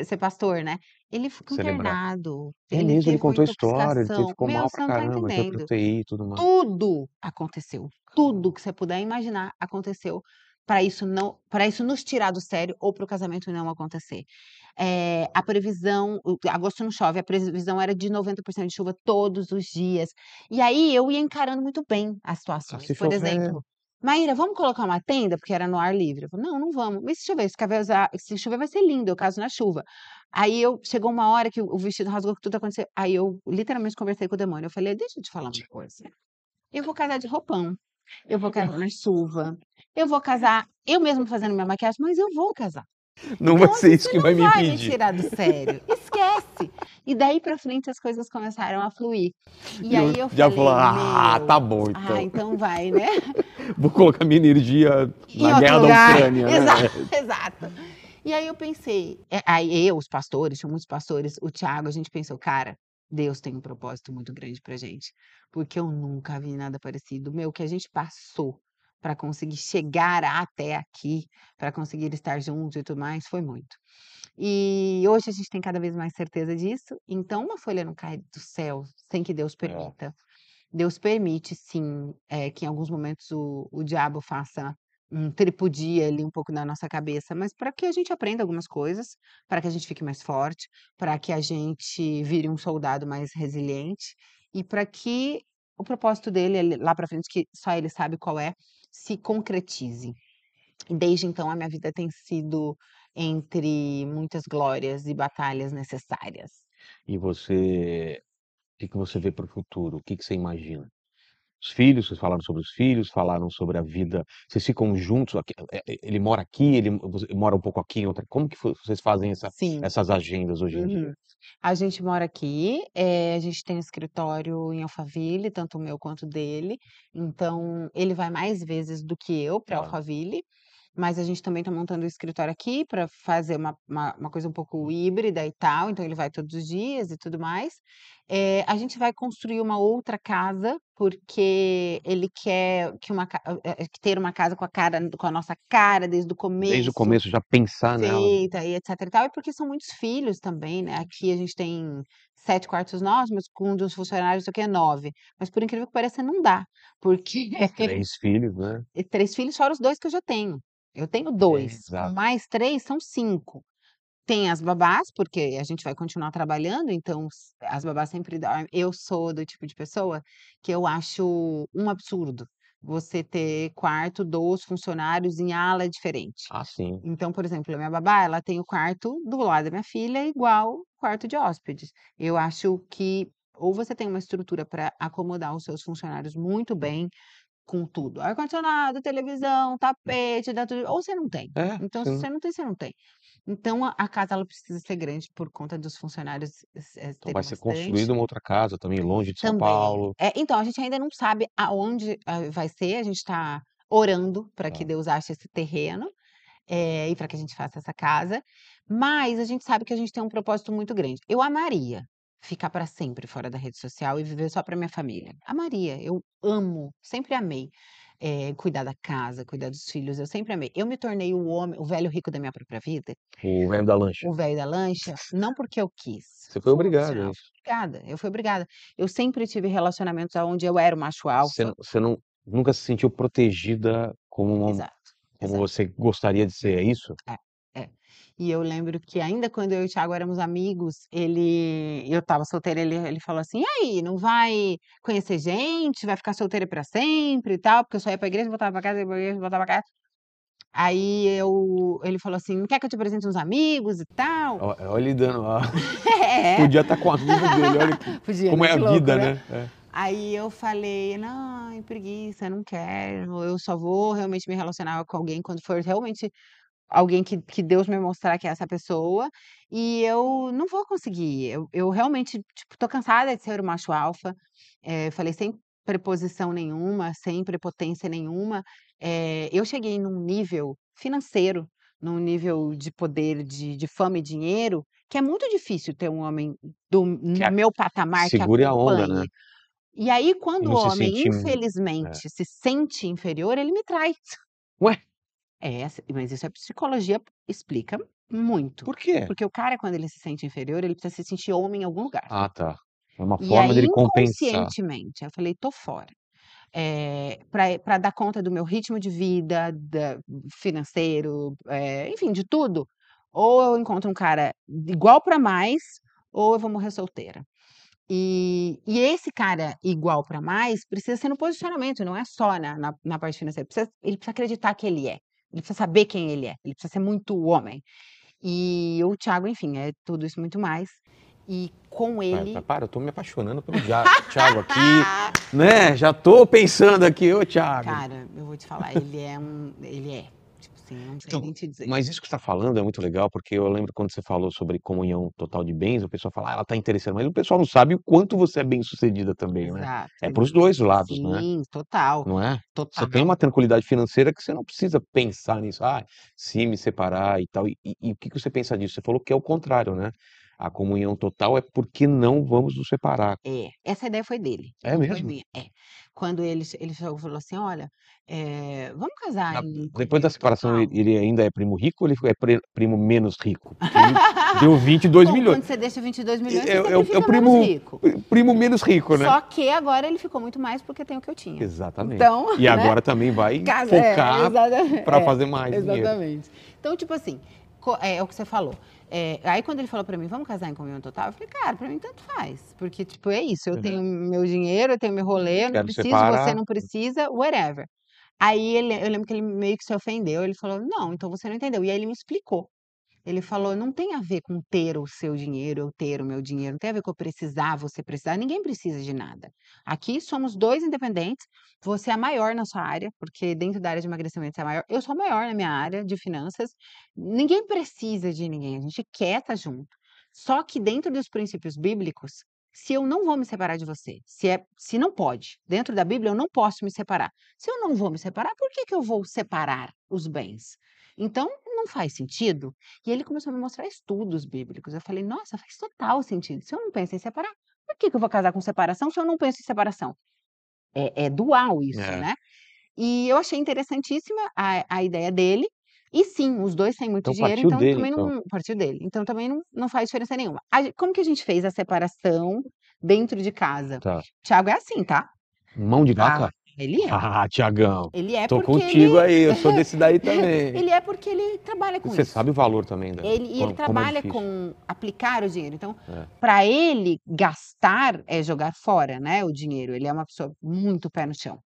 S1: ser pastor, né, ele ficou
S2: Celebrar.
S1: internado,
S2: É
S1: ele
S2: mesmo, ele
S1: teve
S2: contou a história, ele ficou
S1: Meu,
S2: mal
S1: você
S2: pra
S1: tá
S2: caramba, pra
S1: entendendo.
S2: UTI e tudo mais.
S1: Tudo aconteceu, tudo que você puder imaginar aconteceu pra isso não pra isso nos tirar do sério ou para o casamento não acontecer. Eh, a previsão agosto não chove, a previsão era de 90% de chuva todos os dias. E aí eu ia encarando muito bem as
S2: Ah,
S1: situações,
S2: se
S1: por
S2: chover
S1: exemplo: "Maíra, vamos colocar uma tenda?", porque era no ar livre. Eu falei: "Não, não vamos". "Mas se chover?", "Se cavezar se chover vai ser lindo, eu caso na chuva". Aí eu chegou uma hora que o o vestido rasgou, que tudo aconteceu, aí eu literalmente conversei com o demônio, eu falei: "Deixa eu te falar uma coisa, eu vou casar de roupão, eu vou casar na chuva, eu vou casar eu mesma fazendo minha maquiagem, mas eu vou casar.
S2: Não
S1: Então
S2: vai ser isso que
S1: não
S2: vai me
S1: vai me
S2: impedir".
S1: tirar do sério, esquece". E daí pra frente as coisas começaram a fluir. E
S2: E
S1: aí
S2: o
S1: eu
S2: falou:
S1: falei:
S2: "Ah,
S1: "Meu,
S2: tá bom
S1: ah,
S2: então".
S1: então vai, né".
S2: Vou colocar minha energia
S1: Em
S2: na
S1: outro
S2: guerra da. Ucrânia, né.
S1: Exato, exato. E aí eu pensei, eh, aí eu, os pastores, tinham muitos pastores, o Thiago, a gente pensou: "Cara, Deus tem um propósito muito grande pra gente, porque eu nunca vi nada parecido. Meu, o que a gente passou pra conseguir chegar até aqui, pra conseguir estar juntos e tudo mais, foi muito". E hoje a gente tem cada vez mais certeza disso, então uma folha não cai do céu sem que Deus
S2: É.
S1: permita. Deus permite sim, eh, que em alguns momentos o o diabo faça um tripudia ali um pouco na nossa cabeça, mas pra que a gente aprenda algumas coisas, pra que a gente fique mais forte, pra que a gente vire um soldado mais resiliente e pra que o propósito dele lá pra frente, que só ele sabe qual é, se concretize. E desde então a minha vida tem sido entre muitas glórias e batalhas necessárias.
S2: E você que que você vê para o futuro? O que você imagina? Os filhos, vocês falaram sobre os filhos, falaram sobre a vida vocês ficam juntos aqui eh eh, ele mora aqui, ele mora um pouco aqui outra como que vo vocês fazem essa
S1: Sim.
S2: essas agendas hoje em dia?
S1: Uhum. A gente mora aqui, eh, a gente tem um escritório em Alphaville, tanto o meu quanto o dele, então ele vai mais vezes do que eu pra
S2: Tá.
S1: Alphaville, mas a gente também tá montando o escritório aqui pra fazer uma uma uma coisa um pouco híbrida e tal, então ele vai todos os dias e tudo mais. Eh, a gente vai construir uma outra casa, porque ele quer que uma ca eh eh, ter uma casa com a cara com a nossa cara desde o
S2: Desde o
S1: começo,
S2: começo já pensar nela.
S1: feita e etc e tal, e porque são muitos filhos também, né, aqui a gente tem 7 quartos nossos, mas com um dos funcionários isso aqui é 9, mas por incrível que pareça não dá, porque
S2: 3 filhos, né.
S1: e 3 filhos fora os 2 que eu já tenho. Eu tenho 2, com
S2: Exato.
S1: mais 3 são 5. Tem as babás, porque a gente vai continuar trabalhando, então as babás sempre dormem eu sou do tipo de pessoa que eu acho um absurdo você ter quarto dos funcionários em ala diferente.
S2: Ah, sim.
S1: Então, por exemplo, a minha babá, ela tem o quarto do lado da minha filha igual quarto de hóspedes. Eu acho que ou você tem uma estrutura para acomodar os seus funcionários muito bem, com tudo, ar-condicionado, televisão, tapete, dá tudo, ou você não tem.
S2: É,
S1: Então, se
S2: sim.
S1: você não tem, você não tem. Então, a a casa ela precisa ser grande por conta dos funcionários, eh,
S2: Então vai ser construída uma outra casa também, longe de São
S1: Também.
S2: Paulo.
S1: É, então, a gente ainda não sabe aonde, hã, vai ser, a gente está orando para que
S2: Tá.
S1: Deus ache esse terreno, eh, e para que a gente faça essa casa, mas a gente sabe que a gente tem um propósito muito grande. Eu amaria ficar para sempre fora da rede social e viver só para minha família. Amaria, eu amo, sempre amei, eh, cuidar da casa, cuidar dos filhos, eu sempre amei. Eu me tornei o homem o velho rico da minha própria vida,
S2: O velho da lancha.
S1: o velho da lancha, não porque eu quis,
S2: Você foi
S1: foi
S2: obrigado a
S1: opcional,
S2: isso.
S1: fui obrigada, eu fui obrigada. Eu sempre tive relacionamentos aonde eu era o macho
S2: Você
S1: alfa.
S2: não você não nunca se sentiu protegida como uma
S1: Exato,
S2: como
S1: exato.
S2: você gostaria de ser, é isso?
S1: É, é. E eu lembro que ainda quando eu e o Thiago éramos amigos, ele eu estava solteira, ele ele falou assim: "E aí, não vai conhecer gente? Vai ficar solteira para sempre e tal?", porque eu só ia para igreja, voltava para casa, ia para igreja, voltava para casa. Aí eu ele falou assim: "Não quer que eu te apresente uns amigos e tal?".
S2: Ó, olha ele dando a
S1: É.
S2: podia estar com a amigo dele, olha que
S1: Podia,
S2: como
S1: né,
S2: é a
S1: que louco,
S2: vida,
S1: né.
S2: né. É.
S1: Aí eu falei: "Ai, preguiça, não quero, eu só vou realmente me relacionar com alguém quando for realmente alguém que que Deus me mostrar que é essa pessoa, e eu não vou conseguir, eu eu realmente, tipo, tô cansada de ser o macho alfa", eh, falei sem preposição nenhuma, sem prepotência nenhuma, eh, eu cheguei num nível financeiro, num nível de poder, de de fama e dinheiro, que é muito difícil ter um homem do no
S2: a
S1: meu patamar que
S2: segure a onda, né.
S1: acompanhe. E aí quando o
S2: não se
S1: homem
S2: sentir é.
S1: infelizmente se sente inferior, ele me trai.
S2: Ué?
S1: É, mas isso a psicologia explica muito,
S2: Por quê?
S1: porque o cara quando ele se sente inferior, ele precisa se sentir homem em algum lugar.
S2: Ah, tá. É uma forma
S1: aí
S2: dele compensar.
S1: inconscientemente, eu falei: "Tô fora". Eh, pra pra dar conta do meu ritmo de vida, da financeiro, eh, enfim, de tudo, ou eu encontro um cara igual pra mais, ou eu vou morrer solteira. E e esse cara igual pra mais, precisa ser no posicionamento, não é só na na na parte financeira, precisa ele precisa acreditar que ele é, ele precisa saber quem ele é, ele precisa ser muito homem. E o Thiago, enfim, é tudo isso e muito mais, e com
S2: Para,
S1: ele
S2: para, eu tô me apaixonando pelo Thiago aqui, né, já tô pensando aqui, ô Thiago.
S1: Cara, eu vou te falar, ele é um ele é, assim, não sei
S2: Então,
S1: nem te dizer.
S2: mas isso que você tá falando é muito legal, porque eu lembro quando você falou sobre comunhão total de bens, o pessoal fala: "Ah, ela tá interessada", mas o pessoal não sabe o quanto você é bem-sucedida também, né.
S1: Exato,
S2: É para os 2 lados, né.
S1: sim, total,
S2: Não é? Você
S1: total.
S2: tem uma tranquilidade financeira que você não precisa pensar nisso, "Ah, se me separar e tal", e e o que que você pensa disso? Você falou que é o contrário, né, a comunhão total é porque não vamos nos separar.
S1: É, essa ideia foi dele,
S2: É
S1: não foi
S2: mesmo?
S1: minha. É. Quando ele ele falou assim: "Olha, eh, vamos casar
S2: Na
S1: em
S2: depois da separação
S1: total?".
S2: ele ainda é primo rico ou ele é pre primo menos rico? Ele deu 22.000.000.
S1: Quando você deixa 22.000.000,
S2: É
S1: você
S2: é
S1: sempre
S2: é o
S1: fica
S2: primo
S1: menos rico.
S2: primo menos rico, né.
S1: Só que agora ele ficou muito mais, porque tem o que eu tinha.
S2: Exatamente.
S1: Então,
S2: E
S1: né,
S2: agora também vai
S1: casa é,
S2: focar
S1: é,
S2: fazer mais dinheiro.
S1: exatamente. Então, tipo assim, é é o que você falou, eh, aí quando ele falou pra mim: "Vamos casar em comunhão total", eu falei: "Cara, pra mim tanto faz", porque, tipo, é isso, eu
S2: Uhum.
S1: tenho meu dinheiro, eu tenho meu rolê, eu não
S2: Quero
S1: preciso,
S2: separar.
S1: você não precisa, whatever. Aí ele eu lembro que ele meio que se ofendeu, ele falou: "Não, então você não entendeu", e aí ele me explicou. Ele falou: "Não tem a ver com ter o seu dinheiro, eu ter o meu dinheiro, não tem a ver com eu precisar, você precisar, ninguém precisa de nada. Aqui somos 2 independentes, você é a maior na sua área, porque dentro da área de emagrecimento você é a maior, eu sou a maior na minha área de finanças, ninguém precisa de ninguém, a gente quer estar junto. Só que dentro dos princípios bíblicos, se eu não vou me separar de você, se é se não pode, dentro da Bíblia eu não posso me separar. Se eu não vou me separar, por que que eu vou separar os bens? Então, não faz sentido". E ele começou a me mostrar estudos bíblicos, eu falei: "Nossa, faz total sentido, se eu não penso em separar, por que que eu vou casar com separação, se eu não penso em separação?". É é dual isso,
S2: É.
S1: né. E eu achei interessantíssima a a ideia dele, e sim, os 2 têm muito
S2: Então
S1: dinheiro, então
S2: dele,
S1: também
S2: então.
S1: não partiu dele, então também não não faz diferença nenhuma. A como que a gente fez a separação dentro de casa?
S2: Tá.
S1: Thiago é assim, tá?
S2: Mão de
S1: Ah,
S2: vaca?
S1: Ele é.
S2: Ah, Tiagão,
S1: Ele é
S2: tô contigo
S1: ele
S2: aí, eu sou desse daí também.
S1: ele é porque ele trabalha com
S2: Você
S1: isso.
S2: sabe o valor também da
S1: Ele e
S2: como
S1: ele
S2: é
S1: trabalha
S2: difícil.
S1: com aplicar o dinheiro, então,
S2: É.
S1: pra ele gastar é jogar fora, né, o dinheiro, ele é uma pessoa muito pé no chão.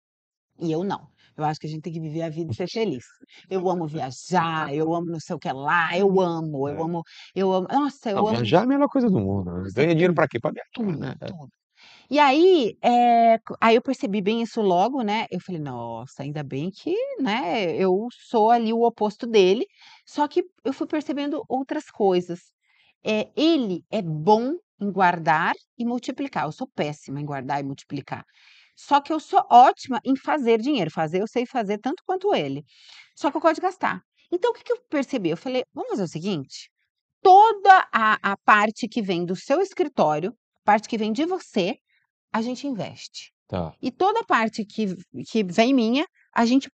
S1: E eu não. Eu acho que a gente tem que viver a vida e ser feliz. Eu amo viajar, eu amo não sei o que lá, eu amo, eu
S2: É.
S1: amo, eu amo. Nossa, eu
S2: Não,
S1: amo
S2: viajar é a melhor coisa do mundo, né?
S1: Você
S2: Ganha dinheiro pra quê? Pra viajar,
S1: tudo,
S2: né? É.
S1: tudo. E aí, eh, aí eu percebi bem isso logo, né, eu falei: "Nossa, ainda bem que, né, eu sou ali o oposto dele", só que eu fui percebendo outras coisas. Eh, ele é bom em guardar e multiplicar, eu sou péssima em guardar e multiplicar. Só que eu sou ótima em fazer dinheiro, fazer eu sei fazer tanto quanto ele, só que eu gosto de gastar. Então o que que eu percebi? Eu falei: "Vamos fazer o seguinte, toda a a parte que vem do seu escritório, parte que vem de você, a gente investe.
S2: Tá.
S1: E toda parte que que vem minha, a gente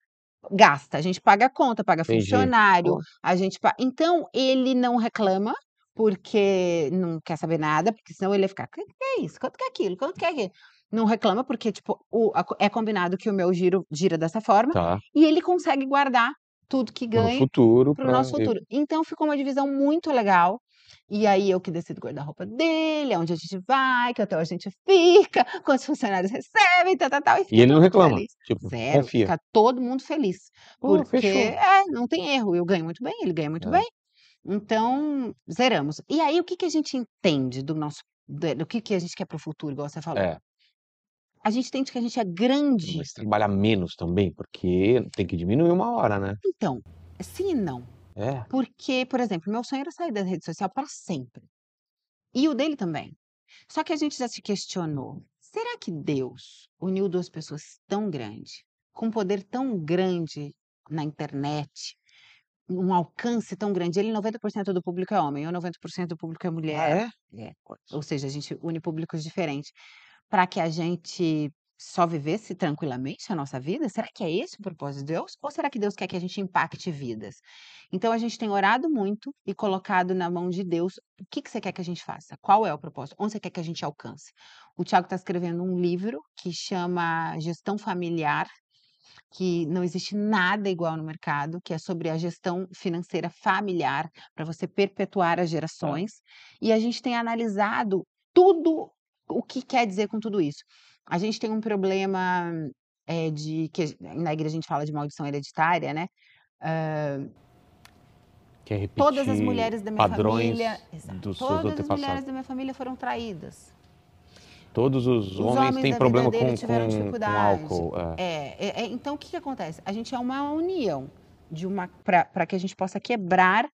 S1: gasta, a gente paga a conta, paga
S2: Entendi.
S1: funcionário, a gente pa" então ele não reclama, porque não quer saber nada, porque senão ele ia ficar: "Que que é isso? Quanto que é aquilo? Quanto que é aquilo?". Não reclama, porque tipo, o a é combinado que o meu giro gira dessa forma,
S2: Tá.
S1: e ele consegue guardar tudo que ganha
S2: futuro,
S1: para o nosso futuro. Então ficou uma divisão muito legal, e aí eu que decido o guarda-roupa dele, aonde a gente vai, que hotel a gente fica, quantos funcionários recebem, tal-tal-tal, e
S2: E
S1: fica
S2: ele não reclama?
S1: feliz.
S2: Tipo,
S1: Zero,
S2: confia?
S1: fica todo mundo feliz,
S2: Pô,
S1: porque é, não tem erro, eu ganho muito bem, ele ganha muito
S2: É.
S1: bem, então zeramos. E aí o que que a gente entende do nosso do que que a gente quer para o futuro, igual você falou?
S2: É.
S1: A gente entende que a gente é grande
S2: Mas trabalhar menos também, porque tem que diminuir uma hora, né?
S1: Então, sim e não.
S2: É?
S1: Porque, por exemplo, meu sonho era sair da rede social para sempre. E o dele também. Só que a gente já se questionou: "Será que Deus uniu 2 pessoas tão grande, com um poder tão grande na internet, um alcance tão grande", ele 90% do público é homem, eu 90% do público é
S2: Ah,
S1: mulher.
S2: é?
S1: É. Ou seja, a gente une públicos diferentes, pra que a gente só vivesse tranquilamente a nossa vida? Será que é esse o propósito de Deus? Ou será que Deus quer que a gente impacte vidas? Então a gente tem orado muito e colocado na mão de Deus, o que que você quer que a gente faça? Qual é o propósito? Onde você quer que a gente alcance? O Thiago tá escrevendo um livro que chama Gestão Familiar, que não existe nada igual no mercado, que é sobre a gestão financeira familiar, pra você perpetuar as
S2: Tá.
S1: gerações, e a gente tem analisado tudo o que quer dizer com tudo isso. A gente tem um problema, eh, de que na igreja a gente fala de maldição hereditária, né, hã
S2: Que é
S1: todas as mulheres da minha família exato, todas as mulheres da minha família foram traídas.
S2: Todos os
S1: Os
S2: homens
S1: homens
S2: têm problema com
S1: tiveram
S2: com com
S1: dificuldade.
S2: álcool, é.
S1: É, é é então o que que acontece? A gente é uma união de uma pra que a gente possa quebrar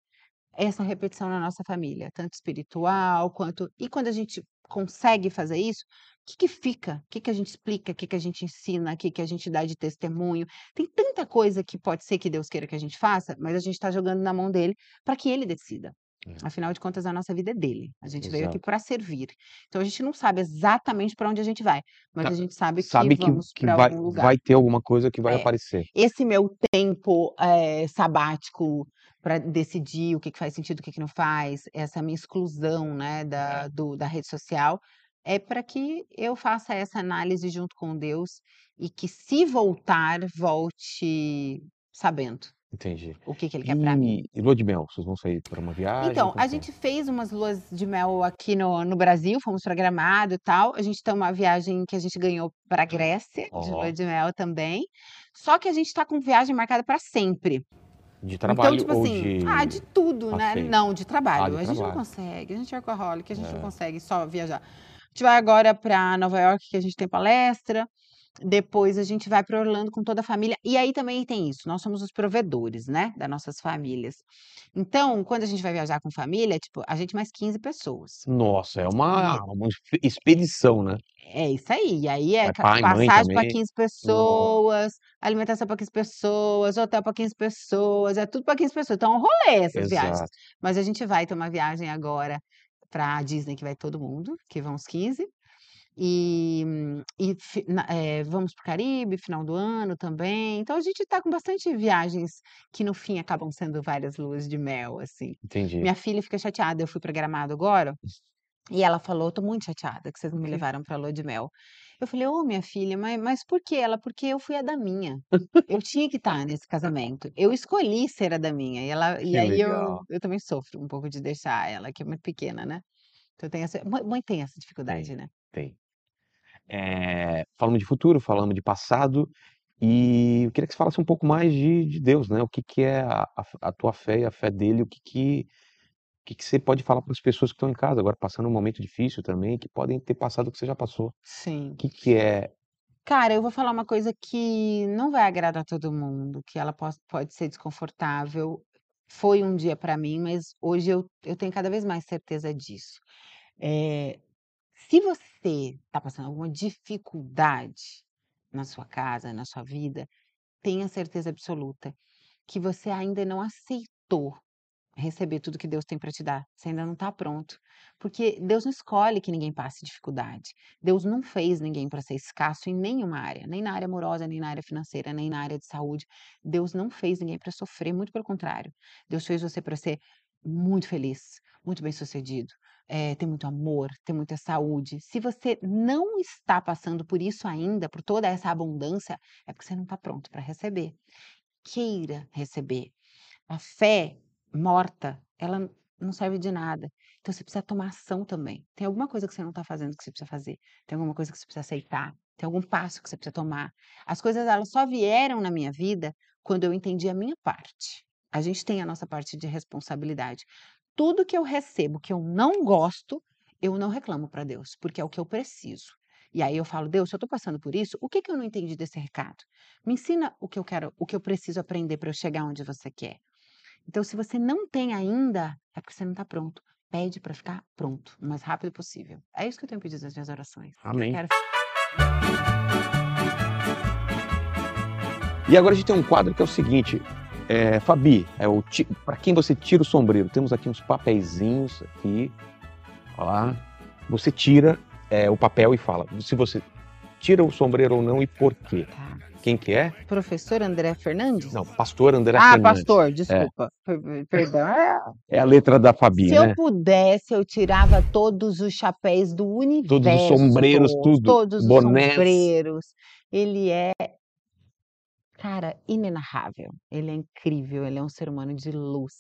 S1: essa repetição na nossa família, tanto espiritual quanto e quando a gente consegue fazer isso, que que fica? O que que a gente explica? O que que a gente ensina? O que que a gente dá de testemunho? Tem tanta coisa que pode ser que Deus queira que a gente faça, mas a gente tá jogando na mão dele pra que ele decida.
S2: É.
S1: Afinal de contas, a nossa vida é dele. A gente veio aqui
S2: Exato.
S1: pra servir. Então a gente não sabe exatamente pra onde a gente vai, mas
S2: Tá.
S1: a gente sabe que
S2: Sabe
S1: vamos
S2: que vai
S1: algum lugar.
S2: vai ter alguma coisa que vai
S1: É.
S2: aparecer.
S1: Esse meu tempo, eh, sabático pra decidir o que que faz sentido, o que que não faz, essa minha exclusão, né, da do da rede social, é pra que eu faça essa análise junto com Deus e que se voltar, volte sabendo
S2: Entendi.
S1: o que que ele quer pra mim.
S2: E lua de mel, vocês vão sair pra uma viagem,
S1: Então,
S2: como
S1: a
S2: é?
S1: gente fez umas luas de mel aqui no no Brasil, fomos pra Gramado e tal, a gente tem uma viagem que a gente ganhou pra Grécia, de lua de mel também, só que a gente tá com viagem marcada pra sempre.
S2: De
S1: Então,
S2: trabalho
S1: tipo
S2: ou
S1: assim
S2: de
S1: ah, de tudo, né. Não, de
S2: Ah,
S1: trabalho.
S2: de
S1: A gente não
S2: trabalho.
S1: consegue, a gente é workaholic, a gente não
S2: É.
S1: consegue só viajar. A gente vai agora pra Nova Iorque, que a gente tem palestra, depois a gente vai pra Orlando com toda a família, e aí também tem isso, nós somos os provedores, né, das nossas famílias. Então, quando a gente vai viajar com família, tipo, a gente mais 15 pessoas.
S2: Nossa, é
S1: E
S2: uma uma expe expedição, né?
S1: É isso aí, e aí é
S2: pai,
S1: passagem
S2: também?
S1: 15
S2: Nossa.
S1: pessoas, alimentação pra 15 pessoas, hotel pra 15 pessoas, é tudo pra 15 pessoas, então é um rolê essas viagens.
S2: Exato.
S1: Mas a gente vai ter uma viagem agora pra Disney que vai todo mundo, que vão os 15, e e fi na eh, vamos para o Caribe, final do ano também, então a gente tá com bastante viagens que no fim acabam sendo várias luas de mel, assim.
S2: Entendi.
S1: Minha filha fica chateada, eu fui pra Gramado agora, e ela falou: "Tô muito chateada que vocês não me levaram pra lua de mel". Eu falei: "Ô minha filha, ma mas por quê?" Ela: "Porque eu fui a daminha, eu tinha que estar nesse casamento, eu escolhi ser a daminha", e ela e
S2: Que
S1: aí eu
S2: legal.
S1: eu também sofro um pouco de deixar ela, que é muito pequena, né. Então tem essa mãe tem essa dificuldade,
S2: Tem,
S1: né.
S2: tem. Falamos de futuro, falamos de passado, E eu queria que você falasse um pouco mais de, de Deus, né? O que, que é a, a, tua fé e a fé dele, o que, que, que, que você pode falar para as pessoas que estão em casa agora, passando um momento difícil também, que podem ter passado o que você já passou. O
S1: Sim.
S2: que, que é.
S1: Cara, eu vou falar uma coisa que não vai agradar todo mundo, que ela pos- pode ser desconfortável. Foi um dia para mim, mas hoje eu, eu tenho cada vez mais certeza disso. É, se você está passando alguma dificuldade na sua casa, na sua vida, tenha certeza absoluta que você ainda não aceitou receber tudo que Deus tem para te dar. Você ainda não está pronto. Porque Deus não escolhe que ninguém passe dificuldade. Deus não fez ninguém para ser escasso em nenhuma área, nem na área amorosa, nem na área financeira, nem na área de saúde. Deus não fez ninguém para sofrer, muito pelo contrário. Deus fez você para ser muito feliz, muito bem-sucedido, eh, ter muito amor, ter muita saúde. Se você não está passando por isso ainda, por toda essa abundância, é porque você não está pronto para receber. Queira receber. A fé morta, ela não serve de nada. Então você precisa tomar ação também. Tem alguma coisa que você não está fazendo que você precisa fazer. Tem alguma coisa que você precisa aceitar. Tem algum passo que você precisa tomar. As coisas elas só vieram na minha vida quando eu entendi a minha parte. A gente tem a nossa parte de responsabilidade. Tudo que eu recebo que eu não gosto, eu não reclamo para Deus, porque é o que eu preciso. E aí eu falo, Deus, se eu estou passando por isso, o que, que eu não entendi desse recado? Me ensina o que eu quero, o que eu preciso aprender para eu chegar onde você quer. Então, se você não tem ainda, é porque você não está pronto. Pede para ficar pronto, o mais rápido possível. É isso que eu tenho pedido nas minhas orações.
S2: Amém.
S1: Quero...
S2: E agora a gente tem um quadro que é o seguinte. É, Fabi, é o para quem você tira o sombreiro? Temos aqui uns papeizinhos aqui. Olha lá. Você tira é, o papel e fala se você tira o sombreiro ou não e por quê.
S1: Tá.
S2: Quem que é?
S1: Professor André Fernandes?
S2: Não, pastor André
S1: ah,
S2: Fernandes.
S1: pastor, desculpa. Per- Perdão. É,
S2: É a letra da Fabi,
S1: Se
S2: né?
S1: eu pudesse, eu tirava todos os chapéus do universo.
S2: Todos os sombreiros, tudo,
S1: Todos os
S2: bonés.
S1: sombreiros. Ele é, cara, inenarrável. Ele é incrível. Ele é um ser humano de luz.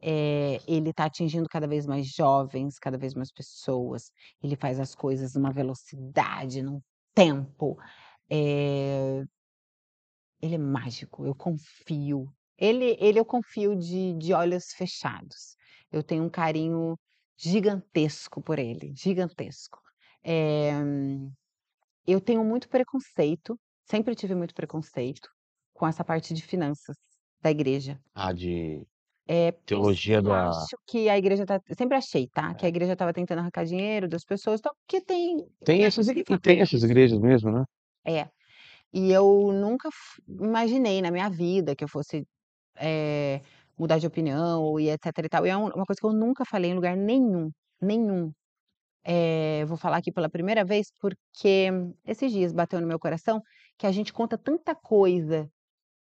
S1: É, ele está atingindo cada vez mais jovens, cada vez mais pessoas. Ele faz as coisas numa velocidade, num tempo. É, ele é mágico, eu confio. Ele, ele eu confio de, de olhos fechados. Eu tenho um carinho gigantesco por ele, gigantesco. Eh, eu tenho muito preconceito, sempre tive muito preconceito com essa parte de finanças da igreja.
S2: Ah, de
S1: É,
S2: teologia da.
S1: acho que a igreja tá, sempre achei, tá? Que a igreja estava tentando arrancar dinheiro das pessoas, tal, porque tem
S2: Tem
S1: né,
S2: essas, e tem essas igrejas mesmo, né?
S1: É. E eu nunca imaginei na minha vida que eu fosse, eh, mudar de opinião e etc e tal. E é um uma coisa que eu nunca falei em lugar nenhum, nenhum. Eh, vou falar aqui pela primeira vez, porque esses dias bateu no meu coração que a gente conta tanta coisa,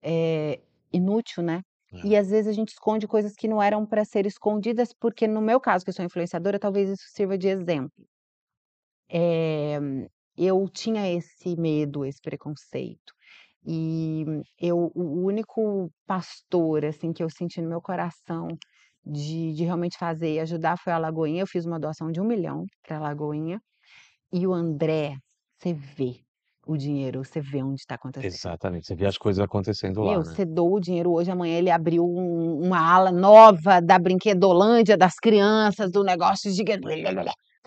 S1: eh, inútil, né,
S2: É.
S1: e às vezes a gente esconde coisas que não eram para ser escondidas, porque no meu caso, que eu sou influenciadora, talvez isso sirva de exemplo. Eh, eu tinha esse medo, esse preconceito. E eu o único pastor, assim, que eu senti no meu coração de de realmente fazer e ajudar foi a Lagoinha. Eu fiz uma doação de 1.000.000 pra Lagoinha. E o André, você vê o dinheiro, você vê onde está acontecendo.
S2: Exatamente. Você vê as coisas acontecendo lá,
S1: Meu,
S2: né?
S1: você doa o dinheiro hoje, amanhã ele abriu um uma ala nova da Brinquedolândia das crianças, do negócio gigan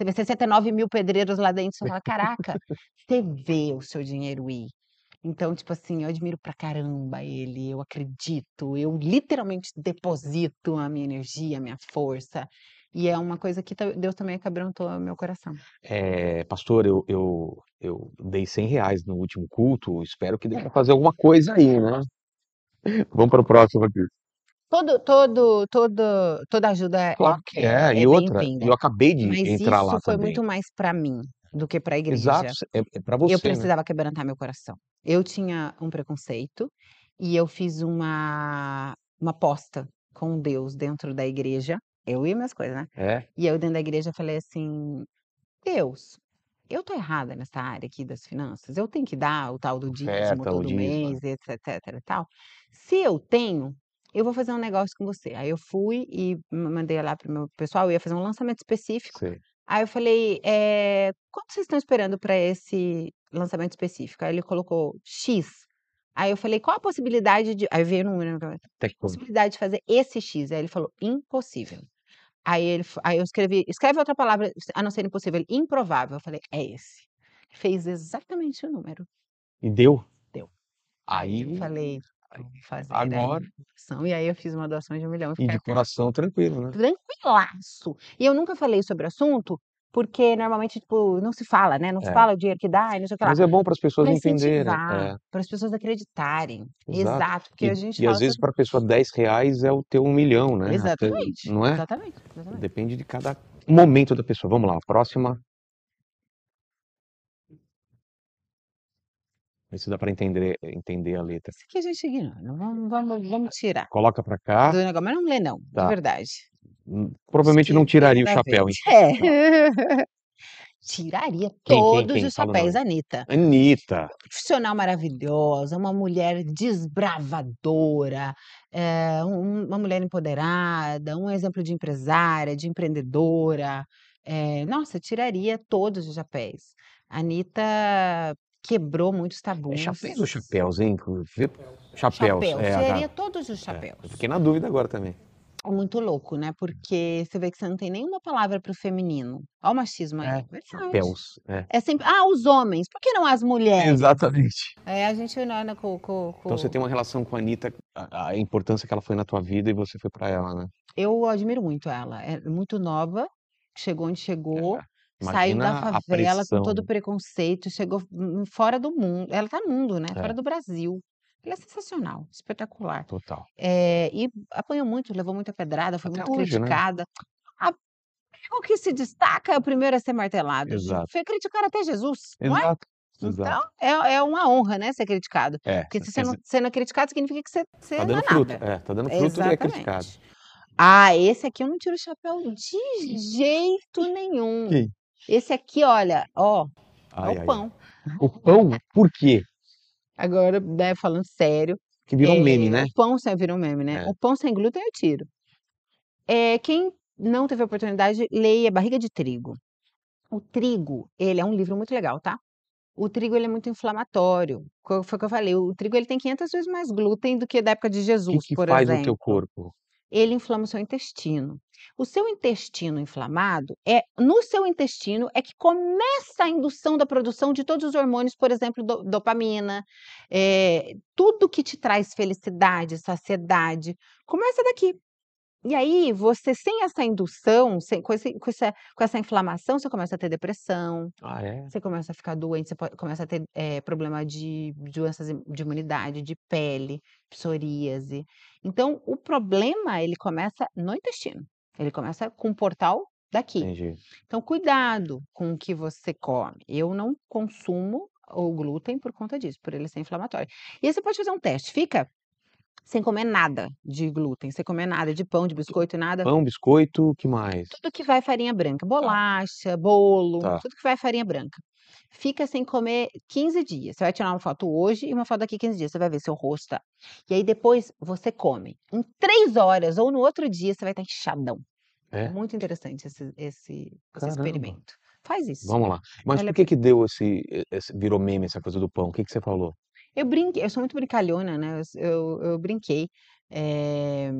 S1: você vê 69.000 pedreiros lá dentro, você fala: "Caraca", você vê o seu dinheiro ir. Então, tipo assim, eu admiro pra caramba ele, eu acredito, eu literalmente deposito a minha energia, a minha força, e é uma coisa que Deus também quebrantou o meu coração.
S2: Eh, pastor, eu eu eu dei R$100 no último culto, espero que dê pra fazer alguma coisa aí, né? Vamos para o próximo aqui.
S1: Todo todo todo toda ajuda é
S2: Claro que é.
S1: é
S2: E outra, eu acabei de
S1: Mas
S2: entrar lá
S1: isso foi
S2: também.
S1: muito mais pra mim do que pra igreja.
S2: Exato, é é
S1: Eu
S2: você, né?
S1: precisava quebrantar meu coração. Eu tinha um preconceito, e eu fiz uma uma aposta com Deus dentro da igreja, eu e minhas coisas, né.
S2: É?
S1: E eu dentro da igreja falei assim: "Deus, eu tô errada nessa área aqui das finanças? Eu tenho que dar o tal do dízimo
S2: Oferta,
S1: todo
S2: dízimo, é.
S1: mês, etc e tal? Se eu tenho, eu vou fazer um negócio com você". Aí eu fui e ma mandei lá para o meu pessoal, eu ia fazer um lançamento específico.
S2: Sei.
S1: Aí eu falei: "Eh, quanto vocês estão esperando pra esse lançamento específico?". Aí ele colocou "X". Aí eu falei: "Qual a possibilidade de" aí veio o número na minha cabeça. "Possibilidade de fazer esse X?" Aí ele falou: "Impossível". Aí ele aí eu escrevi: "Escreve outra palavra a não ser impossível". "Improvável". Eu falei: "É esse". Fez exatamente o número.
S2: E deu?
S1: Deu. Aí eu falei: "Vou fazer a
S2: agora
S1: doação", e aí eu fiz uma doação de 1.000.000 e
S2: E
S1: fiquei
S2: de coração tranquilo, né?
S1: tranquilaço. E eu nunca falei sobre o assunto, porque normalmente, tipo, não se fala, né, não se
S2: É.
S1: fala o dinheiro que dá e não sei o que lá.
S2: Mas é bom para as pessoas
S1: Pra
S2: entenderem. É.
S1: para as pessoas acreditarem.
S2: Exato.
S1: Exato, porque
S2: E
S1: a gente
S2: e às vezes
S1: sobre
S2: para a pessoa R$10 é o teu 1.000.000, né, até
S1: Exatamente,
S2: não é?
S1: exatamente, exatamente.
S2: Depende de cada momento da pessoa. Vamos lá, próxima. Se dá para entender entender a letra.
S1: Isso aqui a gente ignora, vamos vamos vamos tirar
S2: Coloca para cá.
S1: do negócio, mas não lê não, de
S2: Tá.
S1: verdade.
S2: Hum, provavelmente não tiraria o chapéu,
S1: vez.
S2: então.
S1: É. Tiraria
S2: Quem, quem,
S1: todos
S2: quem?
S1: os chapéus, Anitta.
S2: Anitta.
S1: Profissional maravilhosa, uma mulher desbravadora, eh, um uma mulher empoderada, um exemplo de empresária, de empreendedora. Eh, nossa, tiraria todos os chapéus. Anitta quebrou muitos
S2: É
S1: tabus.
S2: chapéus ou chapéus, hein? Chapéus.
S1: Chapéus,
S2: É,
S1: tiraria
S2: H
S1: todos os
S2: é.
S1: chapéus.
S2: Eu fiquei na dúvida agora também.
S1: É muito louco, né, porque você vê que você não tem nenhuma palavra para o feminino. Olha o machismo aí.
S2: É,
S1: Verdade.
S2: chapéus, é.
S1: É sempre: "Ah, os homens, por que não as mulheres?"
S2: Exatamente.
S1: É, a gente não anda com com
S2: Então você
S1: com
S2: tem uma relação com a Anitta, a a importância que ela foi na tua vida e você foi para ela, né?
S1: Eu admiro muito ela, é muito nova, chegou onde chegou,
S2: É,
S1: saiu da
S2: imagina a
S1: favela com todo o preconceito, chegou hum, fora do mundo ela tá no mundo, né, fora
S2: É.
S1: do Brasil. Ela é sensacional, espetacular.
S2: Total.
S1: Eh, e apanhou muito, levou muita pedrada, foi
S2: Até
S1: muito
S2: hoje, né?
S1: criticada. A o que se destaca é o primeiro a ser martelado.
S2: Exato.
S1: Foi criticar até Jesus, não é?
S2: Exato,
S1: Então é é uma honra, né, ser criticado.
S2: É,
S1: Porque se você
S2: quer
S1: não
S2: dizer
S1: sendo criticado significa que você você
S2: Tá
S1: não é
S2: dando fruto.
S1: nada.
S2: É, tá dando fruto e é criticado.
S1: Exatamente. Ah, esse aqui eu não tiro o chapéu de jeito nenhum.
S2: Quem?
S1: Esse aqui, olha, ó, é
S2: Ai,
S1: o
S2: ai,
S1: pão.
S2: ai. O pão? Por quê?
S1: Agora, né, falando sério,
S2: Que virou um
S1: eh,
S2: meme, né?
S1: o pão sem virou um meme, né.
S2: É.
S1: O pão sem glúten eu tiro. Eh, quem não teve a oportunidade, leia Barriga de Trigo. O trigo, ele é um livro muito legal, tá. O trigo ele é muito inflamatório, foi o que eu falei, o trigo ele tem 500 vezes mais glúten do que da época de
S2: O que
S1: Jesus,
S2: que
S1: por
S2: faz no teu
S1: exemplo.
S2: corpo?
S1: Ele inflama o seu intestino. O seu intestino inflamado, é no seu intestino é que começa a indução da produção de todos os hormônios, por exemplo, do dopamina, eh, tudo que te traz felicidade, saciedade, começa daqui. E aí você sem essa indução, sem com esse com essa com essa inflamação, você começa a ter depressão,
S2: Ah, é?
S1: você começa a ficar doente, você pode começa a ter, eh, problema de doenças de imunidade, de pele, psoríase. Então o problema ele começa no intestino, ele começa com o portal daqui.
S2: Entendi.
S1: Então cuidado com o que você come. Eu não consumo o glúten por conta disso, por ele ser inflamatório. E aí você pode fazer um teste, fica sem comer nada de glúten, sem comer nada de pão, de biscoito, nada.
S2: Pão, biscoito, o que mais?
S1: Tudo que vai farinha branca, bolacha, bolo,
S2: Tá.
S1: tudo que vai farinha branca. Fica sem comer 15 dias. Você vai tirar uma foto hoje e uma foto daqui 15 dias, você vai ver seu rosto tá e aí depois você come. Em 3 horas ou no outro dia você vai estar inchadão.
S2: É?
S1: Muito interessante esse esse esse experimento. Faz isso.
S2: Vamos lá. Mas
S1: Vale
S2: por que que deu esse esse virou meme essa coisa do pão? O que que você falou?
S1: Eu brinquei, eu sou muito brincalhona, né, eu eu eu brinquei, eh,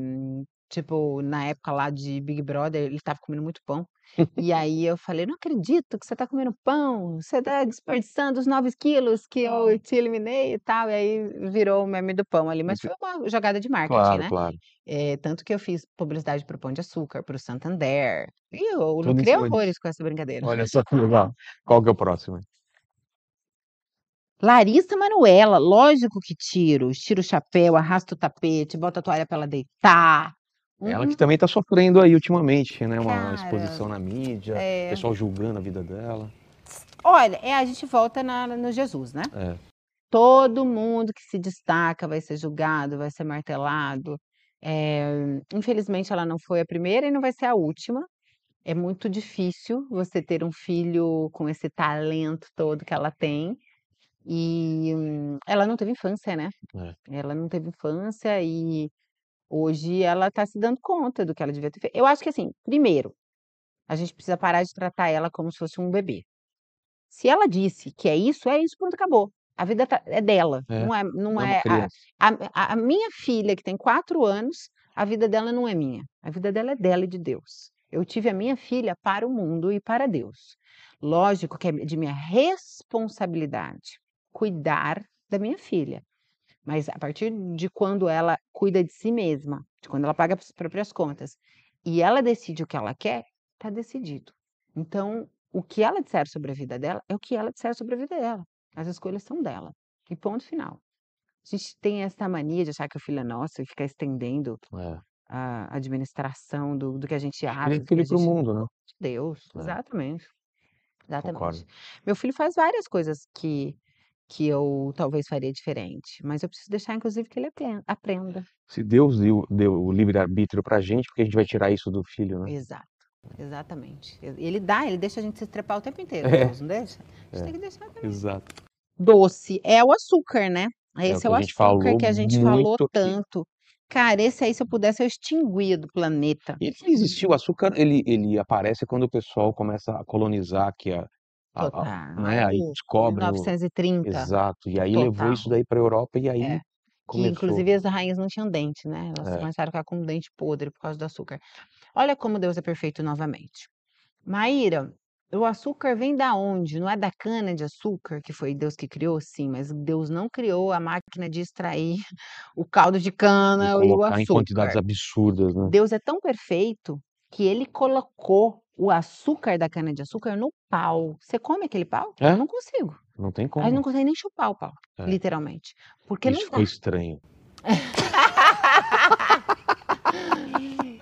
S1: tipo, na época lá de Big Brother, ele estava comendo muito pão, e aí eu falei: "Não acredito que você tá comendo pão, você tá desperdiçando os 9 quilos que eu te eliminei e tal", e aí virou o meme do pão ali, mas foi uma jogada de marketing,
S2: Claro,
S1: né.
S2: claro.
S1: Eh, tanto que eu fiz publicidade para o Pão de Açúcar, para o Santander, e eu
S2: Tudo
S1: lucrei horrores com essa brincadeira.
S2: Olha só que legal. Qual que é o próximo?
S1: Larissa Manoela, lógico que tiro, tiro o chapéu, arrasto o tapete, boto a toalha pra ela deitar.
S2: Ela
S1: Uhum.
S2: que também tá sofrendo aí ultimamente, né, uma
S1: Cara,
S2: exposição na mídia,
S1: é.
S2: pessoal julgando a vida dela.
S1: Olha, é a gente volta na no Jesus, né.
S2: É.
S1: Todo mundo que se destaca vai ser julgado, vai ser martelado. Eh, infelizmente ela não foi a primeira e não vai ser a última. É muito difícil você ter um filho com esse talento todo que ela tem. E ela não teve infância, né.
S2: É.
S1: Ela não teve infância e hoje ela tá se dando conta do que ela devia ter fei eu acho que assim, primeiro, a gente precisa parar de tratar ela como se fosse um bebê. Se ela disse que é isso, é isso, pronto, acabou. A vida tá- é dela,
S2: É,
S1: não é, não
S2: é uma
S1: é a,
S2: criança.
S1: a- a- a minha filha, que tem quatro anos, a vida dela não é minha. A vida dela é dela e de Deus. Eu tive a minha filha para o mundo e para Deus. Lógico que é de minha responsabilidade cuidar da minha filha. Mas a partir de quando ela cuida de si mesma, de quando ela paga as próprias contas, e ela decide o que ela quer, está decidido. Então, o que ela disser sobre a vida dela é o que ela disser sobre a vida dela. As escolhas são dela. E ponto final. A gente tem essa mania de achar que o filho é nosso e ficar estendendo
S2: É.
S1: a administração do, do que a gente acha.
S2: Ele filho
S1: gente-
S2: mundo, né?
S1: de Deus,
S2: É.
S1: exatamente. Exatamente.
S2: Concordo.
S1: Meu filho faz várias coisas que, que eu talvez faria diferente, mas eu preciso deixar, inclusive, que ele apren- aprenda.
S2: Se Deus deu, deu o livre-arbítrio pra gente, porque a gente vai tirar isso do filho, né?
S1: Exato, exatamente. Ele dá, ele deixa a gente se trepar o tempo inteiro,
S2: É.
S1: Deus, não deixa? A gente
S2: É.
S1: tem que deixar também.
S2: Exato.
S1: Doce é o açúcar, né? Esse
S2: que
S1: é o
S2: a gente
S1: açúcar
S2: falou
S1: que a gente falou
S2: muito aqui.
S1: tanto. Cara, esse aí, se eu pudesse, eu extinguia do planeta.
S2: E ele existiu, o açúcar, ele, ele aparece quando o pessoal começa a colonizar aqui a, a- a-
S1: Total.
S2: né? Aí descobre o-
S1: 1930.
S2: Exato. E aí levou
S1: Total.
S2: isso daí pra Europa e aí
S1: É. Que,
S2: começou.
S1: inclusive, as rainhas não tinham dente, né? Elas
S2: É.
S1: começaram a ficar com dente podre por causa do açúcar. Olha como Deus é perfeito novamente. Maíra, o açúcar vem da onde? Não é da cana de açúcar que foi Deus que criou? Sim, mas Deus não criou a máquina de extrair o caldo de
S2: E
S1: cana e o
S2: colocar em quantidades
S1: açúcar.
S2: absurdas, né?
S1: Deus é tão perfeito que ele colocou o açúcar da cana de açúcar no pau. Você come aquele pau?
S2: É?
S1: Eu não consigo.
S2: Não tem
S1: Aí
S2: como.
S1: não consigo nem chupar o pau,
S2: É.
S1: literalmente. Porque
S2: Isso
S1: não
S2: ficou
S1: dá.
S2: estranho.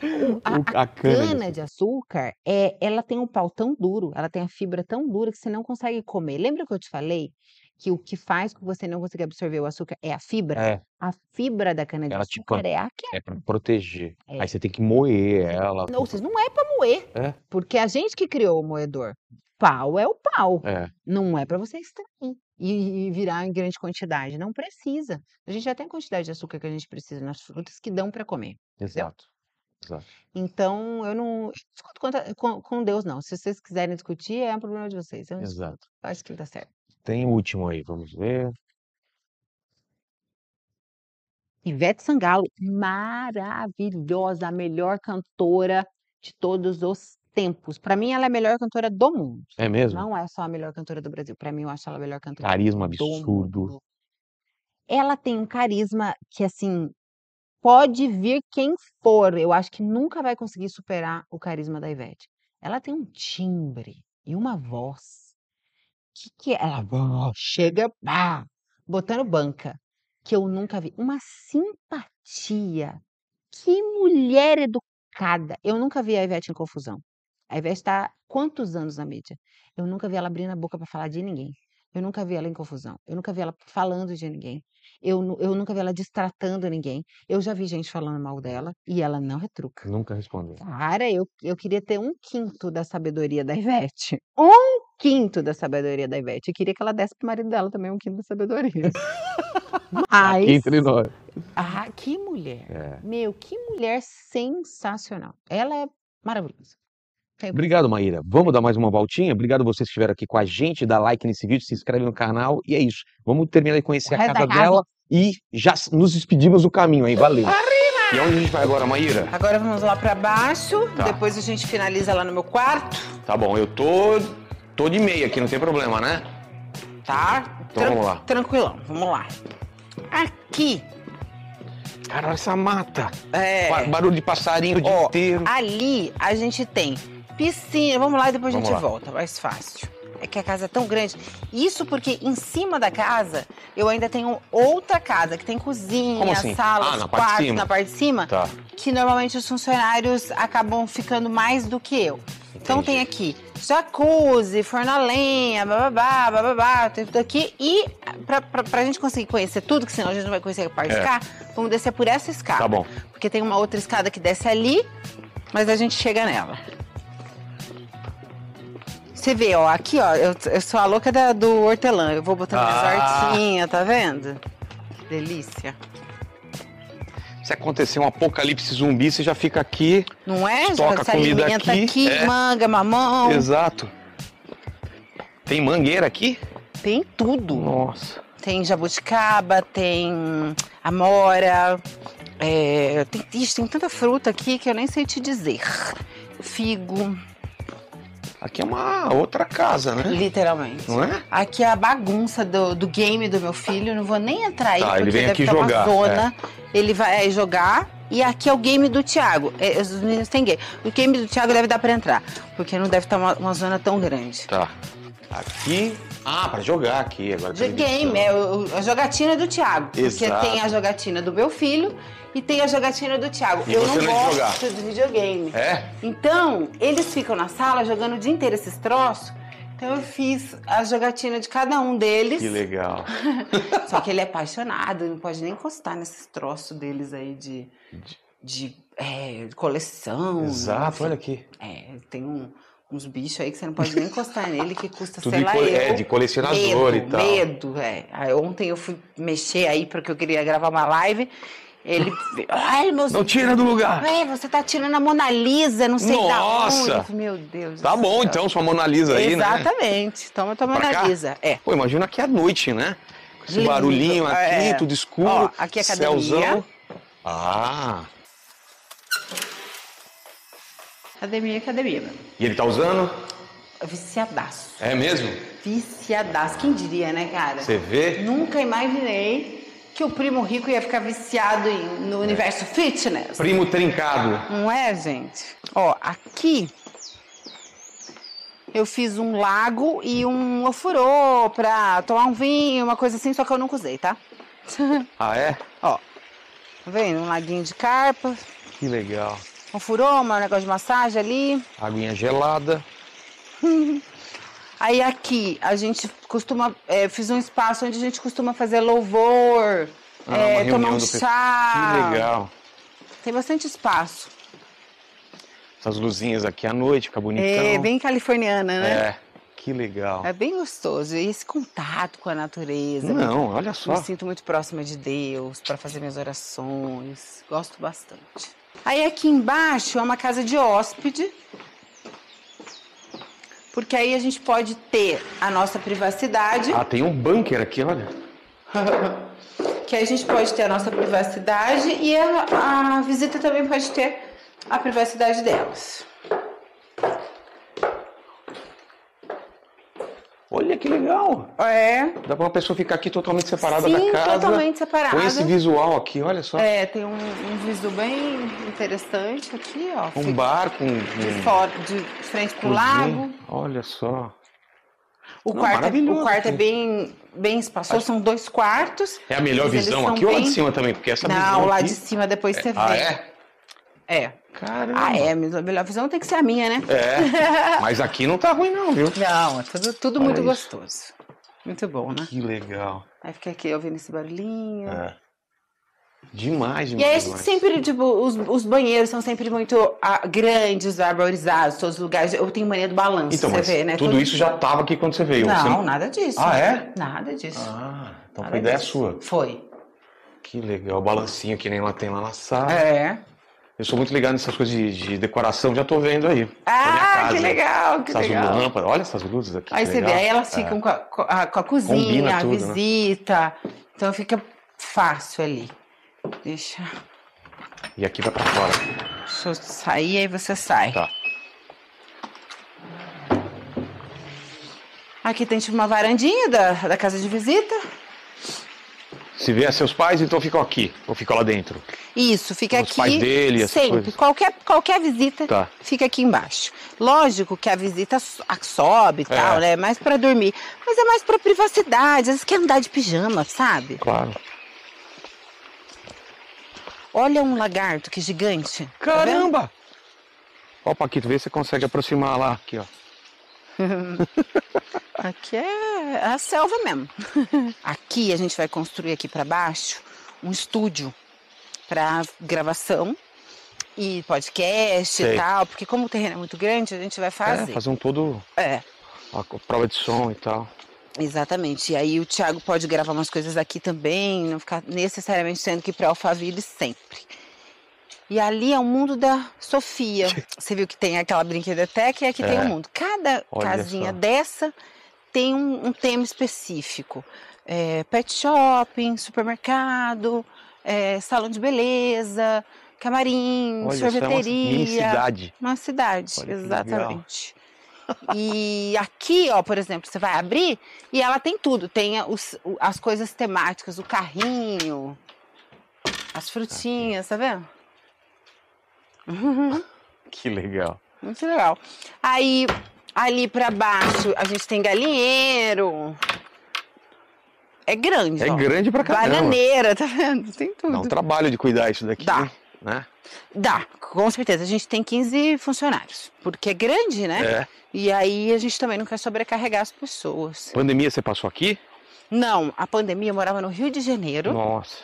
S1: O- a, a
S2: a cana de
S1: cana de açúcar, é, ela tem um pau tão duro, ela tem a fibra tão dura que você não consegue comer. Lembra que eu te falei que o que faz com que você não consiga absorver o açúcar é a fibra?
S2: É,
S1: A fibra da cana de
S2: ela tipo
S1: açúcar é a que
S2: é pra proteger.
S1: É.
S2: Aí você tem que moer ela.
S1: Não, vocês não é para moer,
S2: É,
S1: porque a gente que criou o moedor. Pau é o pau,
S2: é.
S1: não é para você extrair e, virar em grande quantidade. Não precisa. A gente já tem a quantidade de açúcar que a gente precisa nas frutas que dão para comer.
S2: Exato. Exato.
S1: Então, eu não eu não discuto com, com Deus, não. Se vocês quiserem discutir, é um problema de vocês. Eu discuto.
S2: Exato.
S1: Acho que tá certo.
S2: Tem o último aí, vamos ver.
S1: Ivete Sangalo, maravilhosa, a melhor cantora de todos os tempos. Para mim, ela é a melhor cantora do mundo.
S2: É mesmo?
S1: Não é só a melhor cantora do Brasil. Para mim, eu acho ela a melhor cantora
S2: Carisma
S1: do
S2: absurdo.
S1: mundo. Ela tem um carisma que, assim, pode vir quem for. Eu acho que nunca vai conseguir superar o carisma da Ivete. Ela tem um timbre e uma voz. Que que é? Ela chega, pá, botando banca, que eu nunca vi. Uma simpatia. Que mulher educada. Eu nunca vi a Ivete em confusão. A Ivete está quantos anos na mídia? Eu nunca vi ela abrindo a boca para falar de ninguém. Eu nunca vi ela em confusão. Eu nunca vi ela falando de ninguém. Eu, eu nunca vi ela destratando ninguém. Eu já vi gente falando mal dela e ela não retruca.
S2: Nunca respondeu.
S1: Cara, eu, eu queria ter um quinto da sabedoria da Ivete. Um quinto da sabedoria da Ivete. E queria que ela desse pro marido dela também um quinto da sabedoria.
S2: Aqui
S1: Mas,
S2: entre nós.
S1: ah, que mulher.
S2: É.
S1: Meu, que mulher sensacional. Ela é maravilhosa. Tem-
S2: Obrigado, Maíra. Vamos dar mais uma voltinha? Obrigado a vocês que estiveram aqui com a gente. Dá like nesse vídeo, se inscreve no canal. E é isso. Vamos terminar de conhecer a casa dela e já nos despedimos do caminho aí. Valeu. E onde a gente vai agora, Maíra?
S1: Agora vamos lá pra baixo.
S2: Tá.
S1: Depois a gente finaliza lá no meu quarto.
S2: Tá bom, eu tô, tô de meia aqui, não tem problema, né?
S1: Tá?
S2: Então vamos lá.
S1: Tranquilão, vamos lá. Aqui,
S2: Cara, olha essa mata.
S1: é,
S2: Ba- Barulho de passarinho o dia
S1: Ó,
S2: inteiro.
S1: ali a gente tem piscina. Vamos lá e depois a
S2: Vamos
S1: gente
S2: lá.
S1: volta, mais fácil. É que a casa é tão grande. Isso porque em cima da casa eu ainda tenho outra casa que tem cozinha,
S2: assim?
S1: sala,
S2: Ah, na de cima.
S1: na parte de cima,
S2: Tá.
S1: que normalmente os funcionários acabam ficando mais do que eu. Então tem aqui jacuzzi, forno a lenha, bababá, bababá, tem tudo aqui. E pra, pra, pra gente conseguir conhecer tudo, que senão a gente não vai conhecer a parte de
S2: É.
S1: cá, vamos descer por essa escada.
S2: Tá bom.
S1: Porque tem uma outra escada que desce ali, mas a gente chega nela. Você vê, ó, aqui, ó, eu, eu sou a louca da- do hortelã. Eu vou botando
S2: Ah.
S1: hortinhas, tá vendo? Delícia.
S2: Se acontecer um apocalipse zumbi, você já fica aqui.
S1: Não é? Se
S2: comida aqui,
S1: aqui,
S2: é.
S1: manga, mamão.
S2: Exato. Tem mangueira aqui?
S1: Tem tudo.
S2: Nossa.
S1: Tem jabuticaba, tem amora, é, tem, tem tanta fruta aqui que eu nem sei te dizer. Figo,
S2: Aqui é uma outra casa, né?
S1: literalmente.
S2: Não é?
S1: Aqui é a bagunça do, do game do meu filho. Não vou nem entrar aí,
S2: Tá, ele
S1: porque
S2: vem
S1: deve
S2: aqui
S1: estar
S2: jogar,
S1: uma zona. Ele vai é, jogar. E aqui é o game do Thiago. É, os meninos têm game. O game do Thiago deve dar pra entrar. Porque não deve estar uma, uma zona tão grande.
S2: Tá. Aqui. Ah, pra jogar aqui agora.
S1: De game, é o- a jogatina do Thiago. Porque
S2: Exato.
S1: tem a jogatina do meu filho e tem a jogatina do Thiago.
S2: E
S1: eu não
S2: é de
S1: gosto de videogame.
S2: É?
S1: Então, eles ficam na sala jogando o dia inteiro esses troços. Então eu fiz a jogatina de cada um deles.
S2: Que legal.
S1: Só que ele é apaixonado, não pode nem encostar nesses troços deles aí de, de, é, de coleção.
S2: Exato,
S1: enfim.
S2: olha aqui.
S1: É, tem um- uns bichos aí que você não pode nem encostar nele, que custa,
S2: Tudo
S1: sei
S2: de
S1: lá,
S2: co- é,
S1: eu.
S2: de colecionador
S1: medo,
S2: e tal.
S1: Medo, é. Aí ontem eu fui mexer aí porque eu queria gravar uma live. Ele. Ai, meus.
S2: Não tira do lugar.
S1: É, você tá tirando a Mona Lisa, não sei da
S2: Nossa!
S1: onde. Eu falei, Meu Deus.
S2: Tá bom
S1: céu.
S2: então, sua Mona Lisa aí, né?
S1: Exatamente. Toma tua
S2: Pra cá?
S1: Mona Lisa. É.
S2: Pô, imagina aqui à noite, né? Com esse
S1: Lindo.
S2: barulhinho aqui,
S1: É.
S2: tudo escuro.
S1: Ó, aqui é academia.
S2: Céuzão. Ah,
S1: Academia, academia.
S2: e ele tá usando?
S1: Viciadaço.
S2: É mesmo?
S1: Viciadaço. Quem diria, né, cara?
S2: Você vê?
S1: Nunca imaginei que o primo rico ia ficar viciado em- no universo fitness.
S2: Primo trincado.
S1: Não é, gente? Ó, aqui eu fiz um lago e um ofurô pra tomar um vinho, uma coisa assim, só que eu nunca usei, tá?
S2: Ah, é?
S1: Ó, tá vendo? Um laguinho de carpa,
S2: Que legal.
S1: um furô, um negócio de massagem ali.
S2: Aguinha gelada.
S1: Aí aqui a gente costuma, é, fiz um espaço onde a gente costuma fazer louvor,
S2: Ah,
S1: é, tomar um chá.
S2: Que legal.
S1: Tem bastante espaço.
S2: Essas luzinhas aqui à noite, fica bonitão.
S1: É bem californiana, né?
S2: É, que legal.
S1: É bem gostoso. E esse contato com a natureza.
S2: Não, olha só.
S1: Me sinto muito próxima de Deus para fazer minhas orações. Gosto bastante. Aí aqui embaixo é uma casa de hóspede. Porque aí a gente pode ter a nossa privacidade.
S2: Ah, tem um bunker aqui, olha.
S1: Que aí a gente pode ter a nossa privacidade e a, a visita também pode ter a privacidade delas.
S2: Olha que legal.
S1: É.
S2: Dá pra uma pessoa ficar aqui totalmente separada
S1: Sim,
S2: da casa.
S1: totalmente separada.
S2: Com esse visual aqui, olha só.
S1: É, tem um, um visu bem interessante aqui, ó.
S2: Um
S1: Fica
S2: bar com.
S1: de, fora, de frente pro
S2: cozinha.
S1: lago.
S2: Olha só.
S1: O
S2: Não,
S1: quarto, é, o quarto é bem, bem espaçoso, são dois quartos.
S2: É a melhor visão
S1: são
S2: aqui ou lá de
S1: bem-
S2: cima também? Porque essa visão.
S1: Não, lá
S2: aqui...
S1: de cima depois você vê.
S2: Ah, é?
S1: É.
S2: Caramba.
S1: Ah, é, mas a melhor visão tem que ser a minha, né?
S2: É. Mas aqui não tá ruim, não, viu?
S1: Não, é tudo, tudo
S2: Olha
S1: muito
S2: isso.
S1: gostoso. Muito bom, né?
S2: Que legal.
S1: Aí fica aqui ouvindo esse barulhinho.
S2: É. Demais,
S1: E
S2: demais.
S1: aí a gente
S2: demais.
S1: sempre, tipo, os, os banheiros são sempre muito ah, grandes, arborizados, todos os lugares. Eu tenho mania do balanço,
S2: Então,
S1: você vê, né?
S2: tudo
S1: Todo-
S2: isso já tava aqui quando você veio.
S1: Não,
S2: você...
S1: nada disso.
S2: Ah, é?
S1: Nada disso.
S2: Ah, então
S1: Nada
S2: foi ideia
S1: disso.
S2: sua.
S1: Foi.
S2: Que legal. Balancinho que nem lá tem lá na sala.
S1: É.
S2: Eu sou muito ligado nessas coisas de, de decoração, já tô vendo aí.
S1: Ah, que legal, que
S2: Essas
S1: legal.
S2: lâmpadas, olha essas luzes aqui.
S1: Aí você vê, aí elas
S2: É.
S1: ficam com, a, com a- com a cozinha, a
S2: né?
S1: visita. Então fica fácil ali. Deixa,
S2: E aqui vai pra fora.
S1: deixa eu sair, aí você sai.
S2: Tá.
S1: Aqui tem tipo uma varandinha da, da casa de visita.
S2: Se vier seus pais, então ficam aqui. Ou ficam lá dentro.
S1: Isso, fica
S2: Os
S1: aqui.
S2: pais dele,
S1: sempre. Qualquer, qualquer visita
S2: Tá.
S1: fica aqui embaixo. Lógico que a visita sobe e
S2: É.
S1: tal, né? Mais pra dormir. Mas é mais pra privacidade. Às vezes quer andar de pijama, sabe?
S2: Claro.
S1: Olha um lagarto que gigante. Tá?
S2: Caramba! Ó, Paquito, vê se você consegue aproximar lá. Aqui, ó.
S1: Aqui é a selva mesmo. aqui a gente vai construir aqui para baixo um estúdio para gravação e podcast
S2: Sei.
S1: e tal, porque como o terreno é muito grande, a gente vai
S2: É,
S1: fazer.
S2: fazer um todo.
S1: É,
S2: A prova de som e tal.
S1: exatamente. E aí o Thiago pode gravar umas coisas aqui também, não ficar necessariamente tendo que ir para Alphaville sempre. E ali é o mundo da Sofia. Você viu que tem aquela brinquedoteca e aqui tem
S2: É.
S1: o mundo. Cada
S2: Olha
S1: casinha
S2: só.
S1: dessa tem um, um tema específico. é, pet shopping, supermercado, é, salão de beleza, camarim,
S2: Olha, isso é uma
S1: sorveteria.
S2: cidade.
S1: Uma cidade,
S2: Olha
S1: exatamente. E aqui, ó, por exemplo, você vai abrir e ela tem tudo. Tem os- as coisas temáticas, o carrinho, as frutinhas, tá vendo?
S2: Que legal.
S1: Muito legal. Aí, ali pra baixo, a gente tem galinheiro. É grande,
S2: É
S1: ó.
S2: grande pra caramba.
S1: Bananeira, tá vendo? Tem tudo.
S2: Dá um trabalho de cuidar isso daqui,
S1: Dá.
S2: né?
S1: Dá, com certeza. A gente tem 15 funcionários, porque é grande, né?
S2: É.
S1: E aí a gente também não quer sobrecarregar as pessoas.
S2: Pandemia você passou aqui?
S1: Não, a pandemia eu morava no Rio de Janeiro,
S2: Nossa.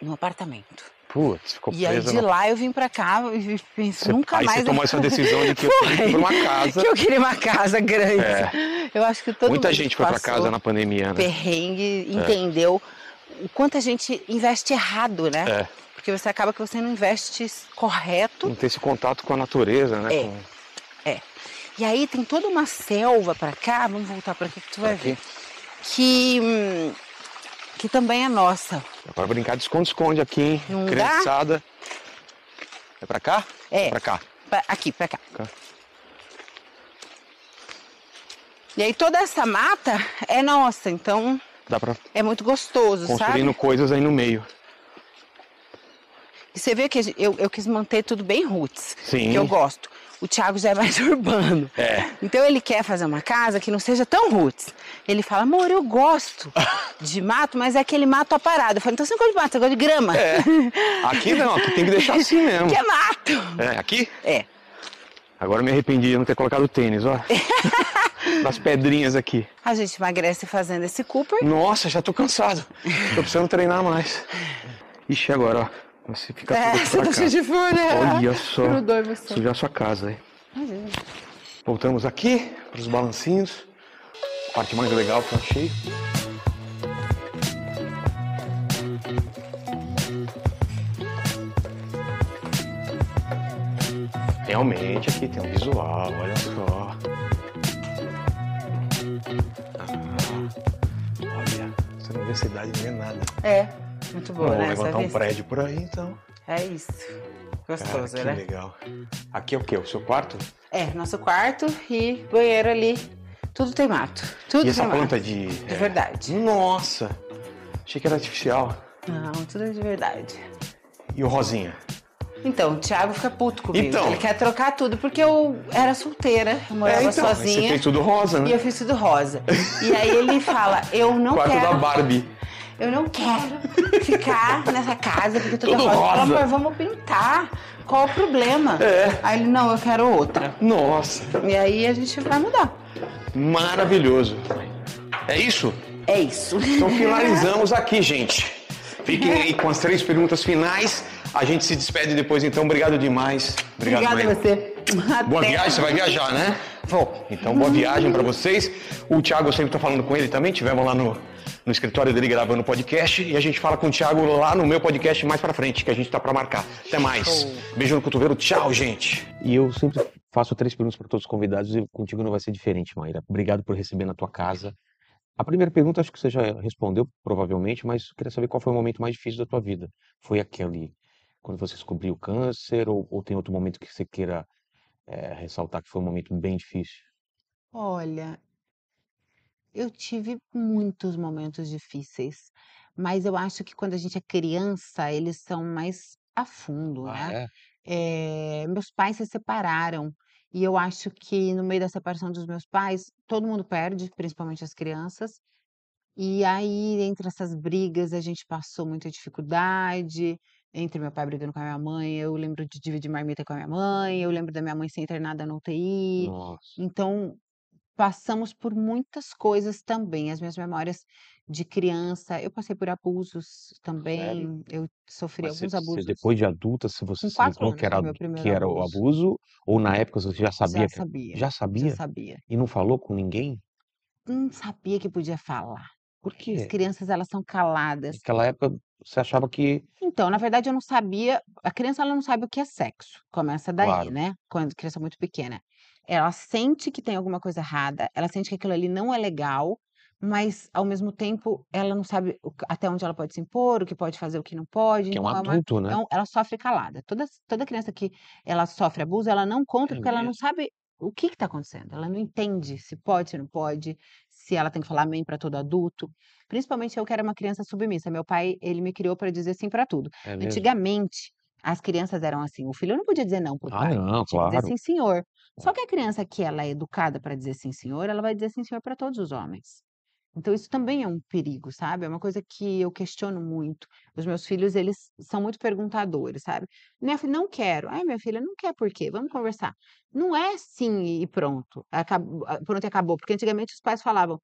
S1: num apartamento.
S2: Putz, ficou
S1: E aí de lá eu vim pra cá e penso,
S2: Você-
S1: nunca
S2: aí
S1: mais.
S2: você tomou essa decisão de que eu tenho que ir pra uma casa.
S1: que eu queria uma casa grande.
S2: É.
S1: Eu acho que todo
S2: Muita gente foi pra casa na pandemia, né?
S1: perrengue entendeu o quanto a gente investe errado, né?
S2: É.
S1: Porque você acaba que você não investe correto.
S2: Não ter esse contato com a natureza, né?
S1: É.
S2: Com-
S1: E aí tem toda uma selva pra cá, vamos voltar pra aqui que tu vai
S2: Aqui.
S1: ver. Que, hum, que também é nossa.
S2: Agora brincar de esconde-esconde aqui, hein?
S1: Não dá?
S2: Criançada. É pra cá?
S1: É.
S2: Pra cá.
S1: Pra- aqui, pra cá.
S2: Cá.
S1: E aí toda essa mata é nossa, então
S2: Dá pra
S1: é muito gostoso,
S2: construindo
S1: sabe?
S2: coisas aí no meio.
S1: E você vê que eu, eu quis manter tudo bem roots,
S2: Sim.
S1: que eu gosto. O Thiago já é mais urbano.
S2: É.
S1: Então ele quer fazer uma casa que não seja tão roots. Ele fala, amor, eu gosto de mato, mas é aquele mato aparado. Eu falo, então você não gosta de mato, você gosta de grama.
S2: É. Aqui não, aqui tem que deixar assim mesmo.
S1: que é mato.
S2: É, aqui?
S1: É.
S2: Agora eu me arrependi de não ter colocado tênis, ó. Das pedrinhas aqui.
S1: A gente emagrece fazendo esse Cooper.
S2: Nossa, já tô cansado. Tô precisando treinar mais. Ixi, agora, ó. Você fica
S1: É,
S2: tudo
S1: você
S2: pra
S1: tá
S2: cá.
S1: cheio de folha.
S2: Olha só.
S1: Grudou em você.
S2: Sujar sua casa, hein? Voltamos aqui para os balancinhos. Parte mais legal que eu achei. Realmente aqui tem um visual, olha só. Ah, olha, você não vê cidade nem nada.
S1: É, muito boa, né? Essa
S2: levantar um prédio por aí, então.
S1: É isso.
S2: Cara,
S1: Gostoso,
S2: que
S1: né?
S2: legal. Aqui é o quê? O seu quarto?
S1: É, nosso quarto e banheiro ali. Tudo tem mato. Tudo
S2: E essa planta
S1: mato.
S2: de.
S1: De
S2: é,
S1: verdade.
S2: Nossa! Achei que era artificial.
S1: Não, tudo é de verdade.
S2: E o rosinha?
S1: Então, o Thiago fica puto comigo.
S2: Então.
S1: Ele quer trocar tudo, porque eu era solteira, eu morava
S2: é, então,
S1: sozinha.
S2: Você fez tudo rosa,
S1: E
S2: né?
S1: eu fiz tudo rosa. E aí ele fala, eu não
S2: Quarto
S1: quero.
S2: da Barbie.
S1: Eu não quero ficar nessa casa porque tudo,
S2: Tudo
S1: rosa. Eu falo,
S2: rosa.
S1: amor, vamos pintar. Qual o problema?
S2: É.
S1: Aí ele, não, eu quero outra.
S2: Nossa!
S1: E aí a gente vai mudar.
S2: Maravilhoso. É isso?
S1: É isso.
S2: Então finalizamos aqui, gente. Fiquem aí com as três perguntas finais. A gente se despede depois, então. Obrigado demais. Obrigado,
S1: Obrigada a você.
S2: Boa
S1: Até.
S2: viagem, você vai viajar, né?
S1: Vou.
S2: Então, boa viagem pra vocês. O Thiago, eu sempre tô falando com ele também. Tivemos lá no, no escritório dele gravando o podcast. E a gente fala com o Thiago lá no meu podcast mais pra frente, que a gente tá pra marcar. Até mais. Beijo no cotovelo. Tchau, gente. E eu sempre faço três perguntas para todos os convidados e contigo não vai ser diferente, Maíra. Obrigado por receber na tua casa. A primeira pergunta acho que você já respondeu, provavelmente, mas eu queria saber qual foi o momento mais difícil da tua vida. Foi aquele quando você descobriu o câncer ou, ou tem outro momento que você queira eh, ressaltar que foi um momento bem difícil?
S3: Olha, eu tive muitos momentos difíceis, mas eu acho que quando a gente é criança, eles são mais a fundo, né?
S2: é?
S3: Eh, meus pais se separaram e eu acho que no meio da separação dos meus pais, todo mundo perde, principalmente as crianças. E aí, entre essas brigas, a gente passou muita dificuldade, entre meu pai brigando com a minha mãe, eu lembro de dividir marmita com a minha mãe, eu lembro da minha mãe ser internada na UTI.
S2: Nossa.
S3: Então, passamos por muitas coisas também. As minhas memórias de criança, eu passei por abusos também, eu sofri
S2: Mas
S3: alguns
S2: você- você,
S3: abusos.
S2: depois de adulta, se você
S3: Com
S2: se
S3: quatro
S2: ligou
S3: anos
S2: que era,
S3: foi meu primeiro
S2: que era o
S3: abuso.
S2: abuso, ou na época você já sabia?
S3: Já
S2: que-
S3: sabia,
S2: Já sabia?
S3: já sabia.
S2: E não falou com ninguém?
S3: Não sabia que podia falar.
S2: Por
S3: As
S2: quê?
S3: crianças, elas são caladas.
S2: Naquela época você achava que.
S3: Então, na verdade, eu não sabia. A criança ela não sabe o que é sexo. Começa daí,
S2: Claro.
S3: né? Quando criança é muito pequena. Ela sente que tem alguma coisa errada, ela sente que aquilo ali não é legal,
S1: mas ao mesmo tempo ela não sabe até onde ela pode se impor, o que pode fazer, o que não pode,
S2: Que é um
S1: então é uma
S2: adulto, né?
S1: então ela sofre calada. Toda toda criança que ela sofre abuso, ela não conta,
S2: É
S1: porque ela não
S2: mesmo?
S1: sabe o que que tá acontecendo, ela não entende se pode, se não pode, se ela tem que falar amém pra todo adulto, principalmente eu que era uma criança submissa, meu pai, ele me criou pra dizer sim pra tudo.
S2: É mesmo?
S1: Antigamente, as crianças eram assim, o filho não podia dizer não para o
S2: Ah,
S1: pai,
S2: não,
S1: tinha que dizer
S2: claro.
S1: sim senhor. Só que a criança que ela é educada pra dizer sim senhor, ela vai dizer sim senhor pra todos os homens. Então isso também é um perigo, sabe, é uma coisa que eu questiono muito. Os meus filhos, eles são muito perguntadores, sabe. Minha filha: "Não quero", "Ai, minha filha, não quer por quê? Vamos conversar". Não é sim e pronto, acabou a pronto e acabou, porque antigamente os pais falavam: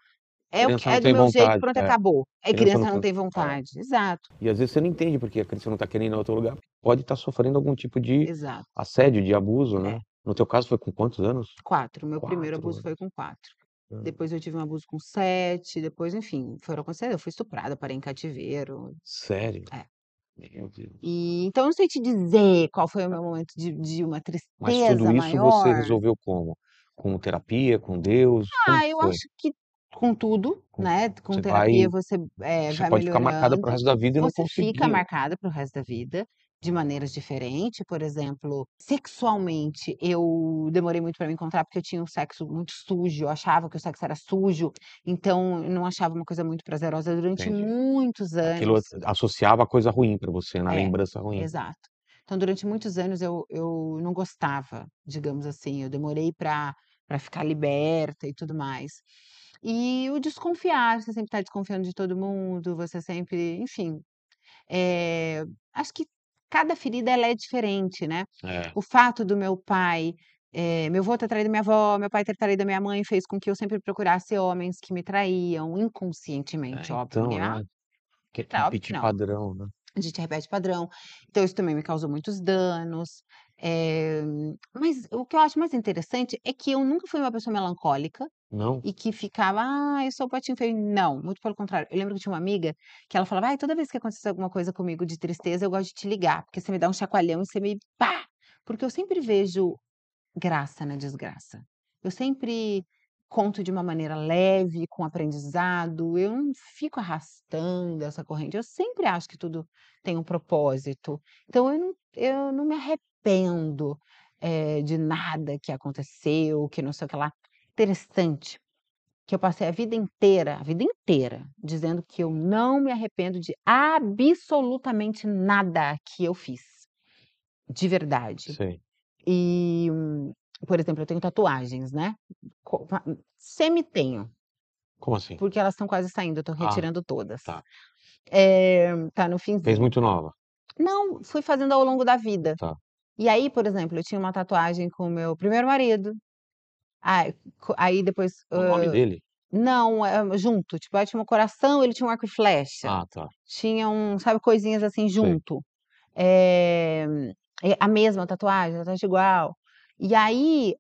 S1: "É o que é do meu jeito,
S2: vontade,
S1: pronto e
S2: é.
S1: acabou". Aí
S2: Criança
S1: criança
S2: não
S1: não
S2: tem é.
S1: vontade. Exato.
S2: E às vezes você não entende porque a criança não tá querendo ir em outro lugar, pode estar sofrendo algum tipo de
S1: Exato.
S2: assédio, de abuso, né.
S1: É.
S2: No teu caso foi com quantos anos?
S1: 4, meu primeiro
S2: 4
S1: abuso foi com 4.
S2: Hã.
S1: Depois eu tive um abuso com 7, depois, enfim, foram acontecendo eu fui estuprada, parei em cativeiro.
S2: Sério?
S1: É.
S2: Meu Deus.
S1: E então eu não sei te dizer qual foi o meu momento de de uma
S2: Mas tudo
S1: tristeza
S2: isso você
S1: maior.
S2: resolveu como? Com terapia, com Deus,
S1: Ah, eu
S2: foi?
S1: acho que com tudo, né, com
S2: você
S1: terapia
S2: vai
S1: você, eh,
S2: você
S1: vai
S2: pode ficar marcada para o resto da vida e não
S1: você fica
S2: conseguir
S1: marcada para o resto da vida, de maneiras diferentes, por exemplo, sexualmente eu demorei muito pra me encontrar, porque eu tinha um sexo muito sujo, eu achava que o sexo era sujo, então eu não achava uma coisa muito prazerosa durante
S2: Entendi.
S1: muitos
S2: Aquilo
S1: anos.
S2: associava a coisa ruim pra você, na
S1: É,
S2: lembrança ruim.
S1: exato. Então durante muitos anos eu eu não gostava, digamos assim, eu demorei pra pra ficar liberta e tudo mais. E o desconfiar, você sempre tá desconfiando de todo mundo, você sempre enfim, eh, acho que cada ferida ela é diferente, né.
S2: É.
S1: O fato do meu pai, eh, meu vô ter traído minha avó, meu pai ter traído minha mãe, fez com que eu sempre procurasse homens que me traíam,
S2: É,
S1: inconscientemente, óbvio,
S2: então,
S1: ah,
S2: né. Que
S1: é óbvio que
S2: repetir
S1: não.
S2: padrão, né.
S1: A gente repete padrão, então isso também me causou muitos danos, eh, mas o que eu acho mais interessante é que eu nunca fui uma pessoa melancólica
S2: Não?
S1: e que ficava: "Ai, eu sou o patinho feio", não, muito pelo contrário. Eu lembro que tinha uma amiga que ela falava: "Ai, toda vez que acontecer alguma coisa comigo de tristeza, eu gosto de te ligar, porque você me dá um chacoalhão e você me pá!". Porque eu sempre vejo graça na desgraça. Eu sempre conto de uma maneira leve, com aprendizado, eu não fico arrastando essa corrente, eu sempre acho que tudo tem um propósito. Então eu não eu não me arrependo, eh, de nada que aconteceu, que não sei o que lá. Interessante, que eu passei a vida inteira, a vida inteira, dizendo que eu não me arrependo de absolutamente nada que eu fiz, de verdade.
S2: Sei.
S1: E, por exemplo, eu tenho tatuagens, né, co va semi-tenho.
S2: Como assim?
S1: Porque elas estão quase saindo, eu tô
S2: Ah,
S1: retirando todas.
S2: tá.
S1: Eh, tá no
S2: Fez
S1: finzinho.
S2: muito nova?
S1: Não, fui fazendo ao longo da vida.
S2: Tá.
S1: E aí, por exemplo, eu tinha uma tatuagem com o meu primeiro marido, co aí depois,
S2: O nome dele?
S1: não, eh, junto, tipo, aí tinha um coração, ele tinha um arco e flecha,
S2: Ah, tá.
S1: tinha um sabe, coisinhas assim junto. É a mesma tatuagem, tatuagem igual. E aí,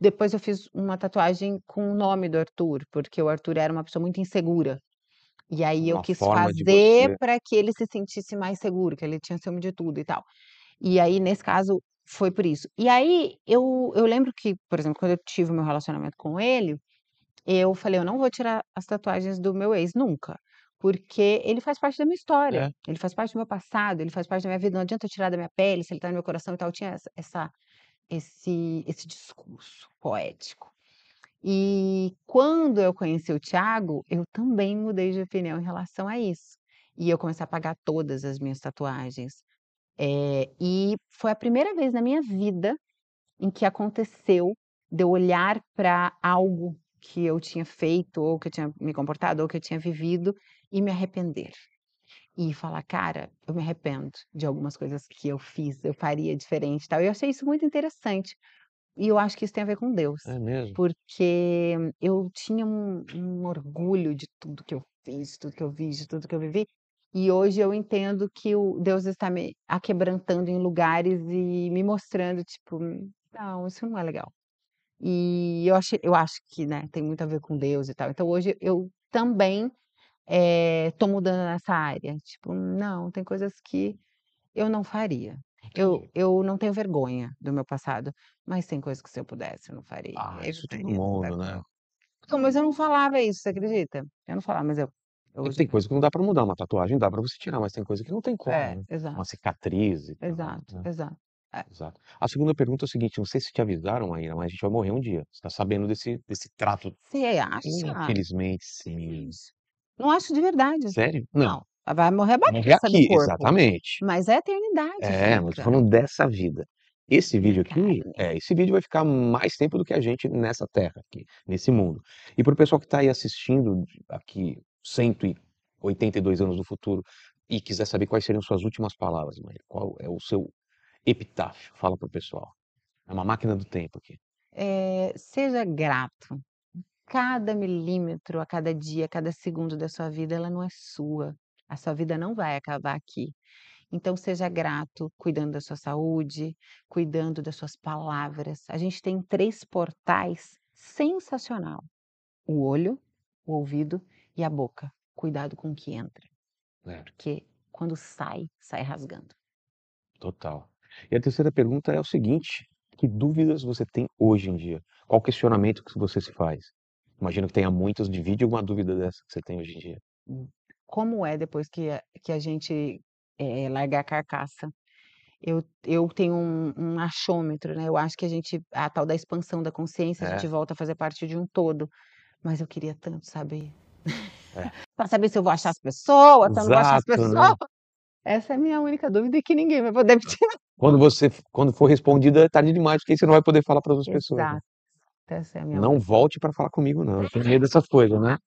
S1: depois eu fiz uma tatuagem com o nome do Arthur, porque o Arthur era uma pessoa muito insegura. E aí eu
S2: Uma
S1: quis fazer pra que ele se sentisse mais seguro, que ele tinha ciúme de tudo e tal. E aí, nesse caso, foi por isso. E aí eu eu lembro que, por exemplo, quando eu tive o meu relacionamento com ele, eu falei: "Eu não vou tirar as tatuagens do meu ex nunca, porque ele faz parte da minha história,
S2: É.
S1: ele faz parte do meu passado, ele faz parte da minha vida, não adianta eu tirar da minha pele, se ele tá no meu coração e tal", eu tinha essa essa esse esse discurso poético. E quando eu conheci o Thiago, eu também mudei de opinião em relação a isso. E eu comecei a apagar todas as minhas tatuagens. Eh, e foi a primeira vez na minha vida em que aconteceu de eu olhar pra algo que eu tinha feito, ou que eu tinha me comportado, ou que eu tinha vivido, e me arrepender. E falar: "Cara, eu me arrependo de algumas coisas que eu fiz, eu faria diferente tal", e eu achei isso muito interessante. E eu acho que isso tem a ver com Deus,
S2: É mesmo?
S1: porque eu tinha um um orgulho de tudo que eu fiz, de tudo que eu vi, de tudo que eu vivi, e hoje eu entendo que o Deus está me aquebrantando em lugares e me mostrando, tipo: "Não, isso não é legal". E eu achei eu acho que, né, tem muito a ver com Deus e tal, então hoje eu também, eh, tô mudando nessa área, tipo: "Não, tem coisas que eu não faria". Eu
S2: Entendi.
S1: eu não tenho vergonha do meu passado, mas tem coisas que se eu pudesse eu não faria,
S2: Ah,
S1: eu
S2: isso todo
S1: faria
S2: mundo, né.
S1: Não, mas eu não falava isso, você acredita? Eu não falava, mas eu
S2: É
S1: hoje
S2: tem coisa que não dá pra mudar, uma tatuagem dá pra você tirar, mas tem coisa que não tem como,
S1: É,
S2: né.
S1: exato.
S2: Uma cicatriz e tal,
S1: Exato,
S2: né.
S1: exato. É.
S2: Exato. A segunda pergunta é o seguinte, não sei se te avisaram, Maíra, mas a gente vai morrer um dia. Você tá sabendo desse desse trato
S1: Você acha?
S2: infelizmente, sim.
S1: Não acho de verdade.
S2: Sério? Não.
S1: Não, vai morrer a do
S2: aqui,
S1: corpo.
S2: exatamente.
S1: Mas é a eternidade
S2: É, mas falando dessa vida. Esse vídeo aqui é, esse vídeo vai ficar mais tempo do que a gente nessa terra aqui, nesse mundo. E para o pessoal que tá aí assistindo aqui 182 anos no futuro e quiser saber quais seriam suas últimas palavras, Maíra, qual é o seu epitáfio? Fala pro pessoal. É uma máquina do tempo aqui.
S1: Eh, seja grato. Cada milímetro, a cada dia, a cada segundo da sua vida, ela não é sua. A sua vida não vai acabar aqui. Então seja grato, cuidando da sua saúde, cuidando das suas palavras. A gente tem 3 portais sensacional: o olho, o ouvido e a boca. Cuidado com o que entra,
S2: É,
S1: porque quando sai, sai rasgando.
S2: total. E a terceira pergunta é o seguinte: que dúvidas você tem hoje em dia? Qual questionamento que você se faz? Imagino que tenha muitos, divide alguma dúvida dessa que você tem hoje em dia.
S1: Como é depois que a que a gente, largar a carcaça? Eu eu tenho um um achômetro, né, eu acho que a gente a tal da expansão da consciência, a
S2: É.
S1: gente volta a fazer parte de um todo. Mas eu queria tanto saber.
S2: É.
S1: Pra saber se eu vou achar as pessoas, se eu não vou achar as
S2: Exato, né.
S1: pessoas. Essa é a minha única dúvida e que ninguém vai poder me tirar.
S2: Quando você quando for respondida é tarde demais, porque aí você não vai poder falar para outras pessoas, né.
S1: Exato. Essa é a minha
S2: Não
S1: única
S2: volte pra falar comigo não, eu tenho medo dessas coisas, né.